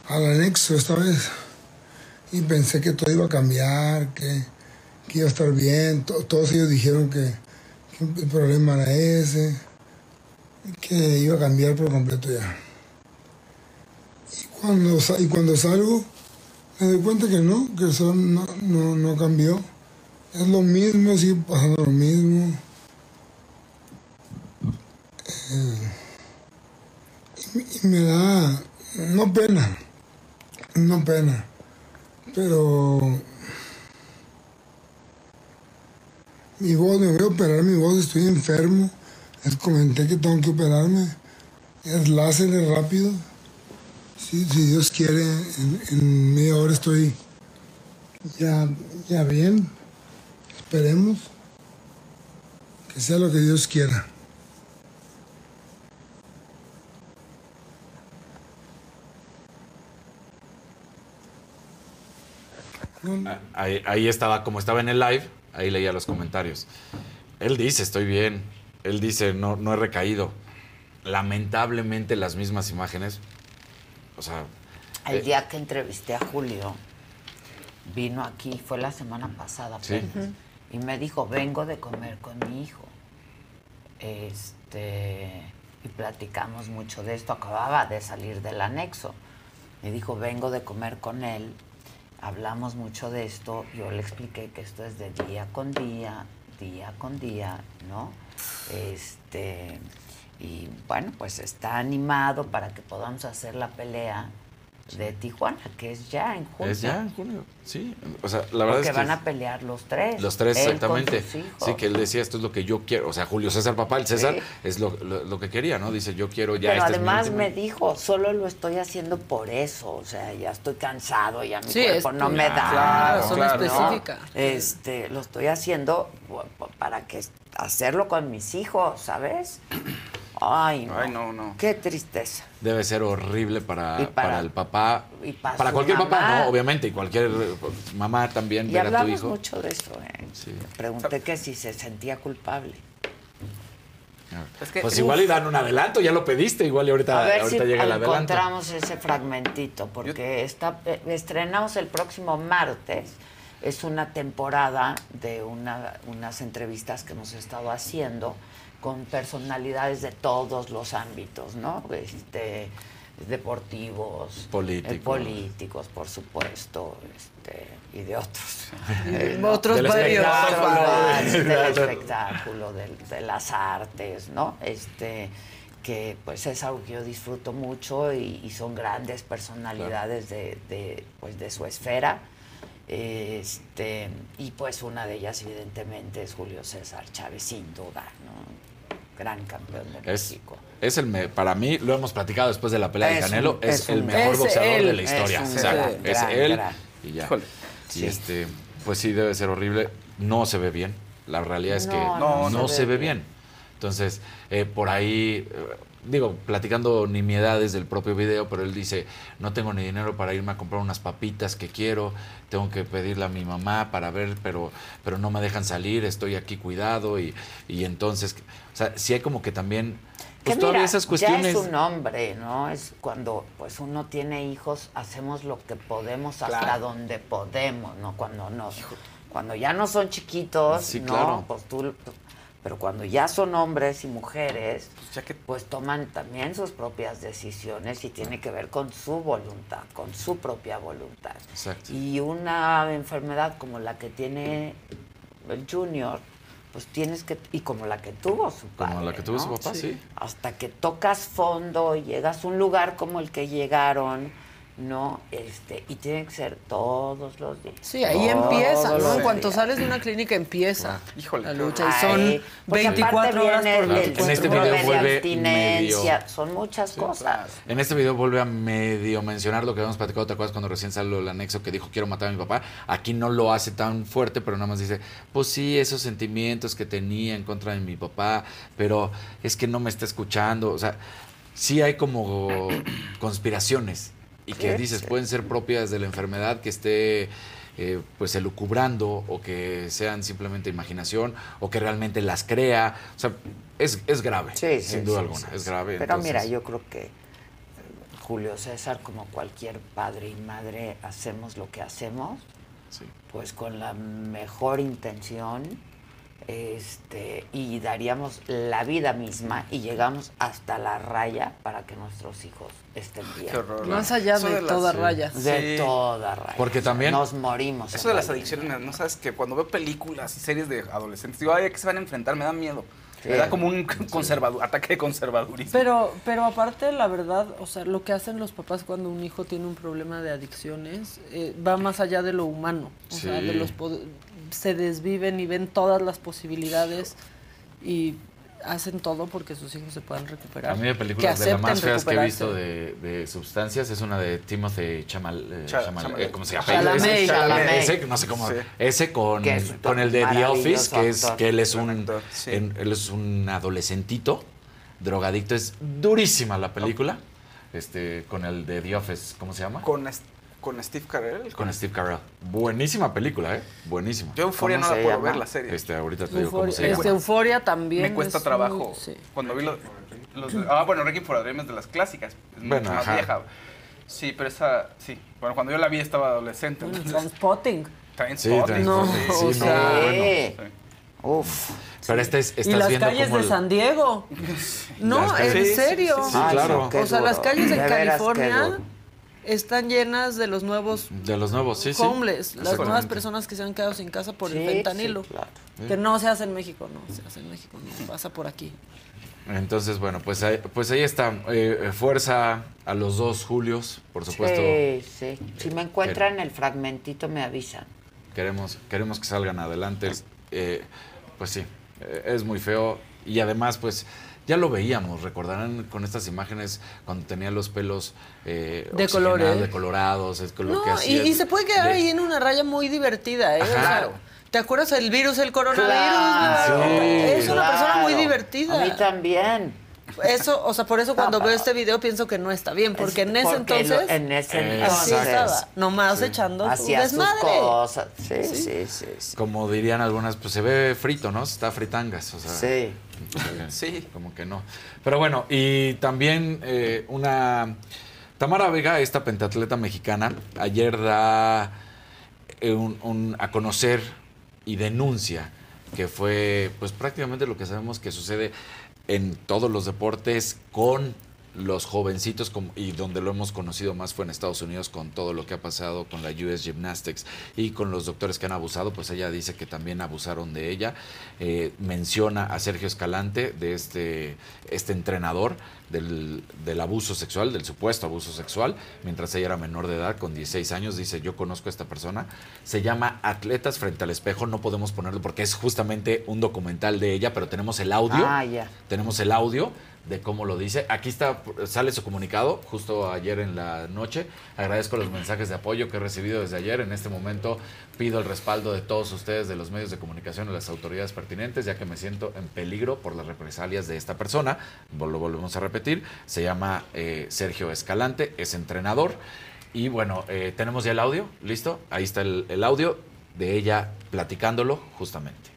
al anexo esta vez y pensé que todo iba a cambiar, que, iba a estar bien. To- todos ellos dijeron que, que el problema era ese, que iba a cambiar por completo ya. Y cuando, y cuando salgo, me doy cuenta que no, que eso no, no, no cambió. Es lo mismo, sigue pasando lo mismo. Y, y me da, no pena, no pena, pero mi voz, me voy a operar mi voz, estoy enfermo. Les comenté que tengo que operarme. Es láser, es rápido. Si, si Dios quiere, en, en media hora estoy ya, ya bien. Esperemos que sea lo que Dios quiera. Ahí, ahí estaba, como estaba en el live, ahí leía los comentarios. Él dice, estoy bien. Él dice, no, no he recaído. Lamentablemente las mismas imágenes. O sea, El eh, día que entrevisté a Julio, vino aquí, fue la semana pasada, Sí. apenas, y me dijo, vengo de comer con mi hijo. Este, y platicamos mucho de esto, acababa de salir del anexo. Me dijo, vengo de comer con él, hablamos mucho de esto, yo le expliqué que esto es de día con día, día con día, ¿no? Este, y bueno, pues está animado para que podamos hacer la pelea de Tijuana, que es ya en junio. es ya en junio. Sí. O sea, la verdad Porque es que. van a pelear los tres. Los tres, exactamente. Sí, que él decía, esto es lo que yo quiero. O sea, Julio César, papá, el César, Sí. es lo, lo- lo que quería, ¿no? Dice, yo quiero ya Pero este es mi además me dijo, solo lo estoy haciendo por eso, o sea, ya estoy cansado, ya mi Sí, cuerpo es- no me da. claro, son ¿no? específicas. Este, lo estoy haciendo pu- para que hacerlo con mis hijos, ¿sabes? Ay, no. Ay, no, no. Qué tristeza. Debe ser horrible para, Y para- para el papá. y para para su cualquier papá. ¿no? Obviamente. Y cualquier eh, mamá también Y ver a tu hablamos hijo. mucho de eso, ¿eh? Pregunté que si se sentía culpable. pues uf. igual y dan un adelanto, ya lo pediste, igual y ahorita, A ver ahorita si llega el adelanto. encontramos ese fragmentito, porque está, eh, estrenamos el próximo martes. Es una temporada de una- unas entrevistas que hemos estado haciendo con personalidades de todos los ámbitos, ¿no? Este, deportivos, Políticos. eh, políticos, por supuesto, este, y de otros. Y ¿no? otros Del varios. espectáculo, del Del- espectáculo, del- de las artes, ¿no? Este, que pues es algo que yo disfruto mucho y, y son grandes personalidades de, de, pues, de su esfera. Este, y pues una de ellas evidentemente es Julio César Chávez, sin duda, ¿no? Gran campeón de Es, México. es el me- para mí, lo hemos platicado después de la pelea de Canelo, un- es, es el un- mejor es boxeador él, de la historia. es un O sea, gran, es gran, él gran. y ya. Híjole. Y este, pues sí debe ser horrible. No se ve bien. La realidad es que No, no, no se, se ve ve bien. Entonces, eh, por ahí, eh, digo, platicando nimiedades del propio video, pero él dice, no tengo ni dinero para irme a comprar unas papitas que quiero, tengo que pedirle a mi mamá para ver, pero, pero no me dejan salir, estoy aquí cuidado y, y entonces, o sea, sí hay como que también, Que pues todavía mira, esas Ya cuestiones... es un hombre, ¿no? Es cuando pues uno tiene hijos, hacemos lo que podemos hasta Claro. donde podemos, ¿no? Cuando no, cuando ya no son chiquitos, Sí, ¿no? claro. Pues tú, pero cuando ya son hombres y mujeres, pues toman también sus propias decisiones y tiene que ver con su voluntad, con su propia voluntad. Exacto. Y una enfermedad como la que tiene el Junior, pues tienes que, y como la que tuvo su padre. Como la que tuvo su papá, sí. Hasta que tocas fondo y llegas a un lugar como el que llegaron, ¿no? Este, y tiene que ser todos los días. Sí, ahí Todos empieza, ¿no? En cuanto días. sales de una clínica empieza la lucha. Y son porque 24 aparte horas por el 24 En este video de vuelve abstinencia, medio- son muchas cosas. En este video vuelve a medio mencionar lo que habíamos platicado, ¿te acuerdas cuando recién salió el anexo que dijo quiero matar a mi papá? Aquí no lo hace tan fuerte, pero nada más dice, pues sí, esos sentimientos que tenía en contra de mi papá, pero es que no me está escuchando. O sea, sí hay como conspiraciones y que Sí, dices, pueden ser propias de la enfermedad que esté... eh, pues elucubrando o que sean simplemente imaginación o que realmente las crea. O sea, es, es grave, Sí, sin sí, duda sí, alguna, es grave. Pero entonces- mira, yo creo que eh, Julio César, como cualquier padre y madre, hacemos lo que hacemos, pues con la mejor intención, este, y daríamos la vida misma y llegamos hasta la raya para que nuestros hijos estén bien. Qué horror. Más allá de de las- toda Sí. raya. De Sí. toda raya. Porque también- Nos morimos. Eso de las la adicciones, no sabes que cuando veo películas y series de adolescentes, digo, ay, ¿a qué se van a enfrentar? Me da miedo. Sí. Me da como un conservador, ataque de conservadurismo. Pero, pero aparte, la verdad, o sea, lo que hacen los papás cuando un hijo tiene un problema de adicciones eh, va más allá de lo humano. O sea, Sí. de los se desviven y ven todas las posibilidades y hacen todo porque sus hijos se puedan recuperar. A mí de Que películas de las más acepten feas que he visto de, de sustancias es una de Timothy Chamal, eh, Cha- Chamal- eh, ¿cómo se llama? Chalamet. Ese, Chalamet. ese, no sé cómo, Sí. ese con, es con el de The Office, que es que él es un, actor, sí. en- él es un adolescentito, drogadicto, es durísima la película, este, con el de The Office, ¿cómo se llama? Con, es- con Steve Carell. Con Steve Carell. Buenísima película, ¿eh? Buenísima. Yo Euforia ¿Cómo no la puedo llama? ver, la serie. Este, ahorita te digo cómo Euforia, se llama. este, Euforia también. Me cuesta es trabajo. muy- sí. Cuando vi los, los de- Ah, bueno, Requiem for a Dream es de las clásicas. Es Bueno, mucho más ajá. vieja. Sí, pero esa... Sí. Bueno, cuando yo la vi estaba adolescente. Entonces- Transpotting. Trainspotting. Sí, No, Transpotting, o sí, sea- no, bueno. Sí. Sí. Uf. Pero este es, Y estás las viendo calles de el- San Diego. No, Las en sí, serio. sí, sí, Ay, claro. O sea, las calles de, California. Están llenas de los nuevos De los nuevos, sí, sí. homeless, las Exactamente. nuevas personas que se han quedado sin casa por Sí, el fentanilo. sí, claro. Que no se hace en México, no se hace en México, no pasa por aquí. Entonces, bueno, pues ahí, pues ahí está. Eh, fuerza a los dos Julios, por supuesto. Sí, sí. Si me encuentran el fragmentito, me avisan. Queremos, queremos que salgan adelante. Eh, pues sí, eh, es muy feo. Y además, pues ya lo veíamos, recordarán con estas imágenes cuando tenía los pelos eh, De colores. decolorados, es lo que No, y, hacía. y se puede quedar de- ahí en una raya muy divertida, ¿eh? O sea. ¿Te acuerdas el virus, el coronavirus? Claro, Sí. es una persona muy divertida. A mí también. Eso, o sea, por eso cuando veo este video pienso que no está bien, porque en ese Porque entonces lo- en ese Eh, así entonces estaba, nomás echando su hacía sus desmadre. cosas. Sí, sí, sí. sí. Como dirían algunas, pues se ve frito, ¿no? Está fritangas. O sea, Sí. Sí. Como que no. Pero bueno, y también eh, una. Tamara Vega, esta pentatleta mexicana, ayer da eh, un- un- a conocer y denuncia que fue, pues prácticamente lo que sabemos que sucede en todos los deportes con los jovencitos y donde lo hemos conocido más fue en Estados Unidos con todo lo que ha pasado con la US Gymnastics y con los doctores que han abusado, pues ella dice que también abusaron de ella. Eh, menciona a Sergio Escalante, de este, este entrenador del, del abuso sexual, del supuesto abuso sexual, mientras ella era menor de edad, con 16 años, dice, yo conozco a esta persona, se llama Atletas frente al espejo, no podemos ponerlo porque es justamente un documental de ella, pero tenemos el audio Ah, ya. tenemos el audio de cómo lo dice. Aquí está, sale su comunicado, justo ayer en la noche. Agradezco los mensajes de apoyo que he recibido desde ayer. En este momento pido el respaldo de todos ustedes, de los medios de comunicación y las autoridades pertinentes, ya que me siento en peligro por las represalias de esta persona. Lo volvemos a repetir. Se llama eh, Sergio Escalante, es entrenador. Y bueno, eh, tenemos ya el audio, ¿listo? Ahí está el audio de ella platicándolo justamente.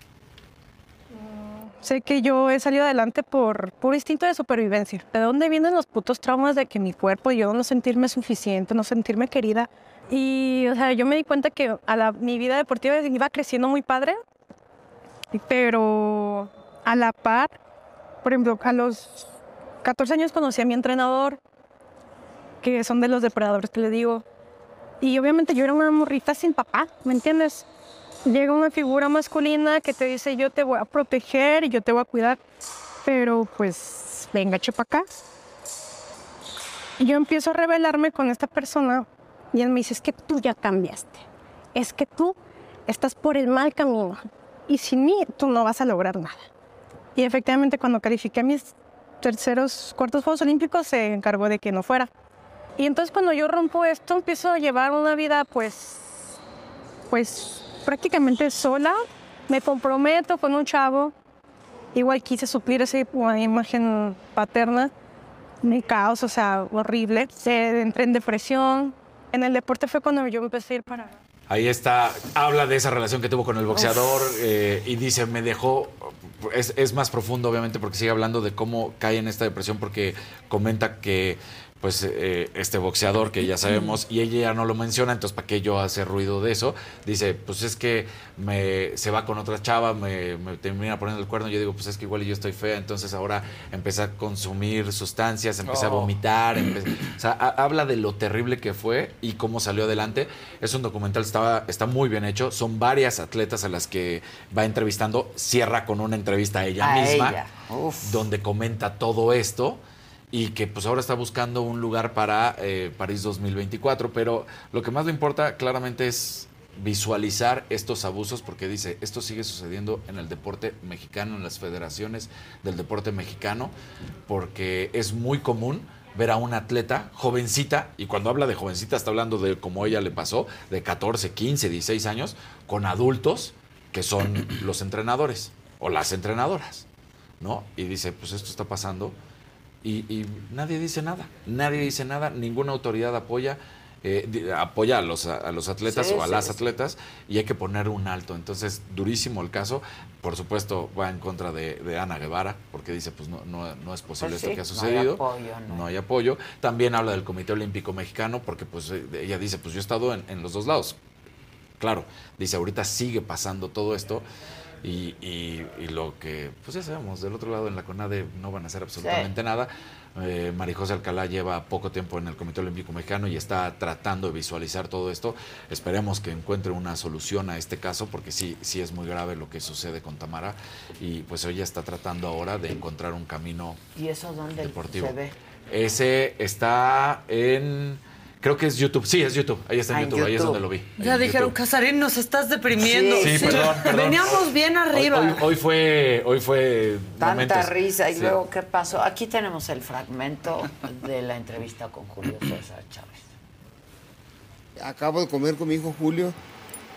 Sé que yo he salido adelante por puro instinto de supervivencia. ¿De dónde vienen los putos traumas de que mi cuerpo, yo no sentirme suficiente, no sentirme querida? Y, o sea, yo me di cuenta que a la, mi vida deportiva iba creciendo muy padre, pero a la par, por ejemplo, a los 14 años conocí a mi entrenador, que son de los depredadores que le digo. Y obviamente yo era una morrita sin papá, ¿me entiendes? Llega una figura masculina que te dice yo te voy a proteger y yo te voy a cuidar, pero pues venga, chepa acá. Yo empiezo a rebelarme con esta persona y él me dice, es que tú ya cambiaste, es que tú estás por el mal camino y sin mí tú no vas a lograr nada. Y efectivamente cuando califiqué mis terceros, cuartos Juegos Olímpicos se encargó de que no fuera. Y entonces cuando yo rompo esto empiezo a llevar una vida pues, pues prácticamente sola. Me comprometo con un chavo. Igual quise suplir esa imagen paterna. Mi caos, o sea, horrible. Se entré en depresión. En el deporte fue cuando yo empecé a ir para... Ahí está, habla de esa relación que tuvo con el boxeador eh, y dice, me dejó, es, es más profundo obviamente porque sigue hablando de cómo cae en esta depresión porque comenta que pues eh, este boxeador que ya sabemos y ella ya no lo menciona, entonces ¿para qué yo hacer ruido de eso? Dice, pues es que me, se va con otra chava, me, me termina poniendo el cuerno, yo digo, pues es que igual yo estoy fea, entonces ahora empecé a consumir sustancias, empecé a Oh. vomitar, empe- o sea, ha- habla de lo terrible que fue y cómo salió adelante. Es un documental, está, está muy bien hecho, son varias atletas a las que va entrevistando, cierra con una entrevista a ella A misma, ella, donde comenta todo esto y que pues ahora está buscando un lugar para eh, París 2024, pero lo que más le importa claramente es visualizar estos abusos porque dice, esto sigue sucediendo en el deporte mexicano, en las federaciones del deporte mexicano, porque es muy común ver a una atleta jovencita, y cuando habla de jovencita está hablando de como ella le pasó, de 14, 15, 16 años, con adultos que son los entrenadores o las entrenadoras, ¿no? Y dice, pues esto está pasando y, y nadie dice nada, nadie dice nada, ninguna autoridad apoya, eh, apoya a los, a los atletas Sí, o a sí, las sí. atletas y hay que poner un alto. Entonces, durísimo el caso. Por supuesto, va en contra de, de Ana Guevara, porque dice, pues no, no, no es posible Pues esto que ha no hay sucedido. apoyo, ¿no? no hay apoyo. También habla del Comité Olímpico Mexicano, porque pues eh, ella dice, pues yo he estado en, en los dos lados. Claro, dice, ahorita sigue pasando todo esto. Y, y- y lo que, pues ya sabemos, del otro lado en la CONADE no van a hacer absolutamente nada. Eh, Marijose Alcalá lleva poco tiempo en el Comité Olímpico Mexicano y está tratando de visualizar todo esto. Esperemos que encuentre una solución a este caso porque sí, sí es muy grave lo que sucede con Tamara y pues ella está tratando ahora de encontrar un camino ¿Y eso dónde deportivo. se ve? Ese está en, creo que es YouTube, sí, es YouTube, ahí está en Ah, en YouTube, ahí es donde lo vi. ahí Ya en dijeron, YouTube. Casarín, nos estás deprimiendo. Sí, perdón, perdón. Veníamos bien arriba. Hoy, hoy- hoy fue, hoy fue Tanta momentos. risa. ¿Y Sí. luego qué pasó? Aquí tenemos el fragmento de la entrevista con Julio César Chávez. Acabo de comer con mi hijo Julio,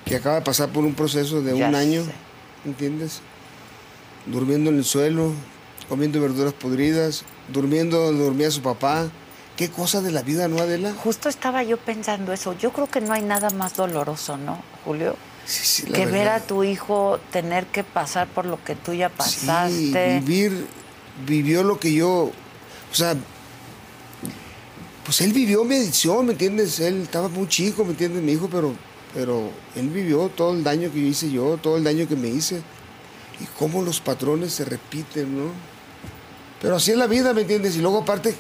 que acaba de pasar por un proceso de Ya un año, sé. ¿entiendes? Durmiendo en el suelo, comiendo verduras podridas, durmiendo donde dormía su papá. Qué cosa de la vida, ¿no, Adela? Justo estaba yo pensando eso. Yo creo que no hay nada más doloroso, ¿no, Julio? la que ver a tu hijo tener que pasar por lo que tú ya Sí, pasaste. vivir, vivió lo que yo, o sea, pues él vivió mi adicción, ¿me entiendes? Él estaba muy chico, ¿me entiendes? Mi hijo, pero, pero él vivió todo el daño que yo hice yo, todo el daño que me hice. Y cómo los patrones se repiten, ¿no? Pero así es la vida, ¿me entiendes? Y luego aparte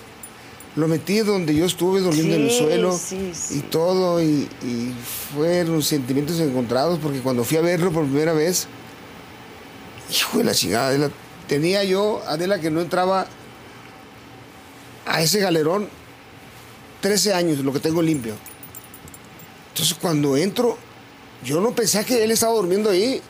lo metí donde yo estuve durmiendo en el Sí, suelo sí, y todo, y, y fueron sentimientos encontrados porque cuando fui a verlo por primera vez, hijo de la chingada, Adela, tenía yo, Adela, que no entraba a ese galerón 13 años, lo que tengo limpio. Entonces cuando entro, yo no pensé que él estaba durmiendo ahí.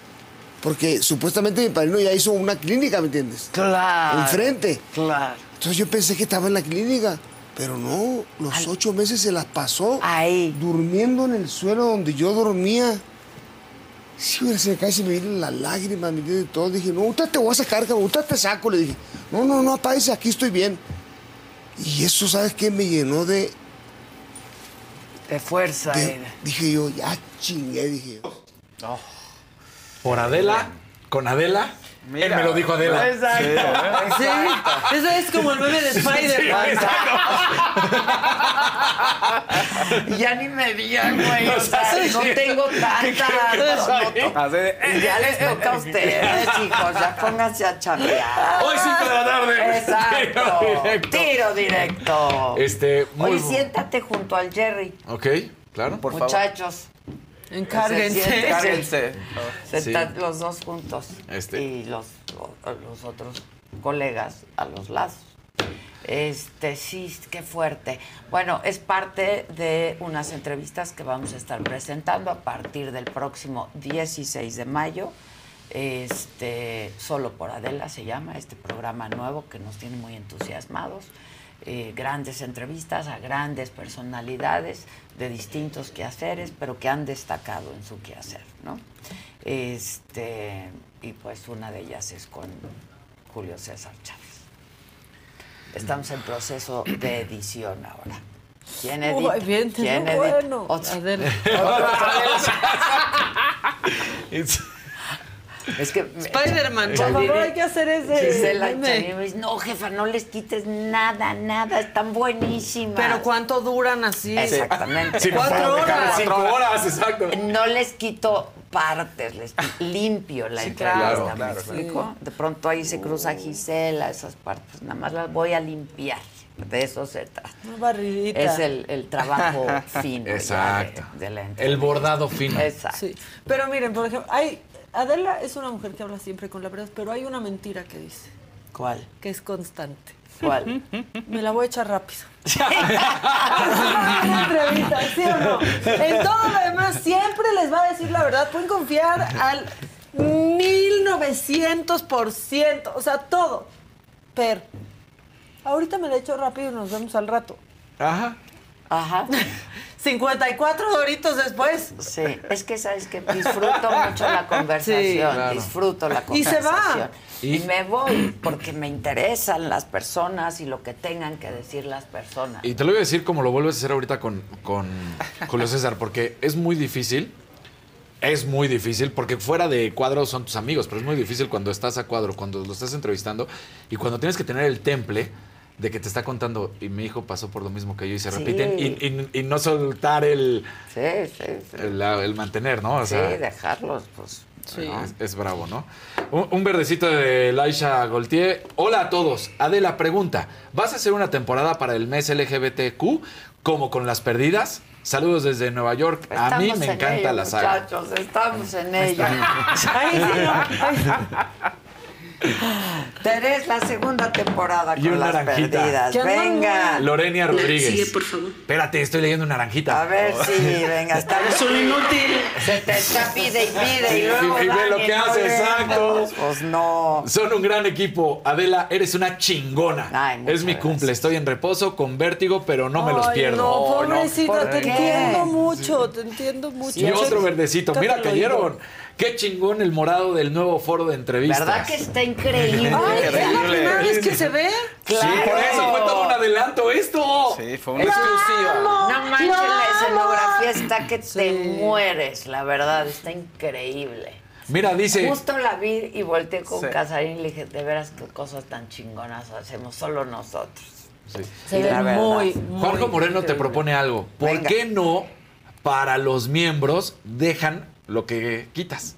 Porque supuestamente mi padrino ya hizo una clínica, ¿me entiendes? Claro. Enfrente. Claro. Entonces yo pensé que estaba en la clínica. Pero no, los ocho meses se las pasó ahí. durmiendo en el suelo donde yo dormía. Sí, güey, se me cae, se me vienen las lágrimas, me entiendes, todo. Dije, no, usted te voy a sacar, cabrón, usted te saco. Le dije, no, no, no, apáguese, aquí estoy bien. Y eso, ¿sabes qué? Me llenó de... De fuerza. de- eh. dije yo, ya chingué, dije yo. Por Adela, con Adela, él me lo dijo Adela. Exacto. Sí, eso es como el meme de Spider-Man. Ya ni me digan, güey. O sea, no sí. tengo tanta. De- Ya les toca a ustedes, chicos. Ya pónganse a chambear. Hoy cinco de la tarde. Exacto. Tiro directo. Tiro directo. Este, muy Oye, siéntate junto al Jerry. Ok, claro. Muchachos. Encárguense. Encárguense. Se Sí. están los dos juntos. Este. Y los, los otros colegas a los lados. Este, sí, qué fuerte. Bueno, es parte de unas entrevistas que vamos a estar presentando a partir del próximo 16 de mayo. Este, solo por Adela se llama este programa nuevo que nos tiene muy entusiasmados. Eh, grandes entrevistas a grandes personalidades de distintos quehaceres, pero que han destacado en su quehacer, ¿no? Este, y pues una de ellas es con Julio César Chávez. Estamos en proceso de edición ahora. ¿Quién edita? Uy, bien, ¿Quién qué edita? bueno. Otro. Adela. Es que Spider-Man, por favor, hay que hacer ese Gisela me dice, no, jefa, no les quites nada, nada, están buenísimas. Pero ¿cuánto duran así? Exactamente. Sí, no Cuatro horas. Cinco horas, exacto. No les quito partes, les limpio la Sí, entrevista, claro, ¿me claro, explico? De pronto ahí se cruza Gisela, esas partes, nada más las voy a limpiar. De eso se trata. Una barridita. Es el, el trabajo fino. Exacto. De, de la El bordado fino. Exacto. Sí. Pero miren, por ejemplo, hay, Adela es una mujer que habla siempre con la verdad, pero hay una mentira que dice, ¿Cuál? que es constante. ¿Cuál? Me la voy a echar rápido. Una entrevista, ¿sí o no? En todo lo demás siempre les va a decir la verdad. Pueden confiar al 1900%, o sea, todo. Pero ahorita me la echo rápido y nos vemos al rato. Ajá. Ajá. 54 doritos después. Sí, es que sabes que disfruto mucho la conversación, Sí. Claro. disfruto la Y se va. conversación. Y, Y- me voy porque me interesan las personas y lo que tengan que decir las personas. Y te lo voy a decir como lo vuelves a hacer ahorita con, con Julio César, porque es muy difícil. Es muy difícil, porque fuera de cuadro son tus amigos, pero es muy difícil cuando estás a cuadro, cuando lo estás entrevistando y cuando tienes que tener el temple de que te está contando, y mi hijo pasó por lo mismo que yo y se Sí. repiten, y, y- y no soltar el, Sí, sí, sí. el, el mantener, ¿no? O sí, sea, dejarlos, pues. ¿no? es, es bravo, ¿no? Un, un verdecito de Laisha Goltier. Hola a todos. Adela, pregunta. ¿Vas a hacer una temporada para el mes LGBTQ como con las perdidas? Saludos desde Nueva York. A mí me en encanta ello, la saga. Muchachos, estamos en ello. Sí, Tenés la segunda temporada Y con las naranjita. perdidas. Ya no, Venga. Lorenia Rodríguez. Sigue, por favor. Espérate, estoy leyendo una naranjita. A ver si, venga, está Es un inútil. Se te está pide y pide y Y- luego y ve dan lo y que no hace, exacto. Pues no. Son un gran equipo. Adela, eres una chingona. Ay, es mi cumple. gracias. Estoy en reposo con vértigo, pero no me los pierdo. No, Oh, no. pobrecita, ¿Por te qué? entiendo mucho, te entiendo mucho. Y otro verdecito. Mira, cayeron. Qué chingón el morado del nuevo foro de entrevistas. ¿Verdad que está increíble? Ay, es la primera vez que se ve. Sí, por eso fue todo un adelanto esto. Sí, fue una Es- exclusiva. No manches, la escenografía está que te Sí. mueres, la verdad, está increíble. Mira, dice. Justo la vi y volteé con Sí. Casarín y le dije, de veras qué cosas tan chingonas hacemos solo nosotros. Sí. Ve la verdad. muy, muy Juanjo Moreno te propone algo. ¿Por Venga. qué no para los miembros dejan lo que quitas?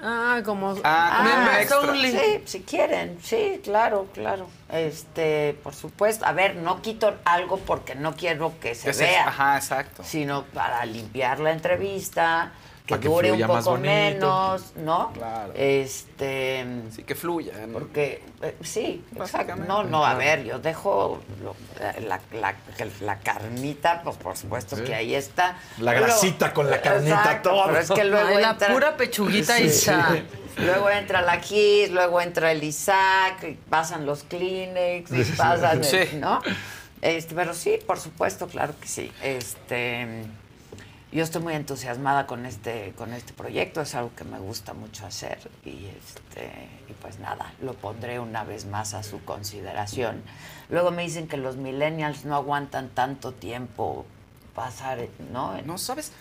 Ah, como Ah, extra. only. Sí, si quieren, sí, claro, claro. Este, por supuesto, a ver, no quito algo porque no quiero que se Que se- vea, Ajá, exacto. sino para limpiar la entrevista, que dure un poco menos, ¿no? Claro. Este. Sí, que fluya. ¿no? Porque, eh, sí, exacto. No, no, a ver, yo dejo lo- la, la, la carnita, pues por supuesto Sí. que ahí está. La Pero- grasita con la carnita, Exacto, todo. Pero es que luego Ay, la entra- pura pechuguita y ya. Luego entra la Kiss, luego entra el Isaac, y pasan los Kleenex, y Sí. pasan, el- Sí. ¿no? Este, pero sí, por supuesto, claro que sí. Este, yo estoy muy entusiasmada con este, con este proyecto, es algo que me gusta mucho hacer y este, y pues nada, lo pondré una vez más a su consideración. Luego me dicen que los millennials no aguantan tanto tiempo pasar, ¿no? No, ¿sabes?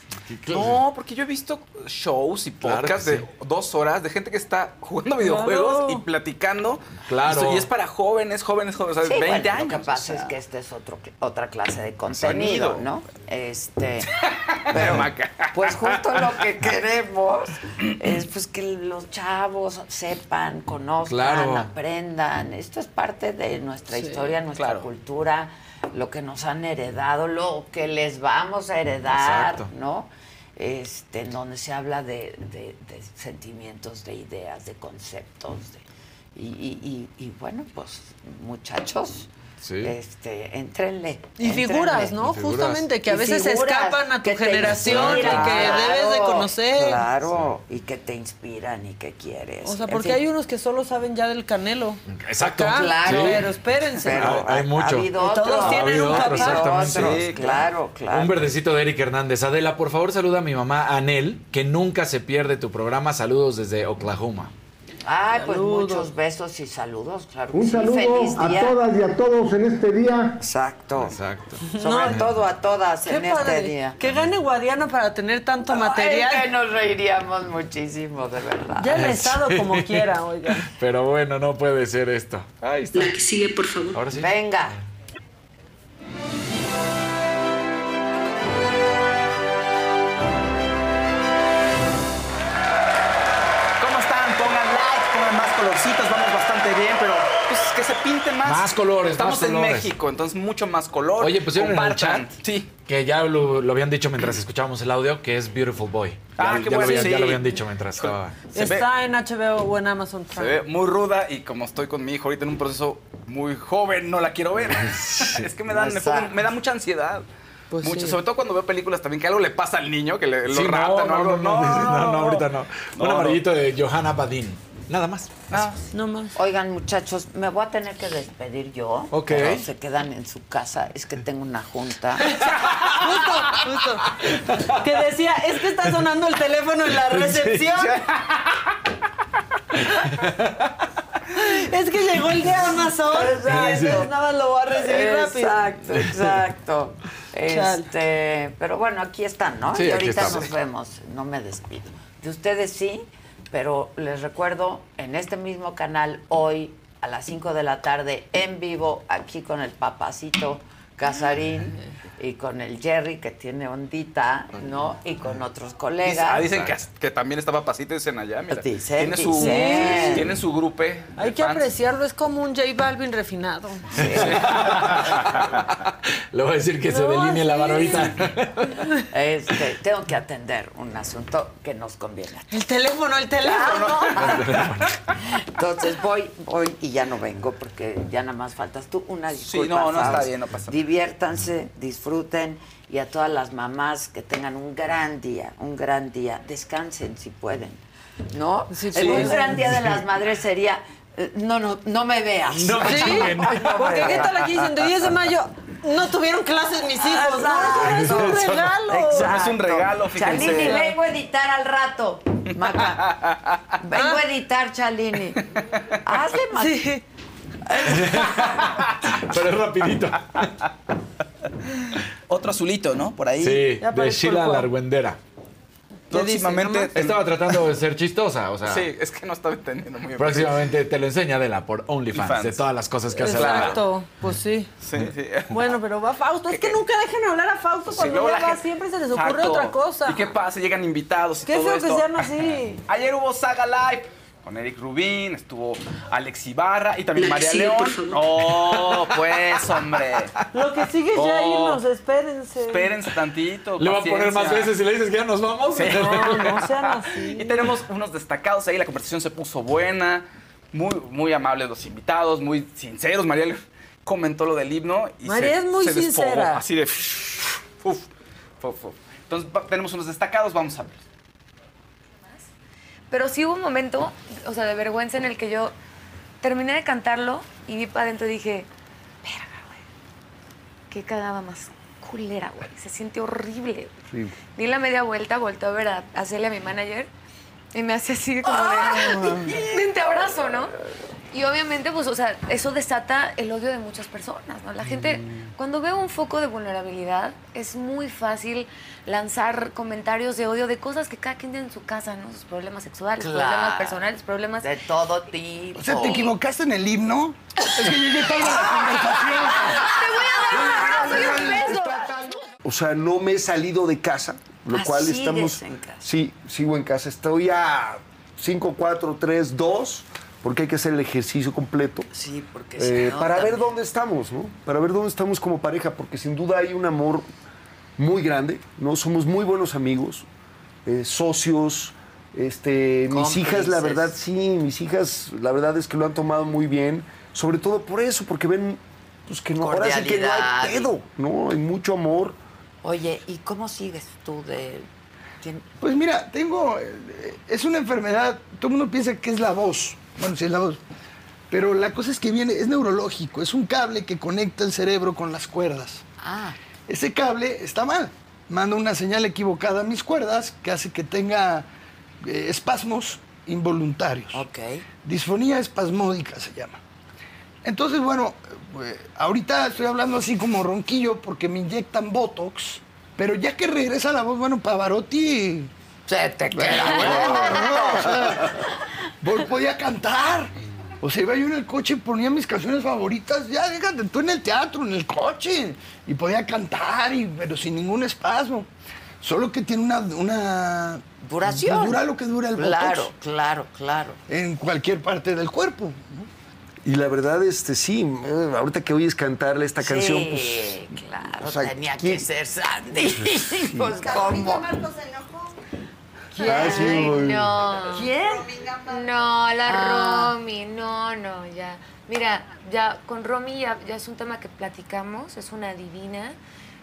No, porque yo he visto shows y Claro podcasts de dos horas de gente que está jugando videojuegos Claro. y platicando. Claro. Y es para jóvenes, jóvenes, jóvenes, ¿sabes? Sí, 20 bueno, años. Lo que pasa o sea. es que este es otro, otra clase de contenido, Sonido. ¿no? Este, pero, pues justo lo que queremos es pues que los chavos sepan, conozcan, Claro. aprendan. Esto es parte de nuestra Sí, historia, nuestra claro. cultura, lo que nos han heredado, lo que les vamos a heredar, Exacto. ¿no? Este, en donde se habla de, de- de sentimientos, de ideas, de conceptos, de- y, y- y- y bueno, pues muchachos, Sí. este, entrenle. Y figuras, ¿no? Y figuras. Justamente, que a veces escapan a tu que generación y que debes de conocer. Claro, y que te inspiran y que quieres. O sea, En porque fin. hay unos que solo saben ya del canelo. Exacto. Acá, Claro. Pero espérense. Pero Hay- hay ha- mucho. Ha todos tienen ha un papá. otros, claro, claro. Un verdecito de Eric Hernández. Adela, por favor, saluda a mi mamá Anel, que nunca se pierde tu programa. Saludos desde Oklahoma. Ay, pues muchos besos y saludos, claro. que Un sí. saludo Feliz a día. todas y a todos en este día. Exacto. Exacto. Sobre No. todo a todas Qué en padre. este día. Que gane Guadiana para tener tanto Ay, material. que nos reiríamos muchísimo, de verdad. Ya el estado como quiera, oigan. Pero bueno, no puede ser esto. Ahí está. La que sigue, por favor. Ahora sí. Venga. Más. Más colores, Estamos más en colores. México, entonces mucho más color. Oye, pusieron en el chat Sí. que ya lo, lo habían dicho mientras escuchábamos el audio, que es Beautiful Boy. Ya, Ah, ya qué lo, bueno, habían, sí. ya lo habían dicho mientras estaba. Se ve- Está en HBO o en Amazon Se Prime. ve muy ruda y como estoy con mi hijo ahorita en un proceso muy joven, no la quiero ver. es que me, dan, me, pongo- me da mucha ansiedad. Pues Mucho, sí. sobre todo cuando veo películas también que algo le pasa al niño, que le, lo Sí, no, no, algo. no, no, no, no, ahorita no. No, Un no. amarillito de Johanna Badin. Nada más. No más. Oigan, muchachos, me voy a tener que despedir yo. Ok. pero Se quedan en su casa. Es que tengo una junta. Justo, justo. Que decía, es que está sonando el teléfono en la recepción. Es que llegó el de Amazon. Exacto. Nada más lo voy a recibir rápido. Exacto, exacto. Este, pero bueno, aquí están, ¿no? Sí, y ahorita nos vemos. No me despido. De ustedes sí, pero les recuerdo en este mismo canal hoy a las 5 de la tarde en vivo aquí con el papacito Casarín y con el Jerry que tiene ondita, ¿no? Y con otros colegas. Ah, dicen que, que también está papacito dicen allá, mira. Dicen, tiene su, dicen. tiene su grupo. Hay que apreciarlo, es como un J Balvin refinado. Le voy a decir que se delinee la sí. barbita. Este, tengo que atender un asunto que nos conviene. El teléfono, el teléfono. Entonces voy, voy y ya no vengo porque ya nada más faltas tú. Una disculpa. no, no está bien, no pasa nada. Diviértanse, disfruten y a todas las mamás que tengan un gran día, un gran día, descansen si pueden. ¿No? Sí, El- sí. Un gran día de las madres sería eh, no, no, no me veas. No me porque qué tal aquí dicen, de 10 de mayo no tuvieron clases mis hijos. No, eso no es un regalo. Exacto. Es un regalo, fíjense. Chalini, vengo a editar al rato. Maca. Vengo a editar, Chalini. Hazle, Maca. Sí. Pero es rapidito. Otro azulito, ¿no? Por ahí. Sí, de Sheila el Juan. Largüendera. ¿Qué dice? Próximamente. Estaba tratando de ser chistosa, o sea. Sí, es que no estaba entendiendo muy bien. Próximamente te lo enseña Adela por OnlyFans, OnlyFans. de todas las cosas que hace Adela. Exacto, pues sí. Sí, sí. Bueno, pero va Fausto. Es que nunca dejan hablar a Fausto Sí, cuando luego la llega. gente- Siempre se les ocurre Exacto. otra cosa. ¿Y qué pasa? Llegan invitados y Qué todo feo esto. que sean así. Ayer hubo Saga Live. Con Eric Rubín, estuvo Alex Ibarra y también María Sí, León. Oh, pues, hombre. Lo que sigue es ya Oh. irnos, espérense. Espérense tantito. Le va a poner más veces si le dices que ya nos vamos. Sí. No, no sean así. Y tenemos unos destacados ahí, la conversación se puso buena, muy, muy amables los invitados, muy sinceros. María le- comentó lo del himno y María se, es muy se despojó, sincera. así de... uf, uf, uf. Entonces tenemos unos destacados, vamos a ver. Pero sí hubo un momento, o sea, de vergüenza en el que yo terminé de cantarlo y vi para adentro y dije, verga, güey. Qué cagada más culera, güey. Se siente horrible. güey". Di la media vuelta, volteé a ver a, a Celia, mi manager, y me hace así como de, ven, te abrazo, ¿no? Y obviamente, pues, o sea, eso desata el odio de muchas personas, ¿no? La gente, cuando ve un foco de vulnerabilidad, es muy fácil lanzar comentarios de odio de cosas que cada quien tiene en su casa, ¿no? Sus problemas sexuales, Claro. problemas personales, problemas... De todo tipo. O sea, ¿te equivocaste en el himno? Es que llegué tarde a la O sea, no me he salido de casa, lo Ah, cual estamos. en casa. Sí, sigo en casa. Estoy a 5, 4, 3, 2, porque hay que hacer el ejercicio completo. Sí, porque Eh, si no, para ver también- dónde estamos, ¿no? Para ver dónde estamos como pareja, porque sin duda hay un amor muy grande, ¿no? Somos muy buenos amigos, eh, socios. Este, mis hijas, la Cómplices. verdad, sí, mis hijas, la verdad es que lo han tomado muy bien, sobre todo por eso, porque ven pues, que no, ahora sí que no hay pedo, ¿no? Hay mucho amor. Oye, ¿y cómo sigues tú de...? tien- Pues mira, tengo. eh, Es una enfermedad. Todo el mundo piensa que es la voz. Bueno, sí es la voz. Pero la cosa es que viene, es neurológico. Es un cable que conecta el cerebro con las cuerdas. Ah, Ese cable está mal. Manda una señal equivocada a mis cuerdas que hace que tenga eh, espasmos involuntarios. ok. Disfonía espasmódica se llama. Entonces, bueno, eh, ahorita estoy hablando así como ronquillo porque me inyectan Botox, pero ya que regresa la voz, bueno, Pavarotti... Se te queda vol- podía cantar. O sea, iba yo en el coche y ponía mis canciones favoritas. Ya, déjate, tú en el teatro, en el coche. Y podía cantar, y, pero sin ningún espasmo. Solo que tiene una... una Duración. Dura lo que dura el Botox. Claro, claro, claro. En cualquier parte del cuerpo. Y la verdad, este sí, eh, ahorita que oyes cantarle esta canción, pues. Sí, claro, o sea, tenía ¿quién- que ser Sandy. pues, ¿cómo? ¿Quién? Ah, sí, no. ¿Quién? No, la Ah. Romy, no, no, ya. Mira, ya con Romy ya, ya es un tema que platicamos, es una divina.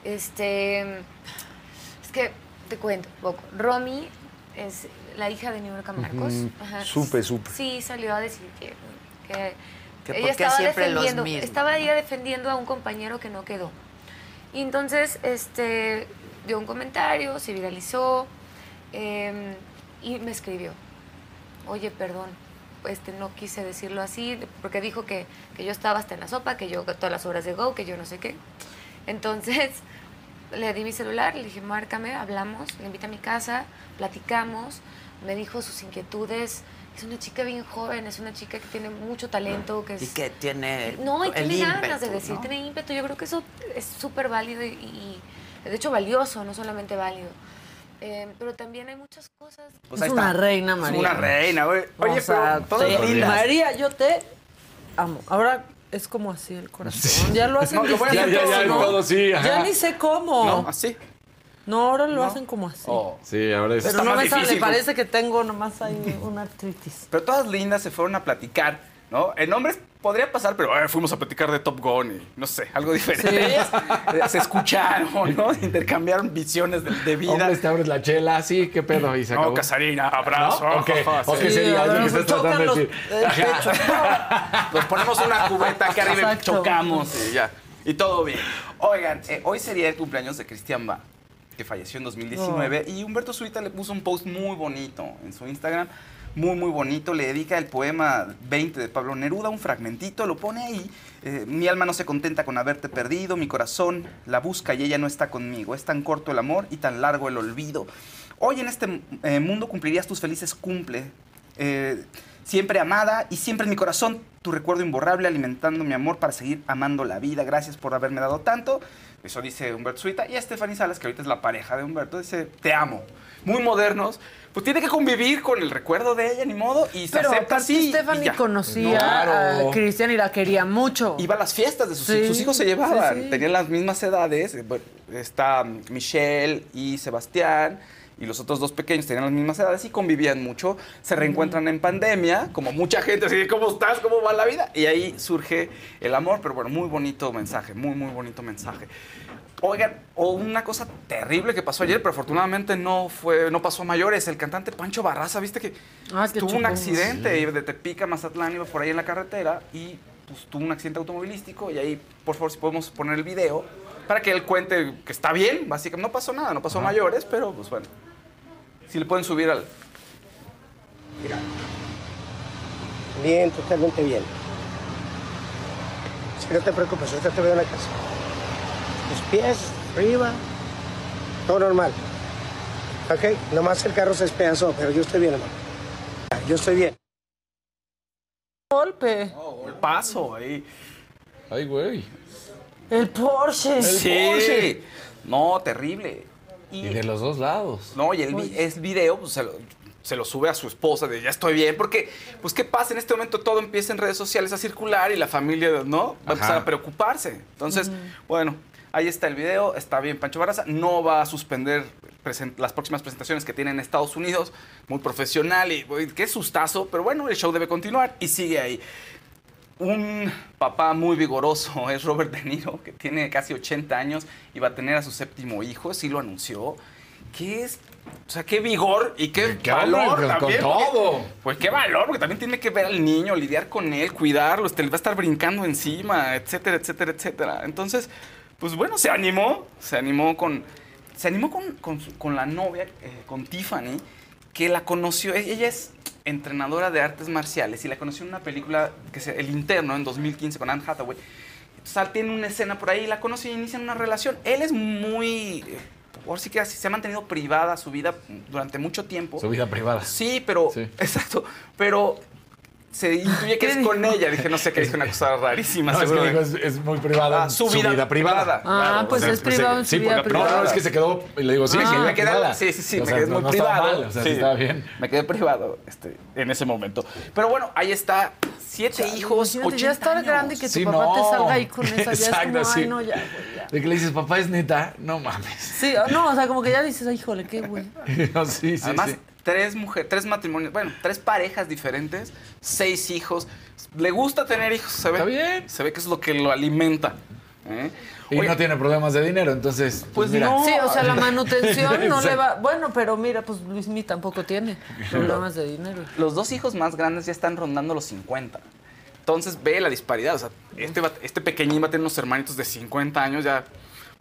Este, es que te cuento un poco. Romy es la hija de Niurka Marcos. Ajá. supe, supe. Sí, salió a decir que, que Que ella estaba defendiendo, mismos. estaba ella defendiendo a un compañero que no quedó. Y entonces, este, dio un comentario, se viralizó eh, y me escribió. Oye, perdón, este, no quise decirlo así, porque dijo que, que yo estaba hasta en la sopa, que yo todas las horas de Go, que yo no sé qué. Entonces, le di mi celular, le dije, márcame, hablamos, le invité a mi casa, platicamos, me dijo sus inquietudes. Es una chica bien joven, es una chica que tiene mucho talento, que es... Y que tiene No, y tiene ganas de decir, ¿no? tiene ímpetu. Yo creo que eso es súper válido y, y, de hecho, valioso, no solamente válido. Eh, pero también hay muchas cosas. Pues es una está. reina, Es María. una reina, güey. Oye, O sea, pero todas te- lindas. María, yo te amo. Ahora es como así el corazón. Ya lo hacen No, lo voy a hacer distinto, todo, ¿no? todo, sí. Ya ni sé cómo. No, así. No, ahora lo hacen como así. Sí, ahora es. Pero no me sale, parece que tengo nomás ahí una artritis. Pero todas lindas se fueron a platicar, ¿no? En hombres podría pasar, pero eh, fuimos a platicar de Top Gun y no sé, algo diferente. Ellas, se escucharon, ¿no? Intercambiaron visiones de, de vida. Hombres, te abres la chela, sí, qué pedo, y se No, acabó. Casarina, abrazo. ¿No? ¿O qué? Ajá, ¿O qué sí. sería? Sí, Algo que nos estás tratando de chocan decir. los- ponemos una cubeta acá arriba y Exacto. chocamos y ya. Y todo bien. Oigan, eh, hoy sería el cumpleaños de Cristian Ba, que falleció en 2019. Y Humberto Zurita le puso un post muy bonito en su Instagram. Muy, muy bonito. Le dedica el poema 20 de Pablo Neruda, un fragmentito, lo pone ahí. Eh, mi alma no se contenta con haberte perdido, mi corazón la busca y ella no está conmigo. Es tan corto el amor y tan largo el olvido. Hoy en este eh, mundo cumplirías tus felices cumple. Eh, Siempre amada y siempre en mi corazón, tu recuerdo imborrable alimentando mi amor para seguir amando la vida. Gracias por haberme dado tanto. Eso dice Humberto Suita. Y a Stephanie Salas, que ahorita es la pareja de Humberto, dice, te amo. Muy modernos. Pues tiene que convivir con el recuerdo de ella, ni modo, y se Pero acepta así. y Stephanie ya. conocía Claro. a Cristian y la quería mucho. Iba a las fiestas de sus, Sí, sus hijos, se llevaban. sí, sí. Tenían las mismas edades. bueno, Está Michelle y Sebastián. Y los otros dos pequeños tenían las mismas edades y convivían mucho. Se reencuentran en pandemia, como mucha gente, así de ¿cómo estás? ¿Cómo va la vida? Y ahí surge el amor, pero bueno, muy bonito mensaje, muy, muy bonito mensaje. Oigan, o una cosa terrible que pasó ayer, pero afortunadamente no fue, no pasó a mayores. El cantante Pancho Barraza, viste que Ah, tuvo un accidente de Tepica a Mazatlán, iba por ahí en la carretera y pues, tuvo un accidente automovilístico. Y ahí, por favor, si podemos poner el video para que él cuente que está bien. Básicamente, no pasó nada, no pasó mayores, pero pues bueno. Si le pueden subir al. Mira. Bien, totalmente bien. Si no te preocupes, ahorita te veo en la casa. Tus pies, arriba, todo normal. Ok, nomás el carro se despedazó, pero yo estoy bien, hermano. Yo estoy bien. Golpe. El paso ahí. Ay, güey. El Porsche. sí. No, terrible. Y de los dos lados. No, y el, el video pues, se, lo, se lo sube a su esposa de ya estoy bien, porque, pues, ¿qué pasa? En este momento todo empieza en redes sociales a circular y la familia, ¿no? Va a empezar a preocuparse. Entonces, bueno, ahí está el video, está bien Pancho Barraza, no va a suspender las próximas presentaciones que tiene en Estados Unidos, muy profesional y uy, qué sustazo, pero bueno, el show debe continuar y sigue ahí. Un papá muy vigoroso es Robert De Niro, que tiene casi 80 años y va a tener a su séptimo hijo, sí lo anunció. ¿Qué es? O sea, qué vigor y qué, Qué valor con también. todo. porque- Pues qué valor, porque también tiene que ver al niño, lidiar con él, cuidarlo, este, le va a estar brincando encima, etcétera, etcétera, etcétera. Entonces, pues bueno, se animó, se animó con, se animó con, con la novia, eh, con Tiffany, que la conoció, e- ella es entrenadora de artes marciales y la conoció en una película que es El Interno en 2015 con Anne Hathaway. Entonces, tiene una escena por ahí, la conoce y inician una relación. Él es muy, ahora sí que así, se ha mantenido privada su vida durante mucho tiempo. Su vida privada. Sí, pero, exacto, pero se intuye que es con ella. Dije, no sé, que dije una cosa rarísima. No, es que digo, es, es muy privada Ah, su vida privada. Ah, pues es privado en su sí, vida porque- No, no, privada. es que se quedó, y le digo, sí, Sí, es sí, que me quedé, privada. sí, sí, sí, O me sea, quedé no- muy no estaba privado. mal, o sea, sí. sí estaba bien. Me quedé privado este, en ese momento. Pero bueno, ahí está, siete hijos, Imagínate, 80 ya estar grande que tu Sí, papá te salga ahí con esa. Ya es Exacto, como, sí. ay, no, ya, güey, ya. De que le dices, papá es neta, no mames. Sí, no, o sea, como que ya dices, ay, híjole, qué güey. No, sí, sí, Además, sí. Tres mujeres, tres matrimonios, bueno, tres parejas diferentes, seis hijos. Le gusta tener hijos, se ve. Está bien. Se ve que es lo que lo alimenta. ¿eh? Y Oye, no tiene problemas de dinero, entonces. Pues, Pues mira. no. Sí, o sea, la manutención no le va. Bueno, pero mira, pues Luismi tampoco tiene problemas de dinero. Los dos hijos más grandes ya están rondando los 50. Entonces ve la disparidad. O sea, este, va- este pequeñín va a tener unos hermanitos de 50 años ya.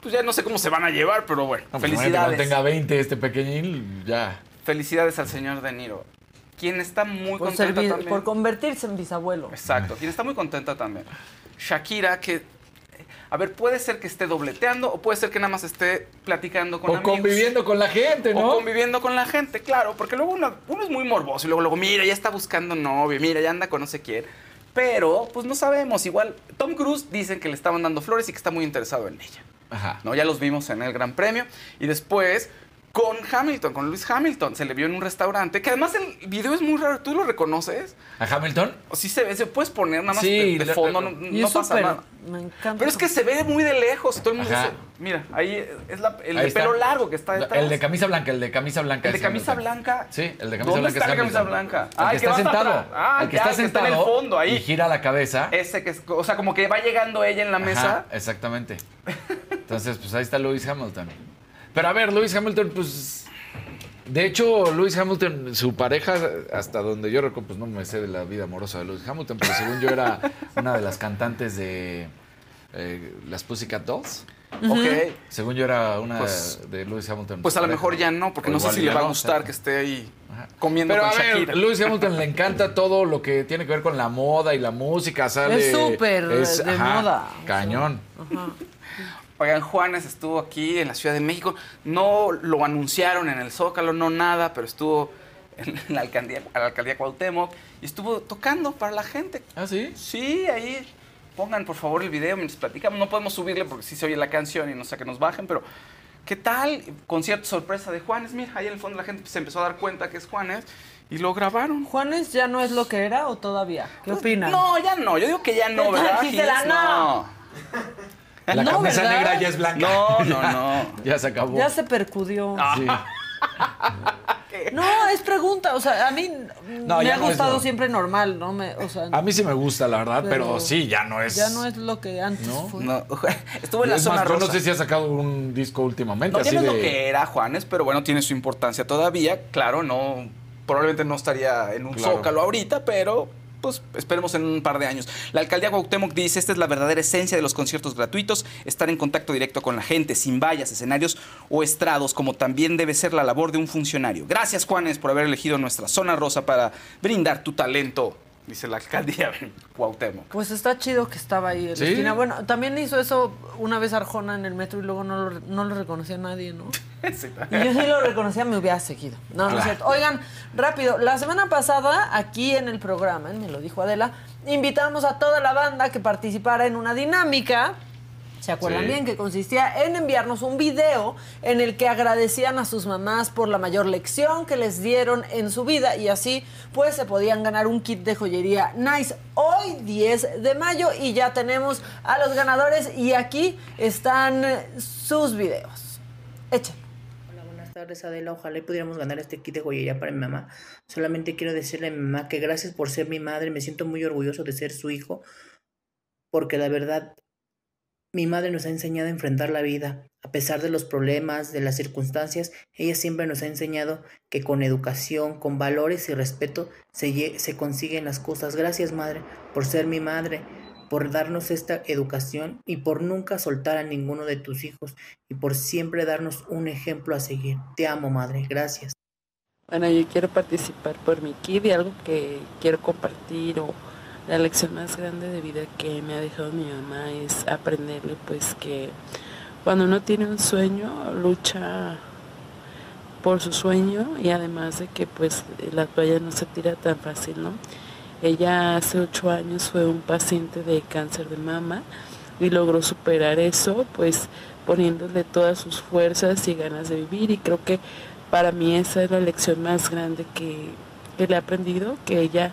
Pues ya no sé cómo se van a llevar, pero bueno. No, pues, felicidades. Cuando tenga 20 este pequeñín, ya. Felicidades al señor De Niro. Quien está muy Por, contenta bi- también. por convertirse en bisabuelo. Exacto. Quien está muy contenta también. Shakira, que. A ver, puede ser que esté dobleteando o puede ser que nada más esté platicando con O amigos. conviviendo con la gente, ¿no? O conviviendo con la gente, claro, porque luego uno, uno es muy morboso y luego, luego, mira, ya está buscando novio, mira, ya anda con no sé quién. Pero, pues no sabemos. Igual, Tom Cruise dicen que le estaban dando flores y que está muy interesado en ella. Ajá. ¿no? Ya los vimos en el Gran Premio. Y después, con Hamilton, con Luis Hamilton, se le vio en un restaurante, que además el video es muy raro. ¿Tú lo reconoces? ¿A Hamilton? O sí se ve, se puedes poner nada más Sí, de, de lo- fondo, no, pasa nada. Me encanta. Pero es que se ve muy de lejos. Todo el mundo dice, mira, ahí es la- el Ahí de está. pelo largo que está detrás. El de camisa blanca, el de camisa blanca. El de camisa Hamilton. blanca. Sí, el de camisa ¿Dónde blanca está es la camisa blanca? El Ah, que el que está sentado. Ah, el que ya, está el que está en el sentado fondo ahí. y gira la cabeza. Ese que es, o sea, como que va llegando ella en la mesa. Ajá, exactamente. Entonces, pues ahí está Lewis Hamilton. Pero a ver, Lewis Hamilton, pues. De hecho, Lewis Hamilton, su pareja, hasta donde yo recuerdo, pues no me sé de la vida amorosa de Lewis Hamilton, pero según yo era una de las cantantes de eh, las Pussycat Dolls. Ok. Según yo era una Pues- de Lewis Hamilton. Pues a lo mejor ya no, porque O no sé si le va a gustar que esté ahí comiendo Pero con a ver, Shakira. Lewis Hamilton le encanta todo lo que tiene que ver con la moda y la música, ¿sale? Es súper de moda. Cañón. Oigan, Juanes estuvo aquí en la Ciudad de México. No lo anunciaron en el Zócalo, no nada, pero estuvo en la alcaldía, a la alcaldía Cuauhtémoc y estuvo tocando para la gente. ¿Ah, sí? Sí, ahí pongan por favor el video mientras platicamos. No podemos subirle porque sí se oye la canción y no sé que nos bajen, pero ¿qué tal? Concierto sorpresa de Juanes. Mira, ahí en el fondo la gente se empezó a dar cuenta que es Juanes y lo grabaron. ¿Juanes ya no es lo que era o todavía? ¿Qué opinan? No, ya no. Yo digo que ya no, ¿verdad? No. La No, camisa ¿verdad? negra ya es blanca. No, no, no. ya se acabó. Ya se percudió. Sí. No, es pregunta. O sea, a mí No, me ha gustado lo- siempre normal, ¿no? Me, o sea, A mí sí me gusta, la verdad, pero, Pero sí, ya no es. ya no es lo que antes fue. No, estuvo en la es zona más, yo no sé si ha sacado un disco últimamente. No, así es de... lo que era Juanes, pero bueno, tiene su importancia todavía. Claro, no, probablemente no estaría en un Claro. zócalo ahorita, pero pues esperemos en un par de años. La alcaldía Cuauhtémoc dice, esta es la verdadera esencia de los conciertos gratuitos, estar en contacto directo con la gente, sin vallas, escenarios o estrados, como también debe ser la labor de un funcionario. Gracias, Juanes, por haber elegido nuestra zona rosa para brindar tu talento, dice la alcaldía de Cuauhtémoc. Pues está chido que estaba ahí en Sí. la esquina. Bueno, también hizo eso una vez Arjona en el metro y luego no lo, no lo reconocía nadie, ¿no? Y yo sí lo reconocía, me hubiera seguido. No, no es cierto. Oigan, rápido, la semana pasada, aquí en el programa, me lo dijo Adela, invitamos a toda la banda que participara en una dinámica. ¿Se acuerdan Sí. bien? Que consistía en enviarnos un video en el que agradecían a sus mamás por la mayor lección que les dieron en su vida y así pues se podían ganar un kit de joyería Nice hoy 10 de mayo y ya tenemos a los ganadores y aquí están sus videos. Echen. Buenas tardes, Adela. Ojalá y pudiéramos ganar este kit de joyería para mi mamá. Solamente quiero decirle a mi mamá que gracias por ser mi madre. Me siento muy orgulloso de ser su hijo. Porque la verdad, mi madre nos ha enseñado a enfrentar la vida. A pesar de los problemas, de las circunstancias, ella siempre nos ha enseñado que con educación, con valores y respeto se, se consiguen las cosas. Gracias, madre, por ser mi madre, por darnos esta educación y por nunca soltar a ninguno de tus hijos y por siempre darnos un ejemplo a seguir. Te amo, madre. Gracias. Bueno, yo quiero participar por mi kid y algo que quiero compartir o la lección más grande de vida que me ha dejado mi mamá es aprenderle pues que cuando uno tiene un sueño lucha por su sueño y además de que pues la toalla no se tira tan fácil, ¿no? Ella hace ocho años fue un paciente de cáncer de mama y logró superar eso pues poniéndole todas sus fuerzas y ganas de vivir y creo que para mí esa es la lección más grande que, que le he aprendido, que ella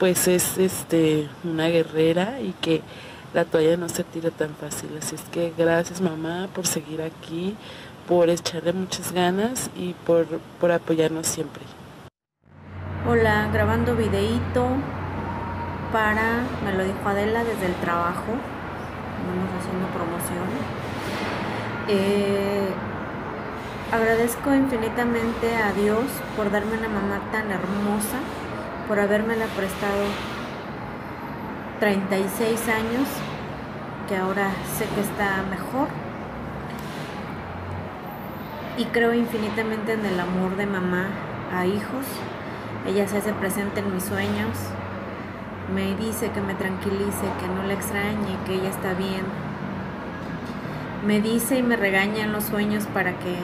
pues es este una guerrera y que la toalla no se tira tan fácil. Así es que gracias mamá por seguir aquí, por echarle muchas ganas y por, por apoyarnos siempre. Hola, grabando videíto para, me lo dijo Adela desde el trabajo, vamos haciendo promoción. Eh, agradezco infinitamente a Dios por darme una mamá tan hermosa, por habérmela prestado 36 años, que ahora sé que está mejor. Y creo infinitamente en el amor de mamá a hijos. Ella se hace presente en mis sueños. Me dice que me tranquilice, que no la extrañe, que ella está bien. Me dice y me regaña en los sueños para que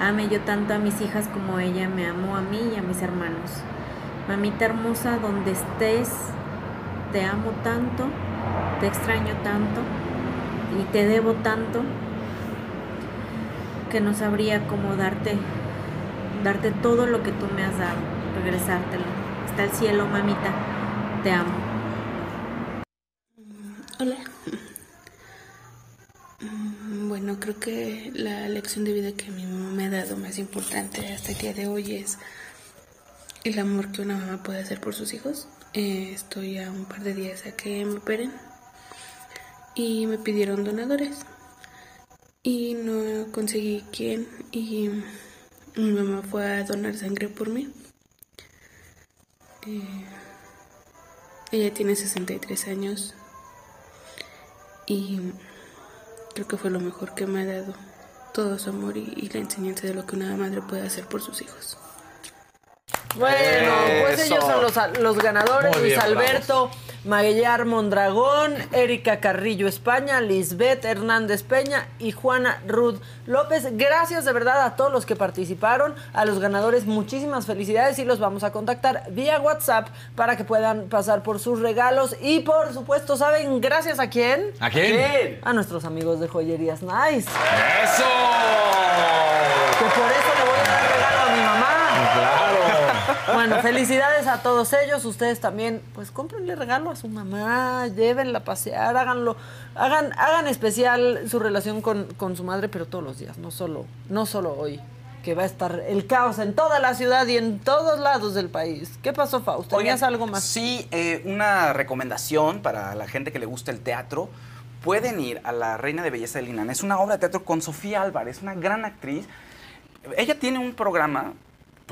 ame yo tanto a mis hijas como ella me amó a mí y a mis hermanos. Mamita hermosa, donde estés, te amo tanto, te extraño tanto y te debo tanto que no sabría cómo darte darte todo lo que tú me has dado, regresártelo. Está el cielo, mamita. Te amo. Hola. Bueno, creo que la lección de vida que mi mamá me ha dado más importante hasta el día de hoy es el amor que una mamá puede hacer por sus hijos. Eh, estoy a un par de días a que me operen y me pidieron donadores y no conseguí quién y mi mamá fue a donar sangre por mí. Eh, ella tiene 63 años y creo que fue lo mejor que me ha dado todo su amor y, y la enseñanza de lo que una madre puede hacer por sus hijos. Bueno, pues Eso. ellos son los, los ganadores. Muy Luis bien, Alberto Maguillar Mondragón, Erika Carrillo España, Lisbeth Hernández Peña y Juana Ruth López. Gracias de verdad a todos los que participaron, a los ganadores muchísimas felicidades y los vamos a contactar vía WhatsApp para que puedan pasar por sus regalos y por supuesto, ¿saben gracias a quién? ¿A quién? A nuestros amigos de Joyerías Nice. ¡Eso! Que por eso le voy a dar regalo a mi mamá. Claro. Bueno, felicidades a todos ellos. Ustedes también, pues cómprenle regalo a su mamá, llévenla a pasear, háganlo, hagan, hagan especial su relación con, con su madre, pero todos los días, no solo, no solo hoy, que va a estar el caos en toda la ciudad y en todos lados del país. ¿Qué pasó, Fausto? ¿Tenías Oigan, algo más? Sí, eh, una recomendación para la gente que le gusta el teatro. Pueden ir a La Reina de Belleza de Linan. Es una obra de teatro con Sofía Álvarez, una gran actriz. Ella tiene un programa,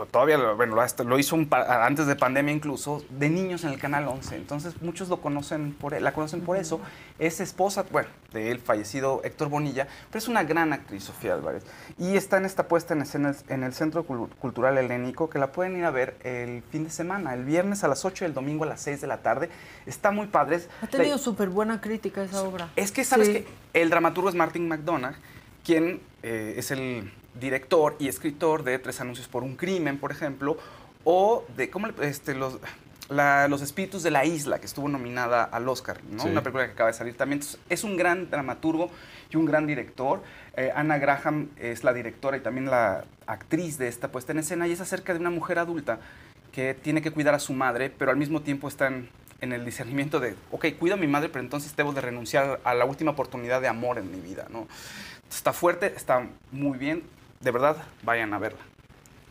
todavía lo, bueno, lo lo hizo un pa- antes de pandemia incluso, de niños en el Canal 11. Entonces muchos lo conocen por, la conocen por eso. Es esposa, bueno, del fallecido Héctor Bonilla, pero es una gran actriz, Sofía Álvarez. Y está en esta puesta en escena en el Centro Cul- Cultural Helénico, que la pueden ir a ver el fin de semana, el viernes a las 8 y el domingo a las 6 de la tarde. Está muy padre. Ha tenido súper buena crítica esa obra. es que, ¿sabes Sí. que El dramaturgo es Martin McDonagh, quien eh, es el director y escritor de Tres Anuncios por un Crimen, por ejemplo, o de ¿cómo le- este, los, la- Los Espíritus de la Isla, que estuvo nominada al Oscar, ¿no? Sí. una película que acaba de salir también. Entonces, es un gran dramaturgo y un gran director. Eh, Anna Graham es la directora y también la actriz de esta puesta en escena y es acerca de una mujer adulta que tiene que cuidar a su madre, pero al mismo tiempo está en, en el discernimiento de, ok, cuido a mi madre, pero entonces debo de renunciar a la última oportunidad de amor en mi vida, ¿no? Está fuerte, está muy bien, de verdad, vayan a verla.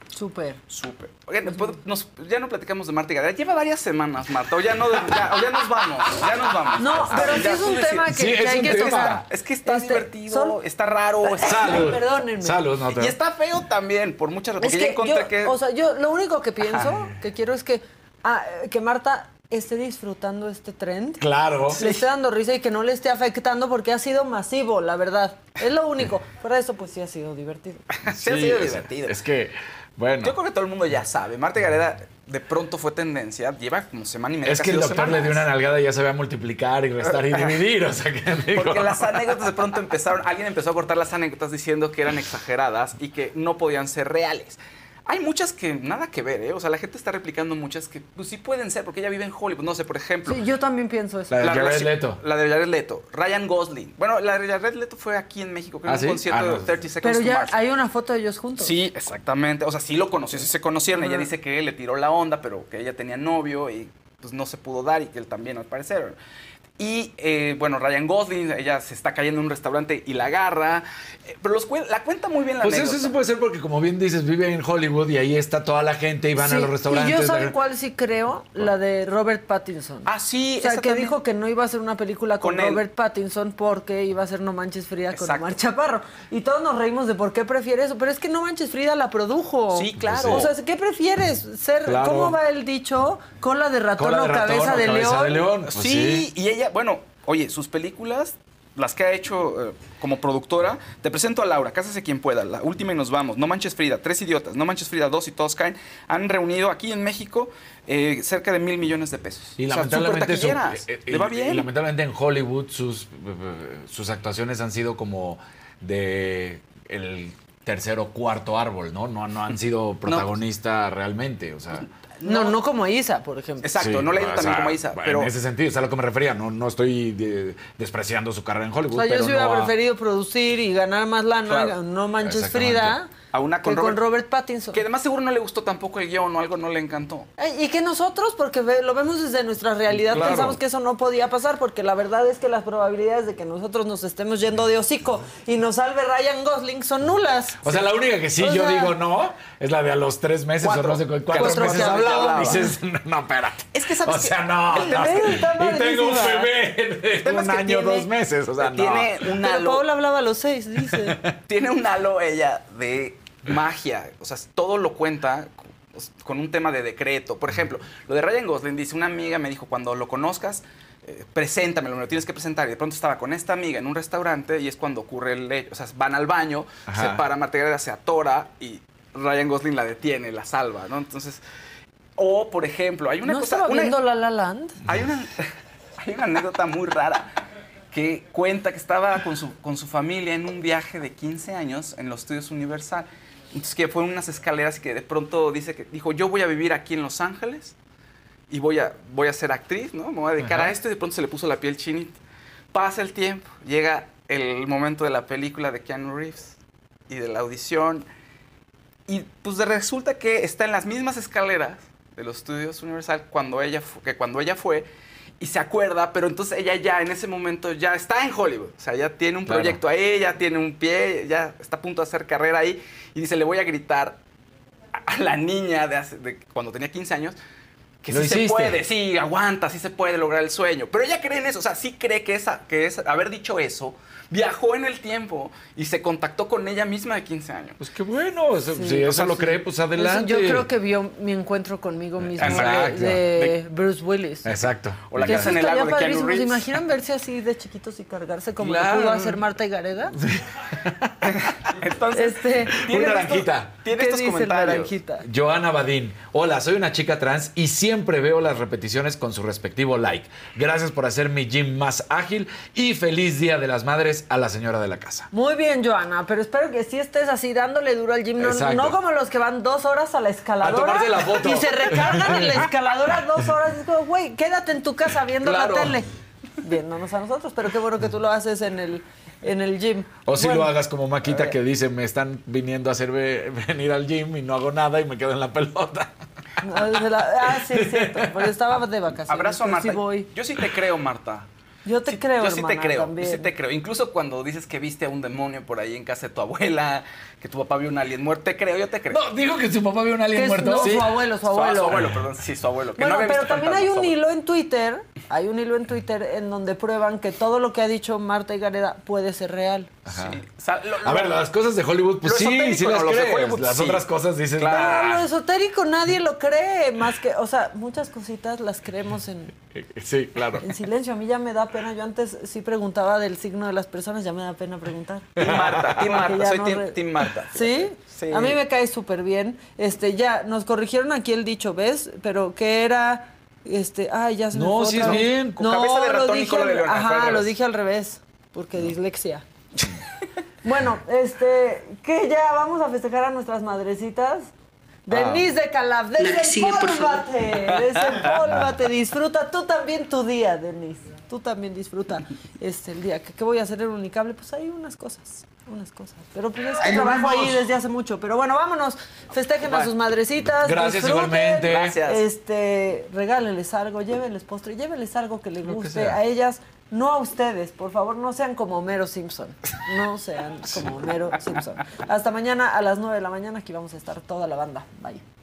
Súper. Súper. Oigan, ¿puedo- nos- ya no platicamos de Marta y Gareda. Lleva varias semanas, Marta, o ya, no, ya, o ya nos vamos, ya nos vamos. No, Está pero sí es un tema que- Sí, que es hay que tema. tocar. Es que está Este, divertido, está raro. está- Salud. Perdónenme. Salud, no te- Y está feo también, por muchas razones. Es que yo, que... o sea, yo lo único que pienso, Ajá. que quiero es que, ah, que Marta esté disfrutando este trend. Claro. Le esté dando risa y que no le esté afectando porque ha sido masivo, la verdad. Es lo único. Fuera de eso, pues sí ha sido divertido. Sí, ha sido sea, divertido. Es que, bueno. Yo creo que todo el mundo ya sabe. Marta Gareda de pronto fue tendencia. Lleva como semana y media. Es que el doctor le dio una nalgada y ya sabía multiplicar y restar y dividir. O sea, que digo, Porque las anécdotas de pronto empezaron, alguien empezó a cortar las anécdotas diciendo que eran exageradas y que no podían ser reales. Hay muchas que nada que ver, ¿eh? O sea, la gente está replicando muchas que pues sí pueden ser, porque ella vive en Hollywood. No sé, por ejemplo. Sí, yo también pienso eso. La de Jared Leto. La de Jared Leto. Ryan Gosling. Bueno, la de Jared Leto fue aquí en México, creo, ¿Ah, en sí? un concierto Ah, no. de 30 Seconds Pero to ya Mars. hay una foto de ellos juntos. Sí, exactamente. O sea, sí lo conoció, sí se conocieron. Ella dice que él le tiró la onda, pero que ella tenía novio y pues no se pudo dar y que él también, al parecer. Y eh, bueno, Ryan Gosling, ella se está cayendo en un restaurante y la agarra. Eh, pero los la cuenta muy bien la Pues eso, anécdota. eso puede ser porque, como bien dices, vive en Hollywood y ahí está toda la gente y van a Sí, los restaurantes. Y yo, ¿saben cuál sí creo? La de Robert Pattinson. Ah, sí. O sea, esa que también. dijo que no iba a hacer una película con, Con él. Robert Pattinson porque iba a ser No Manches Frida con Exacto. Omar Chaparro. Y todos nos reímos de por qué prefiere eso. Pero es que No Manches Frida la produjo. Sí, claro. O sea, ¿qué prefieres? ser Claro. ¿Cómo va el dicho? ¿Cola de ratón Cola de ratón cabeza, o de, cabeza león? de león. Pues sí, y ella, bueno, oye, sus películas, las que ha hecho eh, como productora, te presento a Laura, Cásase quien pueda, la última y nos vamos, No Manches Frida, Tres Idiotas, No Manches Frida, Dos y Todos Caen, han reunido aquí en México eh, cerca de mil millones de pesos. Y O sea, lamentablemente, su- eh, le va y- y bien. lamentablemente en Hollywood sus, sus actuaciones han sido como de el tercer o cuarto árbol, ¿no? No, no han sido protagonista realmente, o sea... No, no como Isa, por ejemplo. Exacto, Sí, no le ha ido o también sea, como a Isa, En pero ese sentido, es a lo que me refería. No, no estoy de- despreciando su carrera en O Hollywood, sea, yo sí hubiera preferido producir y ganar más lana, Claro. No Manches. Frida, a una con que con Robert, Pattinson. que además seguro no le gustó tampoco el guion o algo no le encantó. Ay, Y que nosotros, porque lo vemos desde nuestra realidad, Claro. pensamos que eso no podía pasar, porque la verdad es que las probabilidades de que nosotros nos estemos yendo de hocico y nos salve Ryan Gosling son nulas. O sea, la única que sí O yo sea- digo no es la de a los tres meses Cuatro. o no sé cu- cuatro, Cuatro meses que hablaba. hablaba. Dices, no, espérate. Es que sabes O sea, que no. el está y tengo un bebé de un año, tiene- dos meses. O sea, no. tiene un Pero halo. Paola hablaba a los seis, dice. tiene un halo ella de magia. O sea, todo lo cuenta con un tema de decreto. Por ejemplo, lo de Ryan Gosling dice, una amiga me dijo, cuando lo conozcas, eh, preséntamelo, me lo tienes que presentar. Y de pronto estaba con esta amiga en un restaurante y es cuando ocurre el hecho. O sea, van al baño, Ajá. se para Marta se atora y Ryan Gosling la detiene, la salva, ¿no? Entonces... O, por ejemplo, hay una ¿No cosa... estaba una- viendo La La Land? hay una... hay una anécdota muy rara que cuenta que estaba con su, con su familia en un viaje de 15 años en los estudios Universal. Entonces que fue unas escaleras que de pronto dice que dijo, yo voy a vivir aquí en Los Ángeles y voy a, voy a ser actriz, ¿no? Me voy a dedicar Ajá. a esto y de pronto se le puso la piel chinita. Pasa el tiempo, llega el momento de la película de Keanu Reeves y de la audición y pues resulta que está en las mismas escaleras de los estudios Universal cuando ella que cuando ella fue y se acuerda, pero entonces ella ya en ese momento ya está en Hollywood, o sea, ya tiene un Claro. proyecto ahí, ya tiene un pie, ya está a punto de hacer carrera ahí y dice, le voy a gritar a- la niña de, hace- de cuando tenía 15 años que sí se puede, sí, aguanta, sí se puede lograr el sueño. Pero ella cree en eso, o sea, sí cree que, esa, que es, haber dicho eso, viajó en el tiempo y se contactó con ella misma de 15 años. Pues qué bueno, Sí. si eso O sea, lo sí. cree, pues adelante. Yo creo que vio mi encuentro conmigo mismo de, de Bruce Willis. Exacto. O la Que casa en el lago de Keanu padrísimo. ¿Se Reeves. imaginan verse así de chiquitos y cargarse como lo pudo hacer Marta y Gareda? Entonces, Este, Un naranjita. tiene ¿Qué estos comentarios. naranjita? Joana Badín. Hola, soy una chica trans y siempre veo las repeticiones con su respectivo like. Gracias por hacer mi gym más ágil y feliz Día de las Madres a la señora de la casa. Muy bien, Joana, pero espero que sí estés así dándole duro al gym, no, como los que van dos horas a la escaladora A tomarse la foto. y se recargan en la escaladora dos horas. Y es como, güey, quédate en tu casa viendo Claro. la tele. Viéndonos a nosotros, pero qué bueno que tú lo haces en el, en el gym. O si Bueno, lo hagas como Maquita que dice, me están viniendo a hacer ve- venir al gym y no hago nada y me quedo en la pelota. no, desde la- ah, sí, es cierto, pero estaba de vacaciones. Abrazo a sí Marta. voy. Yo sí te creo, Marta. Yo te creo, Yo sí te creo, también. yo sí te creo. Incluso cuando dices que viste a un demonio por ahí en casa de tu abuela, que tu papá vio un alien muerto, te creo, yo te creo. No, dijo que su papá vio un alien muerto. no, Sí. su abuelo, su abuelo. su abuelo, perdón, sí, su abuelo. que Bueno, no había pero visto también hay un hilo en Twitter, hay un hilo en Twitter en donde prueban que todo lo que ha dicho Marta y Gareda puede ser real. Ajá. O sea, lo- A lo- ver, las cosas de Hollywood, pues sí, sí las no, los crees. Hollywood, las sí. otras cosas dices, Claro. "Ah". Lo esotérico nadie lo cree, más que, o sea, muchas cositas las creemos en, Eh, Sí, claro. en silencio. A mí ya me da pena. Yo antes sí preguntaba del signo de las personas, ya me da pena preguntar. Team Marta, Porque Marta, soy no team, re- ¿Sí? Sí. A mí me cae súper bien. Este, ya, nos corrigieron aquí el dicho, ¿ves? Pero que era, este, ay, ya se me No, sí es bien. Con No, cabeza de lo ratón dije, cola de al- ajá, lo revés. dije al revés, porque dislexia. bueno, este, que ya vamos a festejar a nuestras madrecitas. Denise de Calaf, desempólvate, desempólvate, disfruta tú también tu día, Denise. Tú también disfruta este el día. ¿Qué, qué voy a hacer en Unicable? Pues hay unas cosas, unas cosas. Pero pues es que Ahí nos trabajo ahí desde hace mucho. Pero bueno, vámonos. Festejen a sus madrecitas. Gracias disfruten. igualmente. Gracias. Este, regálenles algo, llévenles postre, llévenles algo que les Lo guste a ellas, no a ustedes. Por favor, no sean como Homero Simpson. No sean como Homero Simpson. Hasta mañana a las 9 de la mañana. Aquí vamos a estar toda la banda. Bye.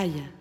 Pitaya.